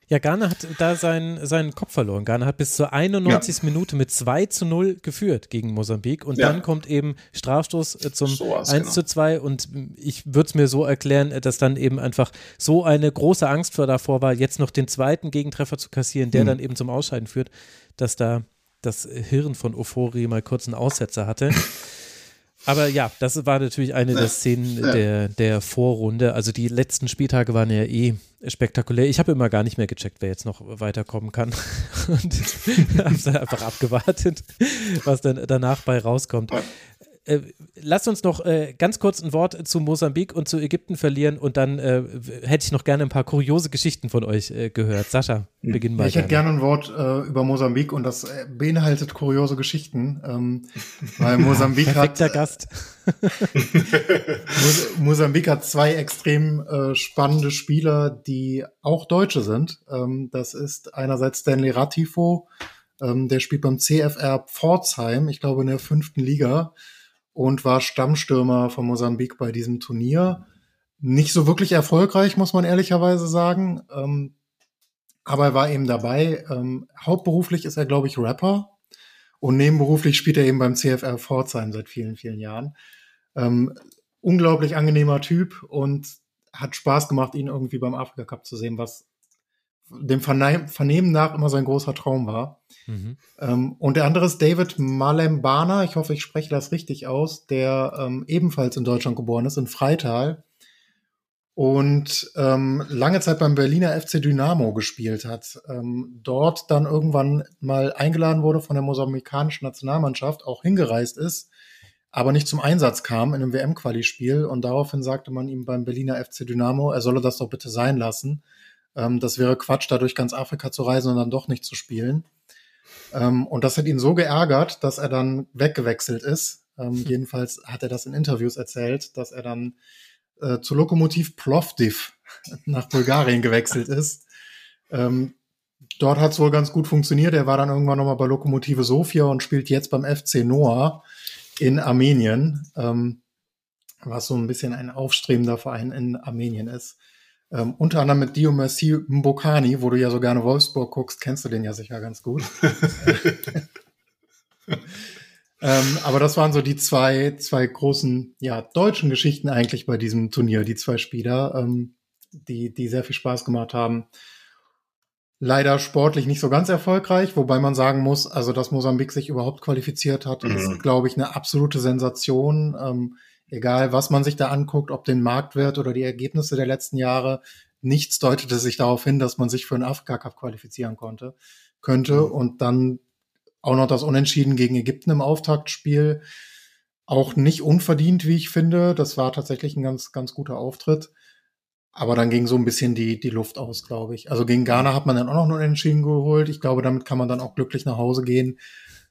ja, Ghana hat da seinen, seinen Kopf verloren. Ghana hat bis zur 91. Ja. Minute mit 2 zu 0 geführt gegen Mosambik und ja. dann kommt eben Strafstoß äh, zum so 1 genau. zu 2 und ich würde es mir so erklären, äh, dass dann eben einfach so eine große Angst vor davor war, jetzt noch den zweiten Gegentreffer zu kassieren, der mhm. dann eben zum Ausscheiden führt, dass da das Hirn von Ofori mal kurz einen Aussetzer hatte. Aber ja, das war natürlich eine der Szenen ja. der, der Vorrunde. Also die letzten Spieltage waren ja eh spektakulär. Ich habe immer gar nicht mehr gecheckt, wer jetzt noch weiterkommen kann. Und habe einfach abgewartet, was dann danach bei rauskommt. Äh, lass uns noch äh, ganz kurz ein Wort zu Mosambik und zu Ägypten verlieren und dann äh, hätte ich noch gerne ein paar kuriose Geschichten von euch äh, gehört. Sascha, beginn mal. Ich hätte gerne ein Wort äh, über Mosambik und das äh, beinhaltet kuriose Geschichten, ähm, weil Mosambik hat. Gast. Mosambik hat zwei extrem spannende Spieler, die auch Deutsche sind. Ähm, das ist einerseits Stanley Ratifo, ähm, der spielt beim CFR Pforzheim, ich glaube in der fünften Liga und war Stammstürmer von Mosambik bei diesem Turnier. Nicht so wirklich erfolgreich, muss man ehrlicherweise sagen. Ähm, aber er war eben dabei. Ähm, hauptberuflich ist er, glaube ich, Rapper. Und nebenberuflich spielt er eben beim CFR Pforzheim seit vielen, vielen Jahren. Ähm, unglaublich angenehmer Typ und hat Spaß gemacht, ihn irgendwie beim Afrika Cup zu sehen, was dem Vernehmen nach immer sein großer Traum war. Mhm. Ähm, und der andere ist David Malembana, ich hoffe, ich spreche das richtig aus, der ähm, ebenfalls in Deutschland geboren ist, in Freital. Und ähm, lange Zeit beim Berliner FC Dynamo gespielt hat. Ähm, dort dann irgendwann mal eingeladen wurde von der mosambikanischen Nationalmannschaft, auch hingereist ist, aber nicht zum Einsatz kam in einem WM-Quali-Spiel. Und daraufhin sagte man ihm beim Berliner FC Dynamo, er solle das doch bitte sein lassen ähm, das wäre Quatsch, da durch ganz Afrika zu reisen und dann doch nicht zu spielen. Ähm, und das hat ihn so geärgert, dass er dann weggewechselt ist. Ähm, hm. Jedenfalls hat er das in Interviews erzählt, dass er dann äh, zu Lokomotiv Plovdiv nach Bulgarien gewechselt ist. Ähm, dort hat es wohl ganz gut funktioniert. Er war dann irgendwann nochmal bei Lokomotive Sofia und spielt jetzt beim FC Noah in Armenien, ähm, was so ein bisschen ein aufstrebender Verein in Armenien ist. Ähm, unter anderem mit Diomassi Mbokani, wo du ja so gerne Wolfsburg guckst, kennst du den ja sicher ganz gut. ähm, aber das waren so die zwei, zwei großen, ja, deutschen Geschichten eigentlich bei diesem Turnier, die zwei Spieler, ähm, die, die sehr viel Spaß gemacht haben. Leider sportlich nicht so ganz erfolgreich, wobei man sagen muss, also dass Mosambik sich überhaupt qualifiziert hat, mhm. ist, glaube ich, eine absolute Sensation. Ähm, egal was man sich da anguckt, ob den Marktwert oder die Ergebnisse der letzten Jahre, nichts deutete sich darauf hin, dass man sich für einen Afrika Cup qualifizieren konnte, könnte. Mhm. Und dann auch noch das Unentschieden gegen Ägypten im Auftaktspiel. Auch nicht unverdient, wie ich finde. Das war tatsächlich ein ganz, ganz guter Auftritt. Aber dann ging so ein bisschen die, die Luft aus, glaube ich. Also gegen Ghana hat man dann auch noch einen Unentschieden geholt. Ich glaube, damit kann man dann auch glücklich nach Hause gehen.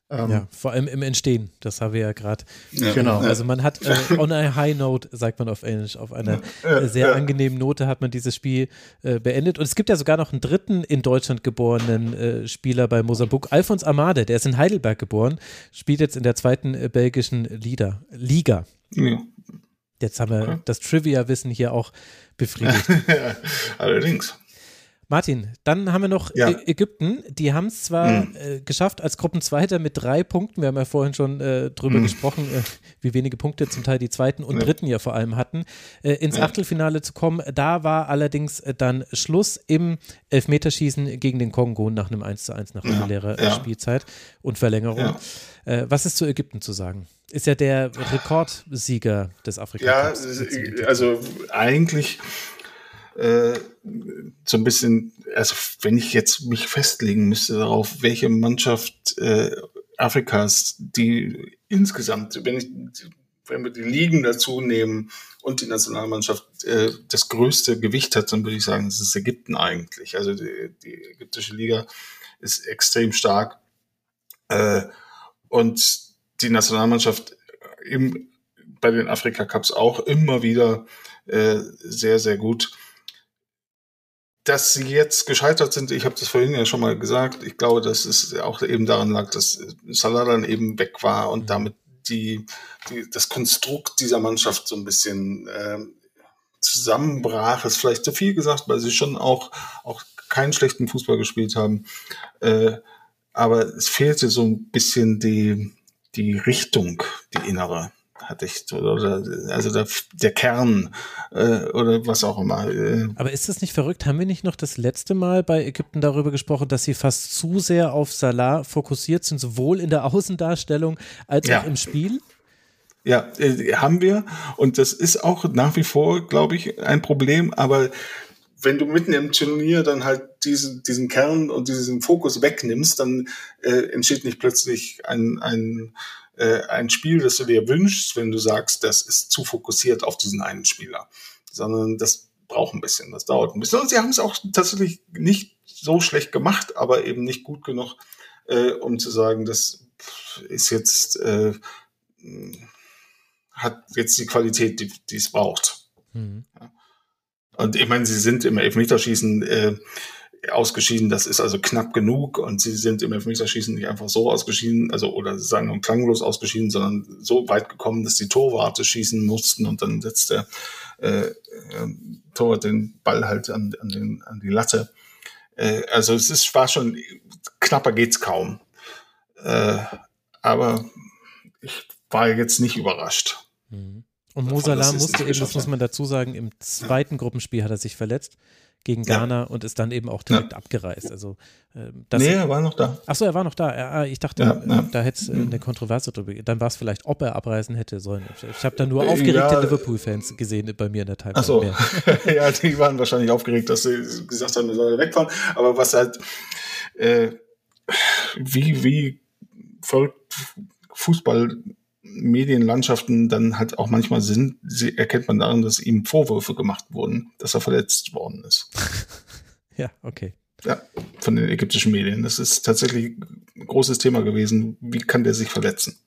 Ähm, ja, vor allem im Entstehen, das haben wir ja gerade. Ja, genau. Also man hat äh, on a high note, sagt man auf Englisch, auf einer äh, sehr angenehmen Note hat man dieses Spiel äh, beendet. Und es gibt ja sogar noch einen dritten in Deutschland geborenen äh, Spieler bei Mosambuk, Alfons Amade, der ist in Heidelberg geboren, spielt jetzt in der zweiten äh, belgischen Liga. Liga. Ja. Jetzt haben wir okay. das Trivia-Wissen hier auch befriedigt. Allerdings. Martin, dann haben wir noch ja. Ägypten. Die haben es zwar mhm. äh, geschafft als Gruppenzweiter mit drei Punkten. Wir haben ja vorhin schon äh, drüber mhm. gesprochen, äh, wie wenige Punkte zum Teil die zweiten und ja. dritten ja vor allem hatten, äh, ins ja. Achtelfinale zu kommen. Da war allerdings äh, dann Schluss im Elfmeterschießen gegen den Kongo nach einem 1 zu 1 nach regulärer Spielzeit und Verlängerung. Äh, was ist zu Ägypten zu sagen? Ist ja der Rekordsieger des Afrika. Ja, also eigentlich äh, so ein bisschen, also wenn ich jetzt mich festlegen müsste darauf, welche Mannschaft äh, Afrikas, die insgesamt, wenn ich, wenn wir die Ligen dazu nehmen und die Nationalmannschaft äh, das größte Gewicht hat, dann würde ich sagen, es ist Ägypten eigentlich. Also die, die ägyptische Liga ist extrem stark. Äh, und die Nationalmannschaft im, bei den Afrika Cups auch immer wieder äh, sehr, sehr gut dass sie jetzt gescheitert sind, ich habe das vorhin ja schon mal gesagt, ich glaube, dass es auch eben daran lag, dass Salah dann eben weg war und mhm. damit die, die das Konstrukt dieser Mannschaft so ein bisschen äh, zusammenbrach, ist vielleicht zu viel gesagt, weil sie schon auch, auch keinen schlechten Fußball gespielt haben. Äh, aber es fehlte so ein bisschen die, die Richtung, die innere hatte ich, oder, also der, der Kern äh, oder was auch immer. Äh. Aber ist das nicht verrückt? Haben wir nicht noch das letzte Mal bei Ägypten darüber gesprochen, dass sie fast zu sehr auf Salah fokussiert sind, sowohl in der Außendarstellung als ja. auch im Spiel? Ja, äh, haben wir. Und das ist auch nach wie vor, glaube ich, ein Problem. Aber wenn du mitten im Turnier dann halt diesen, diesen Kern und diesen Fokus wegnimmst, dann äh, entsteht nicht plötzlich ein, ein äh, ein Spiel, das du dir wünschst, wenn du sagst, das ist zu fokussiert auf diesen einen Spieler, sondern das braucht ein bisschen, das dauert ein bisschen. Und sie haben es auch tatsächlich nicht so schlecht gemacht, aber eben nicht gut genug, äh, um zu sagen, das ist jetzt, äh, hat jetzt die Qualität, die, die es braucht. Mhm. Und ich meine, sie sind im Elfmeterschießen äh, ausgeschieden. Das ist also knapp genug und sie sind im Elfmeterschießen nicht einfach so ausgeschieden, also oder sagen wir klanglos ausgeschieden, sondern so weit gekommen, dass die Torwarte schießen mussten und dann setzt der äh, äh, Torwart den Ball halt an, an, den, an die Latte. Äh, also es ist, war schon knapper geht's kaum. Äh, aber ich war jetzt nicht überrascht. Mhm. Und Mosala musste eben, das muss man dazu sagen, im zweiten Gruppenspiel hat er sich verletzt gegen Ghana ja. und ist dann eben auch direkt ja. abgereist. Also, äh, das nee, er war noch da. Achso, er war noch da. Ja, ich dachte, ja, da hätte es äh, eine Kontroverse drüber Dann war es vielleicht, ob er abreisen hätte sollen. Ich habe da nur aufgeregte Liverpool-Fans gesehen bei mir in der Timeline. Achso, ja, die waren wahrscheinlich aufgeregt, dass sie gesagt haben, er soll wegfahren. Aber was halt, äh, wie, wie verrückt Fußball Medienlandschaften dann halt auch manchmal sind, sie, erkennt man daran, dass ihm Vorwürfe gemacht wurden, dass er verletzt worden ist. ja, okay. Ja, von den ägyptischen Medien. Das ist tatsächlich ein großes Thema gewesen. Wie kann der sich verletzen?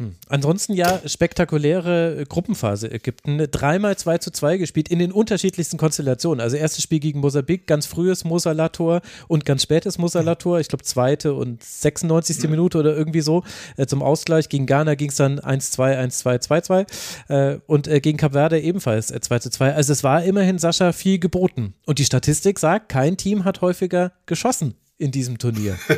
Hm. Ansonsten ja, spektakuläre Gruppenphase Ägypten. Dreimal 2 zu 2 gespielt in den unterschiedlichsten Konstellationen. Also erstes Spiel gegen Mosambik, ganz frühes Mosalator und ganz spätes Mosalator. Ich glaube zweite und 96. Mhm. Minute oder irgendwie so äh, zum Ausgleich. Gegen Ghana ging es dann 1-2, 1-2, 2-2 äh, und äh, gegen Kap Verde ebenfalls äh, 2 zu 2. Also es war immerhin, Sascha, viel geboten. Und die Statistik sagt, kein Team hat häufiger geschossen in diesem Turnier.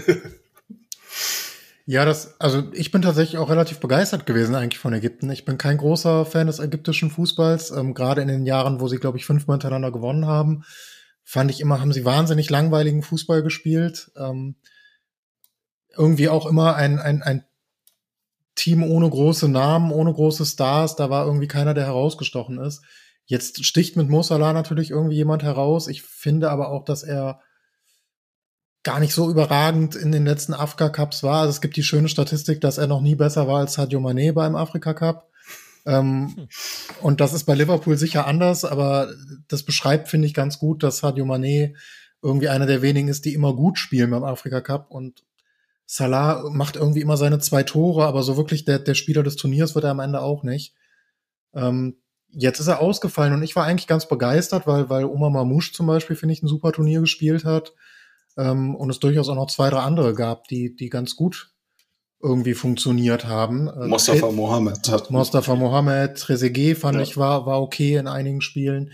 Ja, das, also ich bin tatsächlich auch relativ begeistert gewesen eigentlich von Ägypten. Ich bin kein großer Fan des ägyptischen Fußballs. Ähm, Gerade in den Jahren, wo sie, glaube ich, fünfmal hintereinander gewonnen haben, fand ich immer, haben sie wahnsinnig langweiligen Fußball gespielt. Ähm, irgendwie auch immer ein, ein, ein Team ohne große Namen, ohne große Stars. Da war irgendwie keiner, der herausgestochen ist. Jetzt sticht mit Mo Salah natürlich irgendwie jemand heraus. Ich finde aber auch, dass er gar nicht so überragend in den letzten Afrika Cups war. Also es gibt die schöne Statistik, dass er noch nie besser war als Sadio Mané beim Afrika Cup. Ähm, hm. Und das ist bei Liverpool sicher anders, aber das beschreibt, finde ich, ganz gut, dass Sadio Mané irgendwie einer der wenigen ist, die immer gut spielen beim Afrika Cup und Salah macht irgendwie immer seine zwei Tore, aber so wirklich der, der Spieler des Turniers wird er am Ende auch nicht. Ähm, jetzt ist er ausgefallen und ich war eigentlich ganz begeistert, weil, weil Omar Mamouche zum Beispiel, finde ich, ein super Turnier gespielt hat. Ähm, und es durchaus auch noch zwei, drei andere gab, die, die ganz gut irgendwie funktioniert haben. Äh, Mustafa Tre Mohamed hat. Mustafa Mohamed, Trezeguet fand ja. ich war, war okay in einigen Spielen.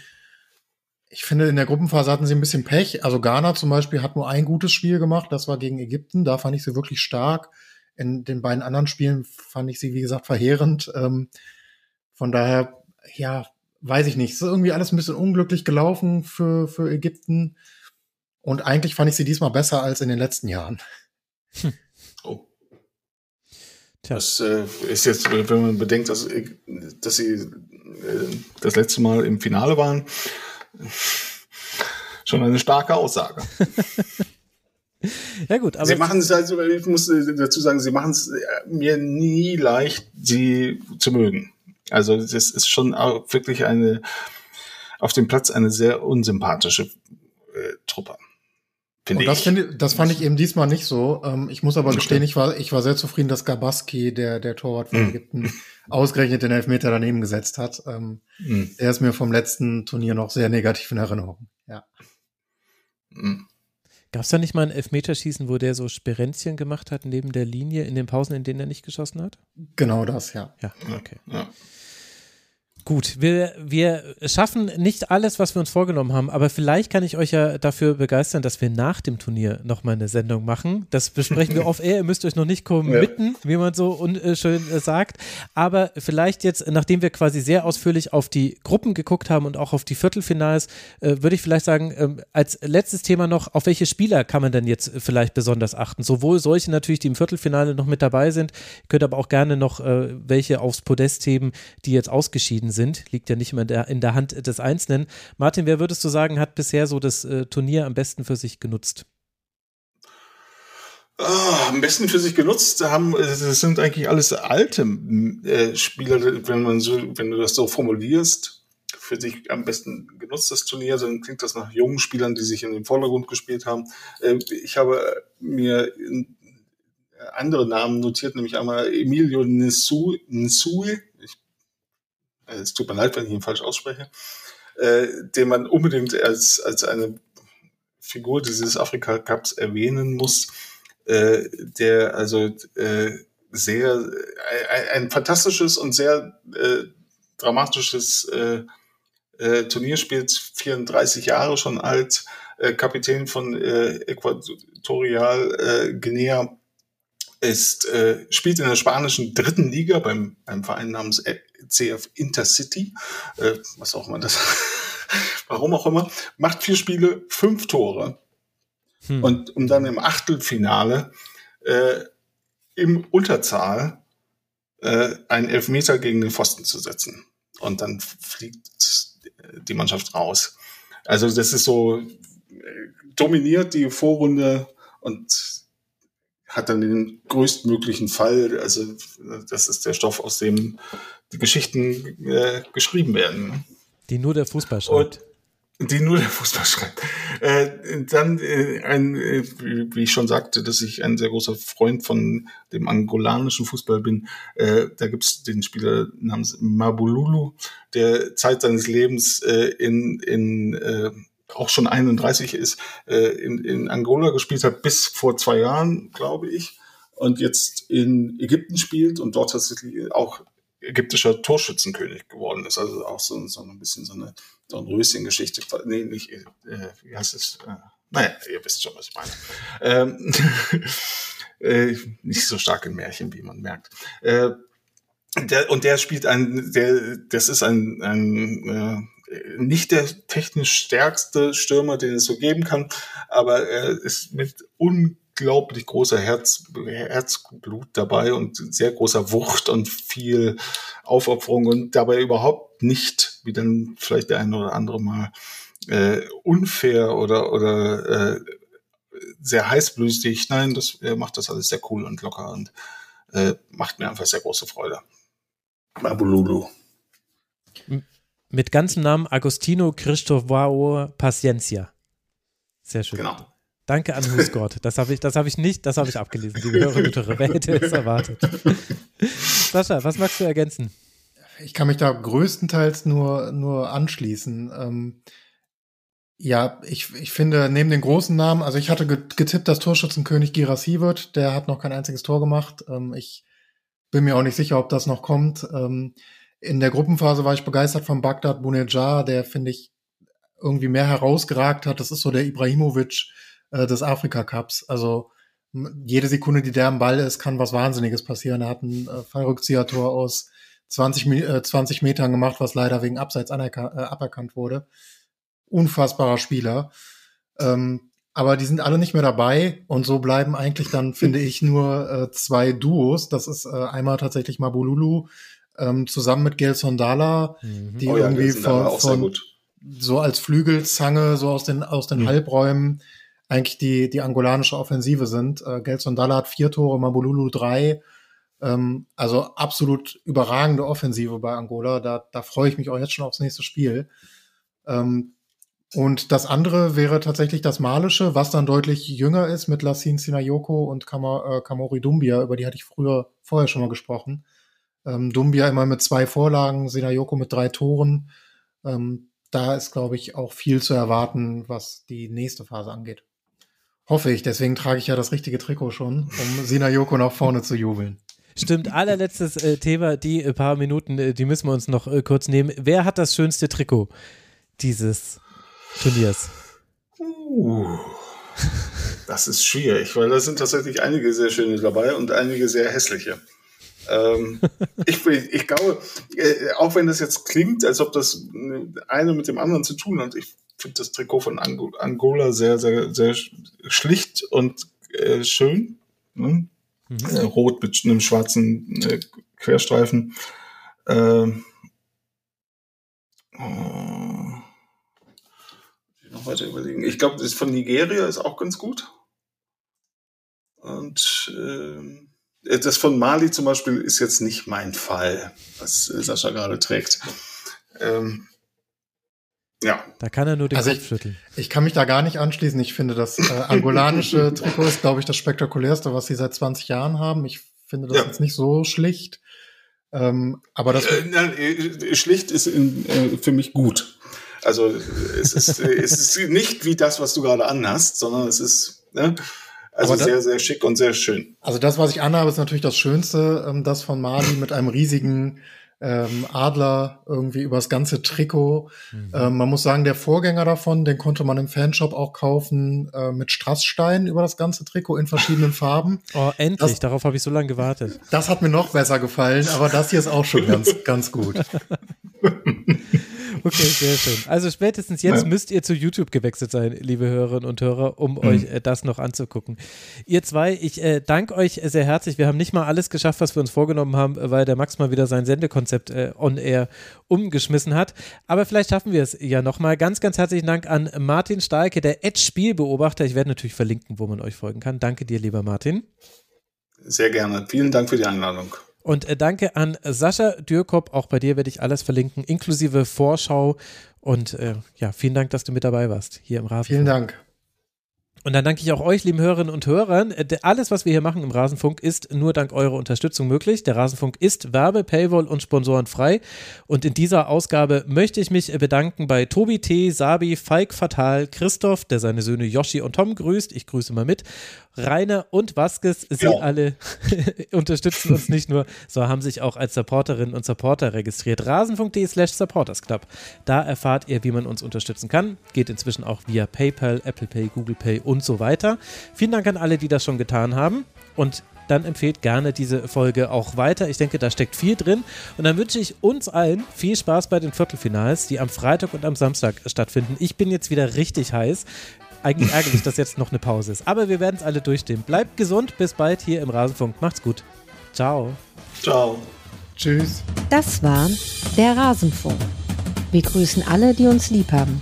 ich finde, in der Gruppenphase hatten sie ein bisschen Pech. Also Ghana zum Beispiel hat nur ein gutes Spiel gemacht, das war gegen Ägypten. Da fand ich sie wirklich stark. In den beiden anderen Spielen fand ich sie, wie gesagt, verheerend. Ähm, von daher, ja, weiß ich nicht. Es ist irgendwie alles ein bisschen unglücklich gelaufen für, für Ägypten. Und eigentlich fand ich sie diesmal besser als in den letzten Jahren. Hm. Oh. Tja. Das äh, ist jetzt, wenn man bedenkt, dass, dass sie äh, das letzte Mal im Finale waren, schon eine starke Aussage. ja gut, aber sie machen es also, ich muss dazu sagen, sie machen es mir nie leicht, sie zu mögen. Also das ist schon wirklich eine auf dem Platz eine sehr unsympathische äh, Truppe. Und das, finde, das fand ich eben diesmal nicht so. Ähm, ich muss aber gestehen, ich war, ich war sehr zufrieden, dass Gabaski, der, der Torwart von mhm. Ägypten, ausgerechnet den Elfmeter daneben gesetzt hat. Ähm, mhm. Der ist mir vom letzten Turnier noch sehr negativ in Erinnerung. Ja. Mhm. Gab es da nicht mal ein Elfmeterschießen, wo der so Sperenzchen gemacht hat neben der Linie in den Pausen, in denen er nicht geschossen hat? Genau das, ja. Ja, okay. Ja. Gut, wir, wir schaffen nicht alles, was wir uns vorgenommen haben, aber vielleicht kann ich euch ja dafür begeistern, dass wir nach dem Turnier nochmal eine Sendung machen. Das besprechen wir off air. Ihr müsst euch noch nicht committen, ja. wie man so unschön äh, sagt. Aber vielleicht jetzt, nachdem wir quasi sehr ausführlich auf die Gruppen geguckt haben und auch auf die Viertelfinals, äh, würde ich vielleicht sagen, äh, als letztes Thema noch, auf welche Spieler kann man denn jetzt vielleicht besonders achten? Sowohl solche natürlich, die im Viertelfinale noch mit dabei sind, könnt aber auch gerne noch äh, welche aufs Podest heben, die jetzt ausgeschieden sind sind. Liegt ja nicht immer in der, in der Hand des Einzelnen. Martin, wer würdest du sagen, hat bisher so das äh, Turnier am besten für sich genutzt? Oh, am besten für sich genutzt haben, das sind eigentlich alles alte äh, Spieler, wenn man so, wenn du das so formulierst, für sich am besten genutztes Turnier, dann klingt das nach jungen Spielern, die sich in den Vordergrund gespielt haben. Äh, ich habe mir andere Namen notiert, nämlich einmal Emilio Nsui, äh, es tut mir leid, wenn ich ihn falsch ausspreche, äh, den man unbedingt als, als eine Figur dieses Afrika Cups erwähnen muss, äh, der also äh, sehr äh, ein fantastisches und sehr äh, dramatisches äh, äh, Turnier spielt, 34 Jahre schon alt, äh, Kapitän von äh, Äquatorial äh, Guinea ist, äh, spielt in der spanischen dritten Liga beim, beim Verein namens CF Intercity, äh, was auch immer das, warum auch immer, macht vier Spiele, fünf Tore. Hm. Und um dann im Achtelfinale äh, im Unterzahl äh, einen Elfmeter gegen den Pfosten zu setzen. Und dann fliegt die Mannschaft raus. Also das ist so, äh, dominiert die Vorrunde und hat dann den größtmöglichen Fall. Also das ist der Stoff, aus dem die Geschichten äh, geschrieben werden. Die nur der Fußball schreibt. Und die nur der Fußball schreibt. Äh, dann äh, ein, äh, wie ich schon sagte, dass ich ein sehr großer Freund von dem angolanischen Fußball bin. Äh, da gibt's den Spieler namens Mabululu, der Zeit seines Lebens äh, in, in auch schon 31 ist, äh, in, in Angola gespielt hat, bis vor zwei Jahren, glaube ich, und jetzt in Ägypten spielt und dort tatsächlich auch ägyptischer Torschützenkönig geworden ist. Also auch so, so ein bisschen so eine Dornröschen-Geschichte. Nee, nicht, äh, wie heißt es? Äh, naja, ihr wisst schon, was ich meine. Ähm, äh, nicht so stark in Märchen, wie man merkt. Äh, der, und der spielt ein, der, das ist ein, ein äh, nicht der technisch stärkste Stürmer, den es so geben kann, aber er ist mit unglaublich großer Herz, Herzblut dabei und sehr großer Wucht und viel Aufopferung und dabei überhaupt nicht, wie dann vielleicht der eine oder andere mal, äh, unfair oder, oder äh, sehr heißblütig. Nein, das, er macht das alles sehr cool und locker und äh, macht mir einfach sehr große Freude. Mabululu. Mit ganzem Namen Agostino Cristovao Paciencia. Sehr schön. Genau. Danke an Husgott. Das habe ich, das ich nicht, das habe ich abgelesen. Die Hörerinnen und Wer hätte es erwartet? Sascha, was magst du ergänzen? Ich kann mich da größtenteils nur, nur anschließen. Ähm, ja, ich, ich finde, neben den großen Namen, also ich hatte getippt, dass Torschützenkönig Girassi wird. Der hat noch kein einziges Tor gemacht. Ähm, ich bin mir auch nicht sicher, ob das noch kommt. Ähm, in der Gruppenphase war ich begeistert von Bagdad Bunejar, der finde ich irgendwie mehr herausgeragt hat. Das ist so der Ibrahimovic äh, des Afrika Cups. Also jede Sekunde, die der am Ball ist, kann was Wahnsinniges passieren. Er hat ein äh, Fallrückzieher-Tor aus 20, äh, 20 Metern gemacht, was leider wegen Abseits äh, aberkannt wurde. Unfassbarer Spieler. Ähm, aber die sind alle nicht mehr dabei und so bleiben eigentlich dann, finde ich, nur äh, zwei Duos. Das ist äh, einmal tatsächlich Mabululu ähm, zusammen mit Gelson Dala, mhm. die oh ja, irgendwie von, von so als Flügelzange so aus den aus den mhm. Halbräumen eigentlich die, die angolanische Offensive sind. Äh, Gelson Dalla hat vier Tore, Mabululu drei. Ähm, also absolut überragende Offensive bei Angola. Da, da freue ich mich auch jetzt schon aufs nächste Spiel. Ähm, und das andere wäre tatsächlich das Malische, was dann deutlich jünger ist mit Lassin Sinayoko und äh, Kamori Dumbia, über die hatte ich früher vorher schon mal gesprochen. Ähm, Dumbia immer mit zwei Vorlagen, Sinayoko mit drei Toren. Ähm, da ist, glaube ich, auch viel zu erwarten, was die nächste Phase angeht. Hoffe ich, deswegen trage ich ja das richtige Trikot schon, um Sina Joko nach vorne zu jubeln. Stimmt, allerletztes äh, Thema, die äh, paar Minuten, äh, die müssen wir uns noch äh, kurz nehmen. Wer hat das schönste Trikot dieses Turniers? Uh, das ist schwierig, weil da sind tatsächlich einige sehr schöne dabei und einige sehr hässliche. Ähm, ich, ich glaube, äh, auch wenn das jetzt klingt, als ob das eine mit dem anderen zu tun hat, ich finde das Trikot von Angola sehr, sehr, sehr schlicht und äh, schön. Ne? Mhm. Äh, rot mit einem schwarzen äh, Querstreifen. Ähm, oh, noch weiter überlegen. Ich glaube, das von Nigeria ist auch ganz gut. Und äh, das von Mali zum Beispiel ist jetzt nicht mein Fall, was Sascha gerade trägt. Ähm, ja. Da kann er nur den also Kopf ich, schütteln. Ich kann mich da gar nicht anschließen. Ich finde, das äh, angolanische Trikot ist, glaube ich, das spektakulärste, was sie seit 20 Jahren haben. Ich finde das ja. jetzt nicht so schlicht. Ähm, aber das. Äh, nein, äh, schlicht ist in, äh, für mich gut. Also es ist, äh, es ist nicht wie das, was du gerade anhast, sondern es ist ne? Also das, sehr, sehr schick und sehr schön. Also das, was ich anhabe, ist natürlich das Schönste, ähm, das von Mali mit einem riesigen ähm, Adler irgendwie übers ganze Trikot. Mhm. Ähm, man muss sagen, der Vorgänger davon, den konnte man im Fanshop auch kaufen äh, mit Strassstein über das ganze Trikot in verschiedenen Farben. Oh, endlich, das, darauf habe ich so lange gewartet. Das hat mir noch besser gefallen, aber das hier ist auch schon ganz, ganz gut. Okay, sehr schön. Also spätestens jetzt ja. müsst ihr zu YouTube gewechselt sein, liebe Hörerinnen und Hörer, um mhm. euch äh, das noch anzugucken. Ihr zwei, ich äh, danke euch sehr herzlich. Wir haben nicht mal alles geschafft, was wir uns vorgenommen haben, weil der Max mal wieder sein Sendekonzept äh, on air umgeschmissen hat. Aber vielleicht schaffen wir es ja nochmal. Ganz, ganz herzlichen Dank an Martin Stahlke, der Edge-Spielbeobachter. Ich werde natürlich verlinken, wo man euch folgen kann. Danke dir, lieber Martin. Sehr gerne. Vielen Dank für die Einladung. Und äh, danke an Sascha Dürkop. Auch bei dir werde ich alles verlinken, inklusive Vorschau. Und äh, ja, vielen Dank, dass du mit dabei warst hier im Rasen. Vielen Dank. Und dann danke ich auch euch, lieben Hörerinnen und Hörern. Äh, alles, was wir hier machen im Rasenfunk, ist nur dank eurer Unterstützung möglich. Der Rasenfunk ist Werbe, Paywall und Sponsoren frei. Und in dieser Ausgabe möchte ich mich bedanken bei Tobi T., Sabi, Falk Fatal, Christoph, der seine Söhne Yoshi und Tom grüßt. Ich grüße mal mit. Rainer und Vasquez, sie ja. alle unterstützen uns nicht nur, so haben sich auch als Supporterinnen und Supporter registriert. Rasen.de slash supportersclub. Da erfahrt ihr, wie man uns unterstützen kann. Geht inzwischen auch via PayPal, Apple Pay, Google Pay und so weiter. Vielen Dank an alle, die das schon getan haben. Und dann empfehlt gerne diese Folge auch weiter. Ich denke, da steckt viel drin. Und dann wünsche ich uns allen viel Spaß bei den Viertelfinals, die am Freitag und am Samstag stattfinden. Ich bin jetzt wieder richtig heiß eigentlich ärgerlich, dass jetzt noch eine Pause ist. Aber wir werden es alle durchstehen. Bleibt gesund, bis bald hier im Rasenfunk. Macht's gut. Ciao. Ciao. Tschüss. Das war der Rasenfunk. Wir grüßen alle, die uns lieb haben.